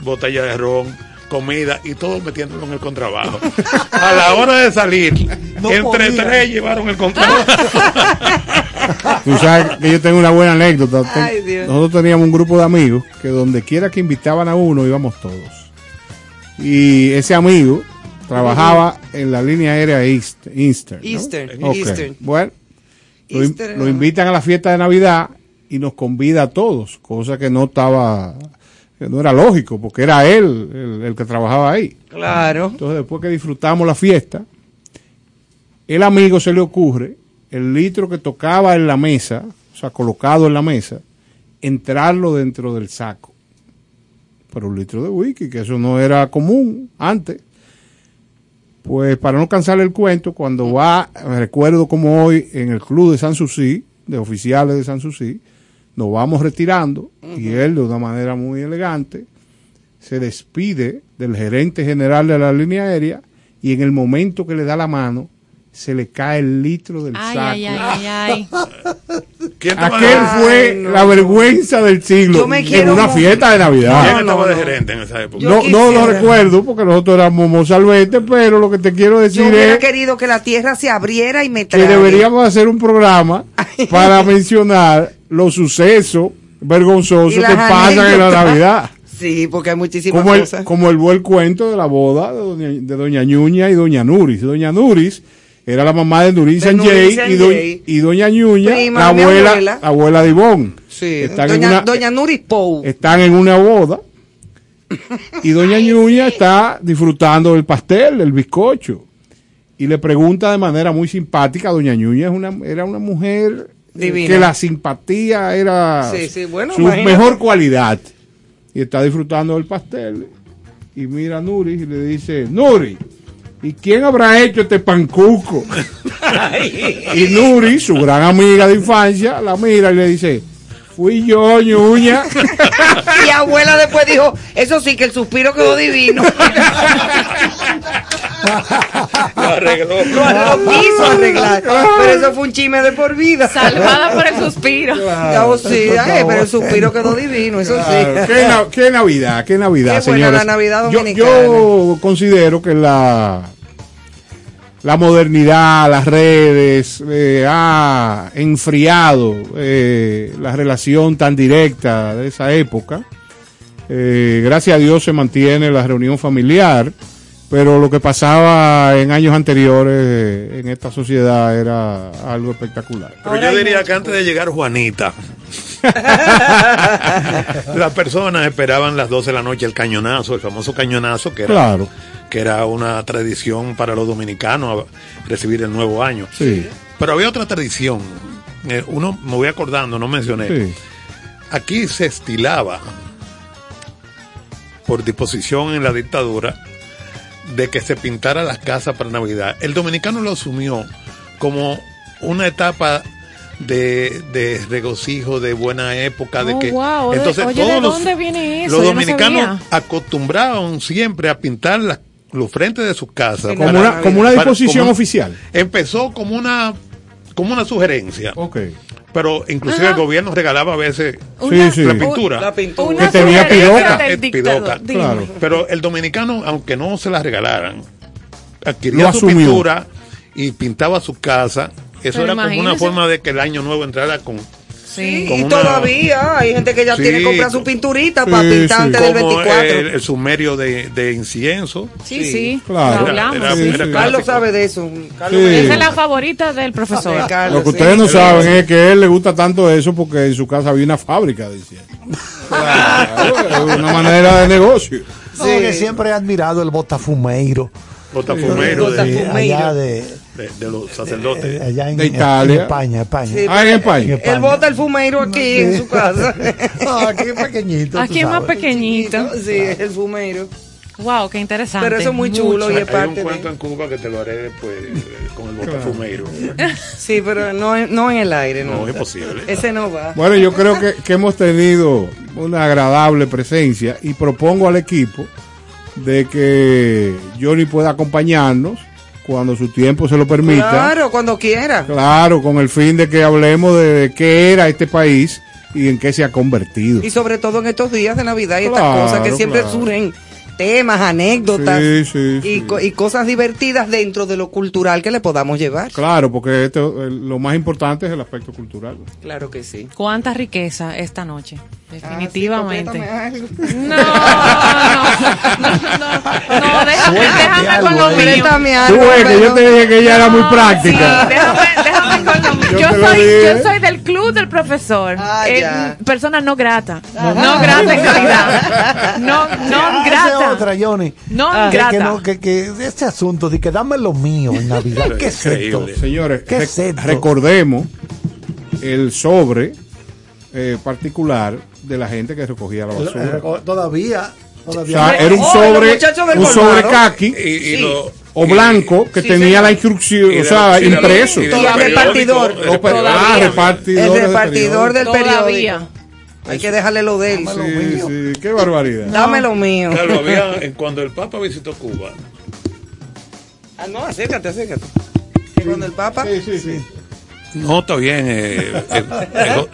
L: botella de ron, comida y todo metiéndolo en el contrabajo. A la hora de salir,
C: No
L: entre
C: podía.
L: tres llevaron el contrabajo.
C: Tú sabes que yo tengo una buena anécdota.
A: Ay, Dios.
C: Nosotros teníamos un grupo de amigos que donde quiera que invitaban a uno íbamos todos. Y ese amigo trabajaba en la línea aérea East- Eastern. ¿no?
A: Eastern.
C: Bueno, lo, in-
A: Eastern,
C: lo invitan a la fiesta de Navidad y nos convida a todos, cosa que no estaba, que no era lógico, porque era él el, el que trabajaba ahí.
A: Claro.
C: Entonces, después que disfrutamos la fiesta, el amigo se le ocurre el litro que tocaba en la mesa, o sea, colocado en la mesa, entrarlo dentro del saco. Pero un litro de whisky, que eso no era común antes. Pues para no cansarle el cuento, cuando va, me recuerdo como hoy en el club de San Susi, de oficiales de San Susi, nos vamos retirando y él de una manera muy elegante se despide del gerente general de la línea aérea y en el momento que le da la mano se le cae el litro del
J: Ay,
C: saco.
J: ay, ay, ay, ay.
L: ¿Quién estaba
C: Aquel fue
A: Ay, no.
C: la vergüenza del siglo
A: Yo me
C: en una
A: mo-
C: fiesta de Navidad.
L: ¿Quién
A: No,
L: estaba
A: no,
L: de gerente en esa época?
A: Yo
C: No, no lo recuerdo porque nosotros éramos mozalbete, pero lo que te quiero
A: Yo
C: decir
A: hubiera
C: es
A: querido que la tierra se abriera y me
C: que deberíamos hacer un programa para mencionar los sucesos vergonzosos que pasan en la. Navidad.
A: Sí, porque hay muchísimas
C: Como el,
A: cosas.
C: como el buen cuento de la boda de doña, de doña Ñuña y doña Nuris. Doña Nuris era la mamá de Nuris
A: De
C: Sanjay
A: Nuris
C: y, doña- y doña Ñuña,
A: Prima
C: la abuela,
A: abuela.
C: la abuela de Ivonne.
A: Sí,
C: Están, en
A: doña,
C: una,
A: doña Nuris Pou.
C: están en una boda y doña Ñuña está disfrutando del pastel, del bizcocho. Y le pregunta de manera muy simpática, doña Ñuña es una, era una mujer eh,
A: Divina.
C: que la simpatía era
A: Sí, sí, bueno,
C: su
A: imagínate.
C: mejor cualidad. Y está disfrutando del pastel. Y mira a Nuri y le dice, Nuri, ¿y quién habrá hecho este pancuco? y Nuri, su gran amiga de infancia, la mira y le dice, fui yo, Ñuña.
A: Y abuela después dijo, eso sí que el suspiro quedó divino.
L: Lo arregló.
A: Lo, quiso arreglar. Pero eso fue un chisme de por vida.
J: Salvada por el suspiro.
A: Oh, sí, ay, pero el suspiro quedó divino, eso
C: Claro,
A: sí.
C: ¿Qué, na- qué Navidad, qué Navidad,
A: Qué buena la Navidad
C: Yo-
A: dominicana.
C: Yo, considero que la, la modernidad, las redes, eh, ha enfriado eh, la relación tan directa de esa época. Eh, gracias a Dios se mantiene la reunión familiar, pero lo que pasaba en años anteriores eh, en esta sociedad era algo espectacular.
L: Pero yo diría que antes de llegar Juanita, las personas esperaban las 12 de la noche el cañonazo, el famoso cañonazo, que era,
C: Claro.
L: que era una tradición para los dominicanos recibir el nuevo año.
C: Sí.
L: Pero había otra tradición, eh, uno me voy acordando, no mencioné.
C: Sí.
L: Aquí se estilaba, por disposición en la dictadura, de que se pintara las casas para Navidad. El dominicano lo asumió como una etapa de, de regocijo, de buena época, de
J: Oh,
L: que
J: wow.
L: entonces
J: Oye, ¿de
L: todos los,
J: dónde viene eso?
L: los
J: no
L: dominicanos acostumbraban siempre a pintar las- los frentes de sus casas
C: Como una, como una disposición oficial.
L: Empezó como una como una sugerencia. Pero inclusive
J: Ajá.
L: el gobierno regalaba a veces
C: Una- Sí, sí.
L: la pintura.
A: La pintura.
C: Que tenía piroca. Claro.
L: Pero el dominicano, aunque no se la regalaran, adquiría
C: Lo
L: su
C: asumió.
L: pintura y pintaba su casa. Eso
J: Pero
L: era como una forma de que el año nuevo entrara con,
J: Sí.
L: Con
A: Y
L: una-
A: todavía hay gente que ya
L: Sí,
A: tiene que comprar su pinturita
C: sí,
A: para pintar
C: sí.
A: antes del
L: como
A: 24.
L: el, el sumerio de, de incienso.
J: Sí, sí.
C: Claro.
J: Lo hablamos.
L: Era-
J: sí.
L: era
C: sí.
A: Carlos sabe de eso. Carlos
C: Sí.
J: Esa es la favorita del profesor.
A: Carlos,
C: Lo que
A: sí.
C: ustedes no saben es que a él le gusta tanto eso porque en su casa había una fábrica, dice. Claro, es una manera de negocio.
K: No, que siempre he admirado el botafumeiro.
L: Botafumero de,
K: de, allá de,
L: de- de los sacerdotes.
K: eh, allá en,
C: De Italia.
K: en España, España.
A: Sí,
C: Ah, en España.
A: Él bota el fumeiro aquí en su casa.
K: No, aquí es pequeñito.
J: Aquí es más pequeñito.
A: Sí, es el fumeiro.
J: Wow, qué interesante.
A: Pero eso es muy chulo y
L: Hay
A: es parte
L: un cuento
A: de...
L: en Cuba que te lo haré después eh, con el botafumeiro.
A: Sí, pero no, en- no en el aire, no.
L: No, es imposible.
A: Ese no va.
C: Bueno, yo creo que, que hemos tenido una agradable presencia y propongo al equipo de que Johnny pueda acompañarnos cuando su tiempo se lo permita.
A: Claro, cuando quiera.
C: Claro, con el fin de que hablemos de qué era este país y en qué se ha convertido.
A: Y sobre todo en estos días de Navidad y estas
C: Claro,
A: cosas que siempre
C: claro.
A: surgen temas, anécdotas
C: Sí, sí,
A: y,
C: sí.
A: co- y cosas divertidas dentro de lo cultural que le podamos llevar.
C: Claro, porque esto, eh, lo más importante es el aspecto cultural.
A: Claro que sí.
J: Cuánta riqueza esta noche. Definitivamente.
A: Ah, sí,
J: no, no, no, no, déjame, déjame con lo mío.
C: Tú
A: algo,
C: ves que yo te dije que ella era muy práctica.
J: Sí, déjame, déjame con lo mío.
C: Yo
J: Yo, soy, yo soy del club del profesor.
A: Ah,
J: Eh, persona no grata. No, grata en calidad. No, no
K: Ah,
J: grata.
K: otra, Johnny.
J: No
K: que,
J: grata.
K: que, no, que, que este asunto de que dame lo mío en Navidad. ¿Qué es esto?
C: Señores,
K: ¿Qué es esto?
C: recordemos el sobre eh, particular de la gente que recogía la basura.
K: Todavía.
C: O
K: todavía.
C: sea, era un sobre,
A: del
C: un sobre kaki
L: Y, y
A: Sí.
L: lo-
C: o blanco que
A: Sí,
C: tenía
A: señor.
C: la instrucción, o sea, impreso.
L: y
A: repartidor.
C: ah, repartidor
A: El repartidor del
J: Todavía.
A: periódico. Hay que dejarle lo de él.
C: Sí, sí, qué barbaridad.
A: Dame lo mío.
L: Claro, había, cuando el Papa visitó Cuba,
A: Ah, no, acércate, acércate. Cuando el Papa.
C: Sí, sí, sí.
L: no, está bien. eh, eh, eh,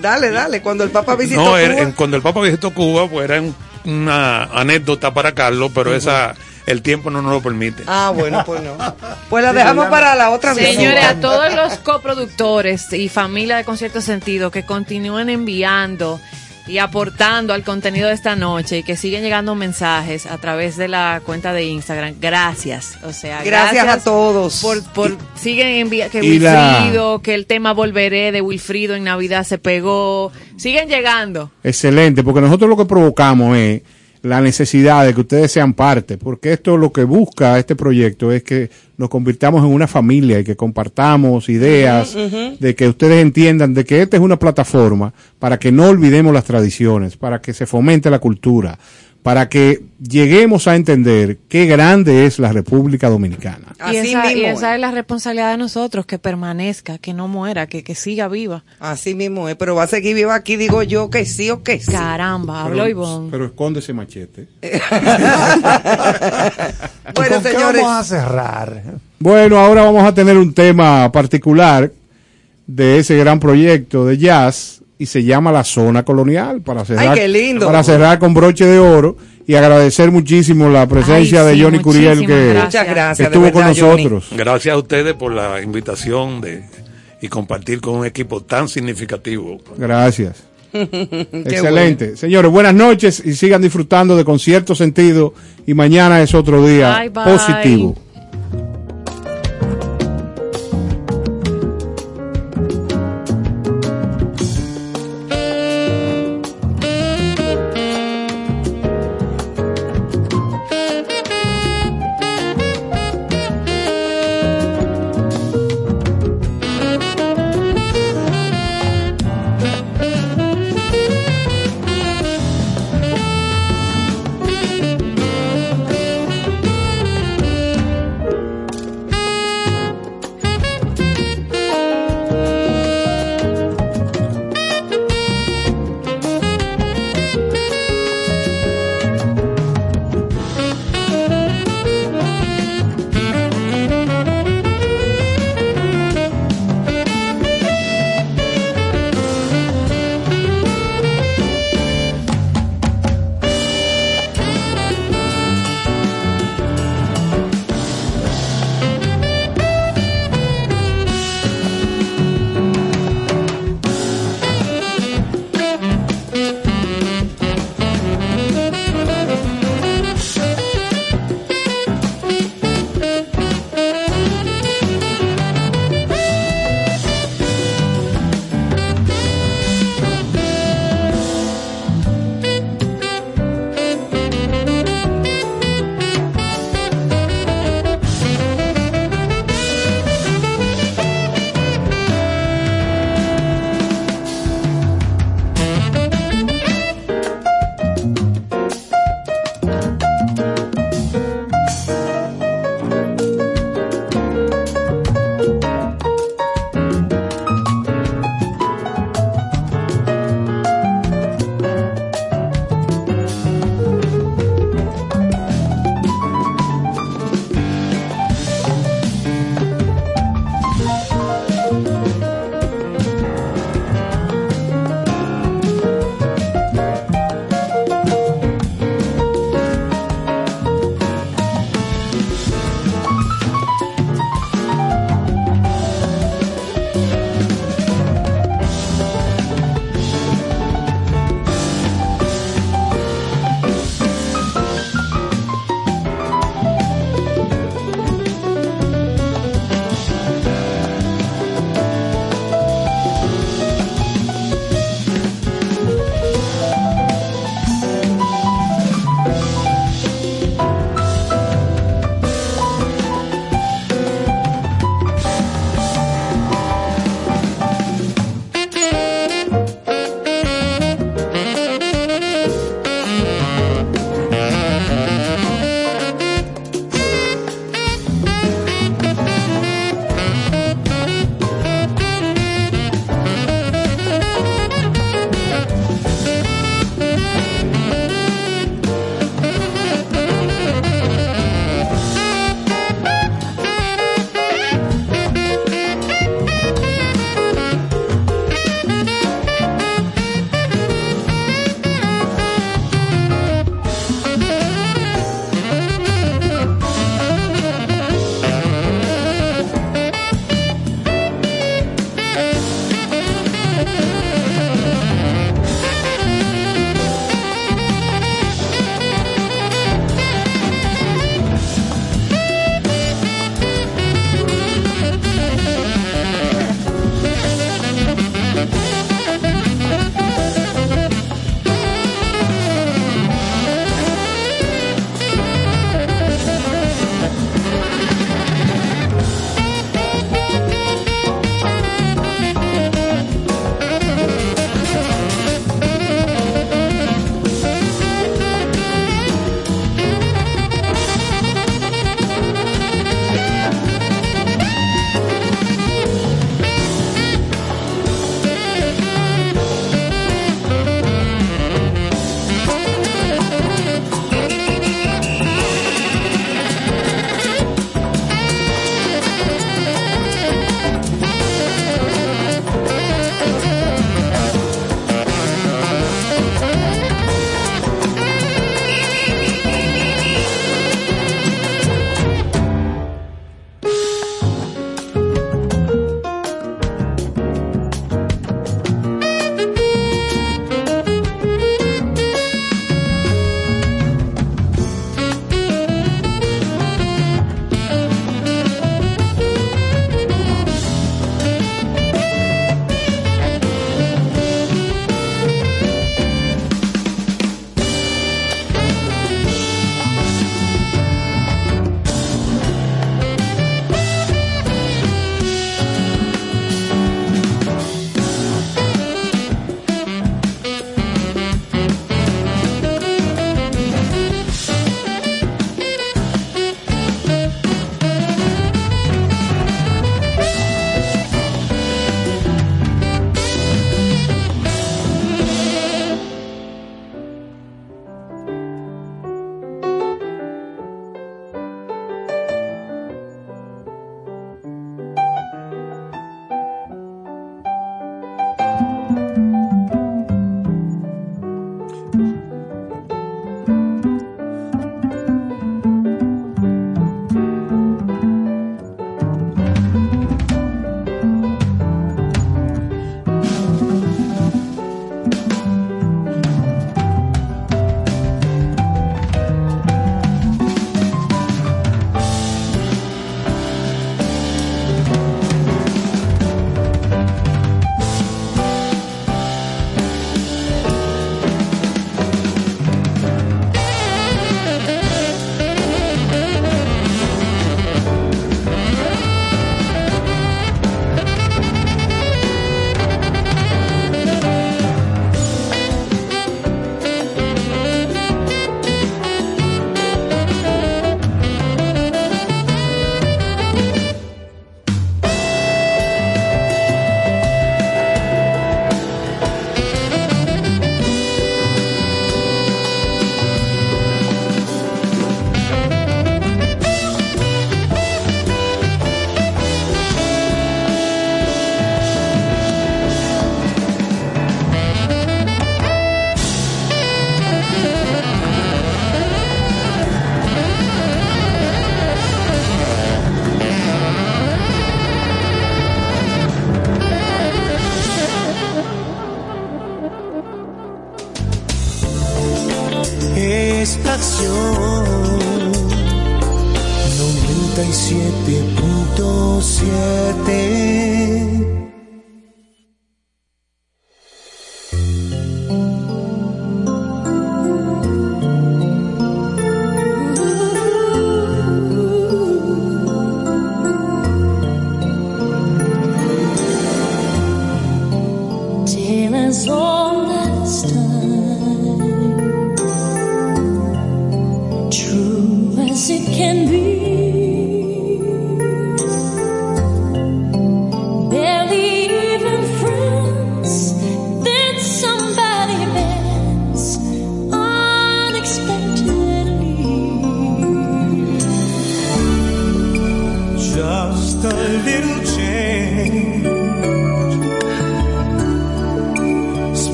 A: Dale, dale. Cuando el Papa visitó
L: no, era-
A: Cuba.
L: en- cuando el Papa visitó Cuba, pues era un- una anécdota para Carlos, pero esa el tiempo no nos lo permite.
A: Ah, bueno, pues no. Pues la dejamos para la otra vez.
J: Señores, a todos los coproductores y familia de Concierto Sentido que continúen enviando y aportando al contenido de esta noche y que siguen llegando mensajes a través de la cuenta de Instagram. Gracias. O sea,
A: Gracias a todos.
J: Por, por siguen enviando que
C: la-
J: Wilfrido, que el tema Volveré de Wilfrido en Navidad se pegó. Siguen llegando.
C: Excelente, porque nosotros lo que provocamos es la necesidad de que ustedes sean parte, porque esto lo que busca este proyecto es que nos convirtamos en una familia y que compartamos ideas, de que ustedes entiendan de que esta es una plataforma para que no olvidemos las tradiciones, para que se fomente la cultura, para que lleguemos a entender qué grande es la República Dominicana.
J: y, esa, y
A: mismo.
J: esa
A: es.
J: es la responsabilidad de nosotros, que permanezca, que no muera, que, que siga viva.
A: Así mismo es. Pero va a seguir viva aquí, digo yo que sí o que sí.
J: Caramba, habló
C: Pero,
J: Ivonne.
C: pero esconde ese machete.
A: Bueno,
K: ¿Con qué
A: señores.
K: vamos a cerrar?
C: Bueno, ahora vamos a tener un tema particular de ese gran proyecto de jazz y se llama La Zona Colonial para cerrar,
A: Ay, qué lindo.
C: para cerrar con broche de oro y agradecer muchísimo la presencia
J: Ay,
C: de Johnny Curiel que
J: gracias.
A: Gracias.
C: estuvo con
A: Johnny.
C: nosotros.
L: Gracias a ustedes por la invitación de y compartir con un equipo tan significativo.
C: Gracias. Excelente. Señores, buenas noches y sigan disfrutando de Concierto Sentido y mañana es otro día
J: Bye, bye.
C: positivo.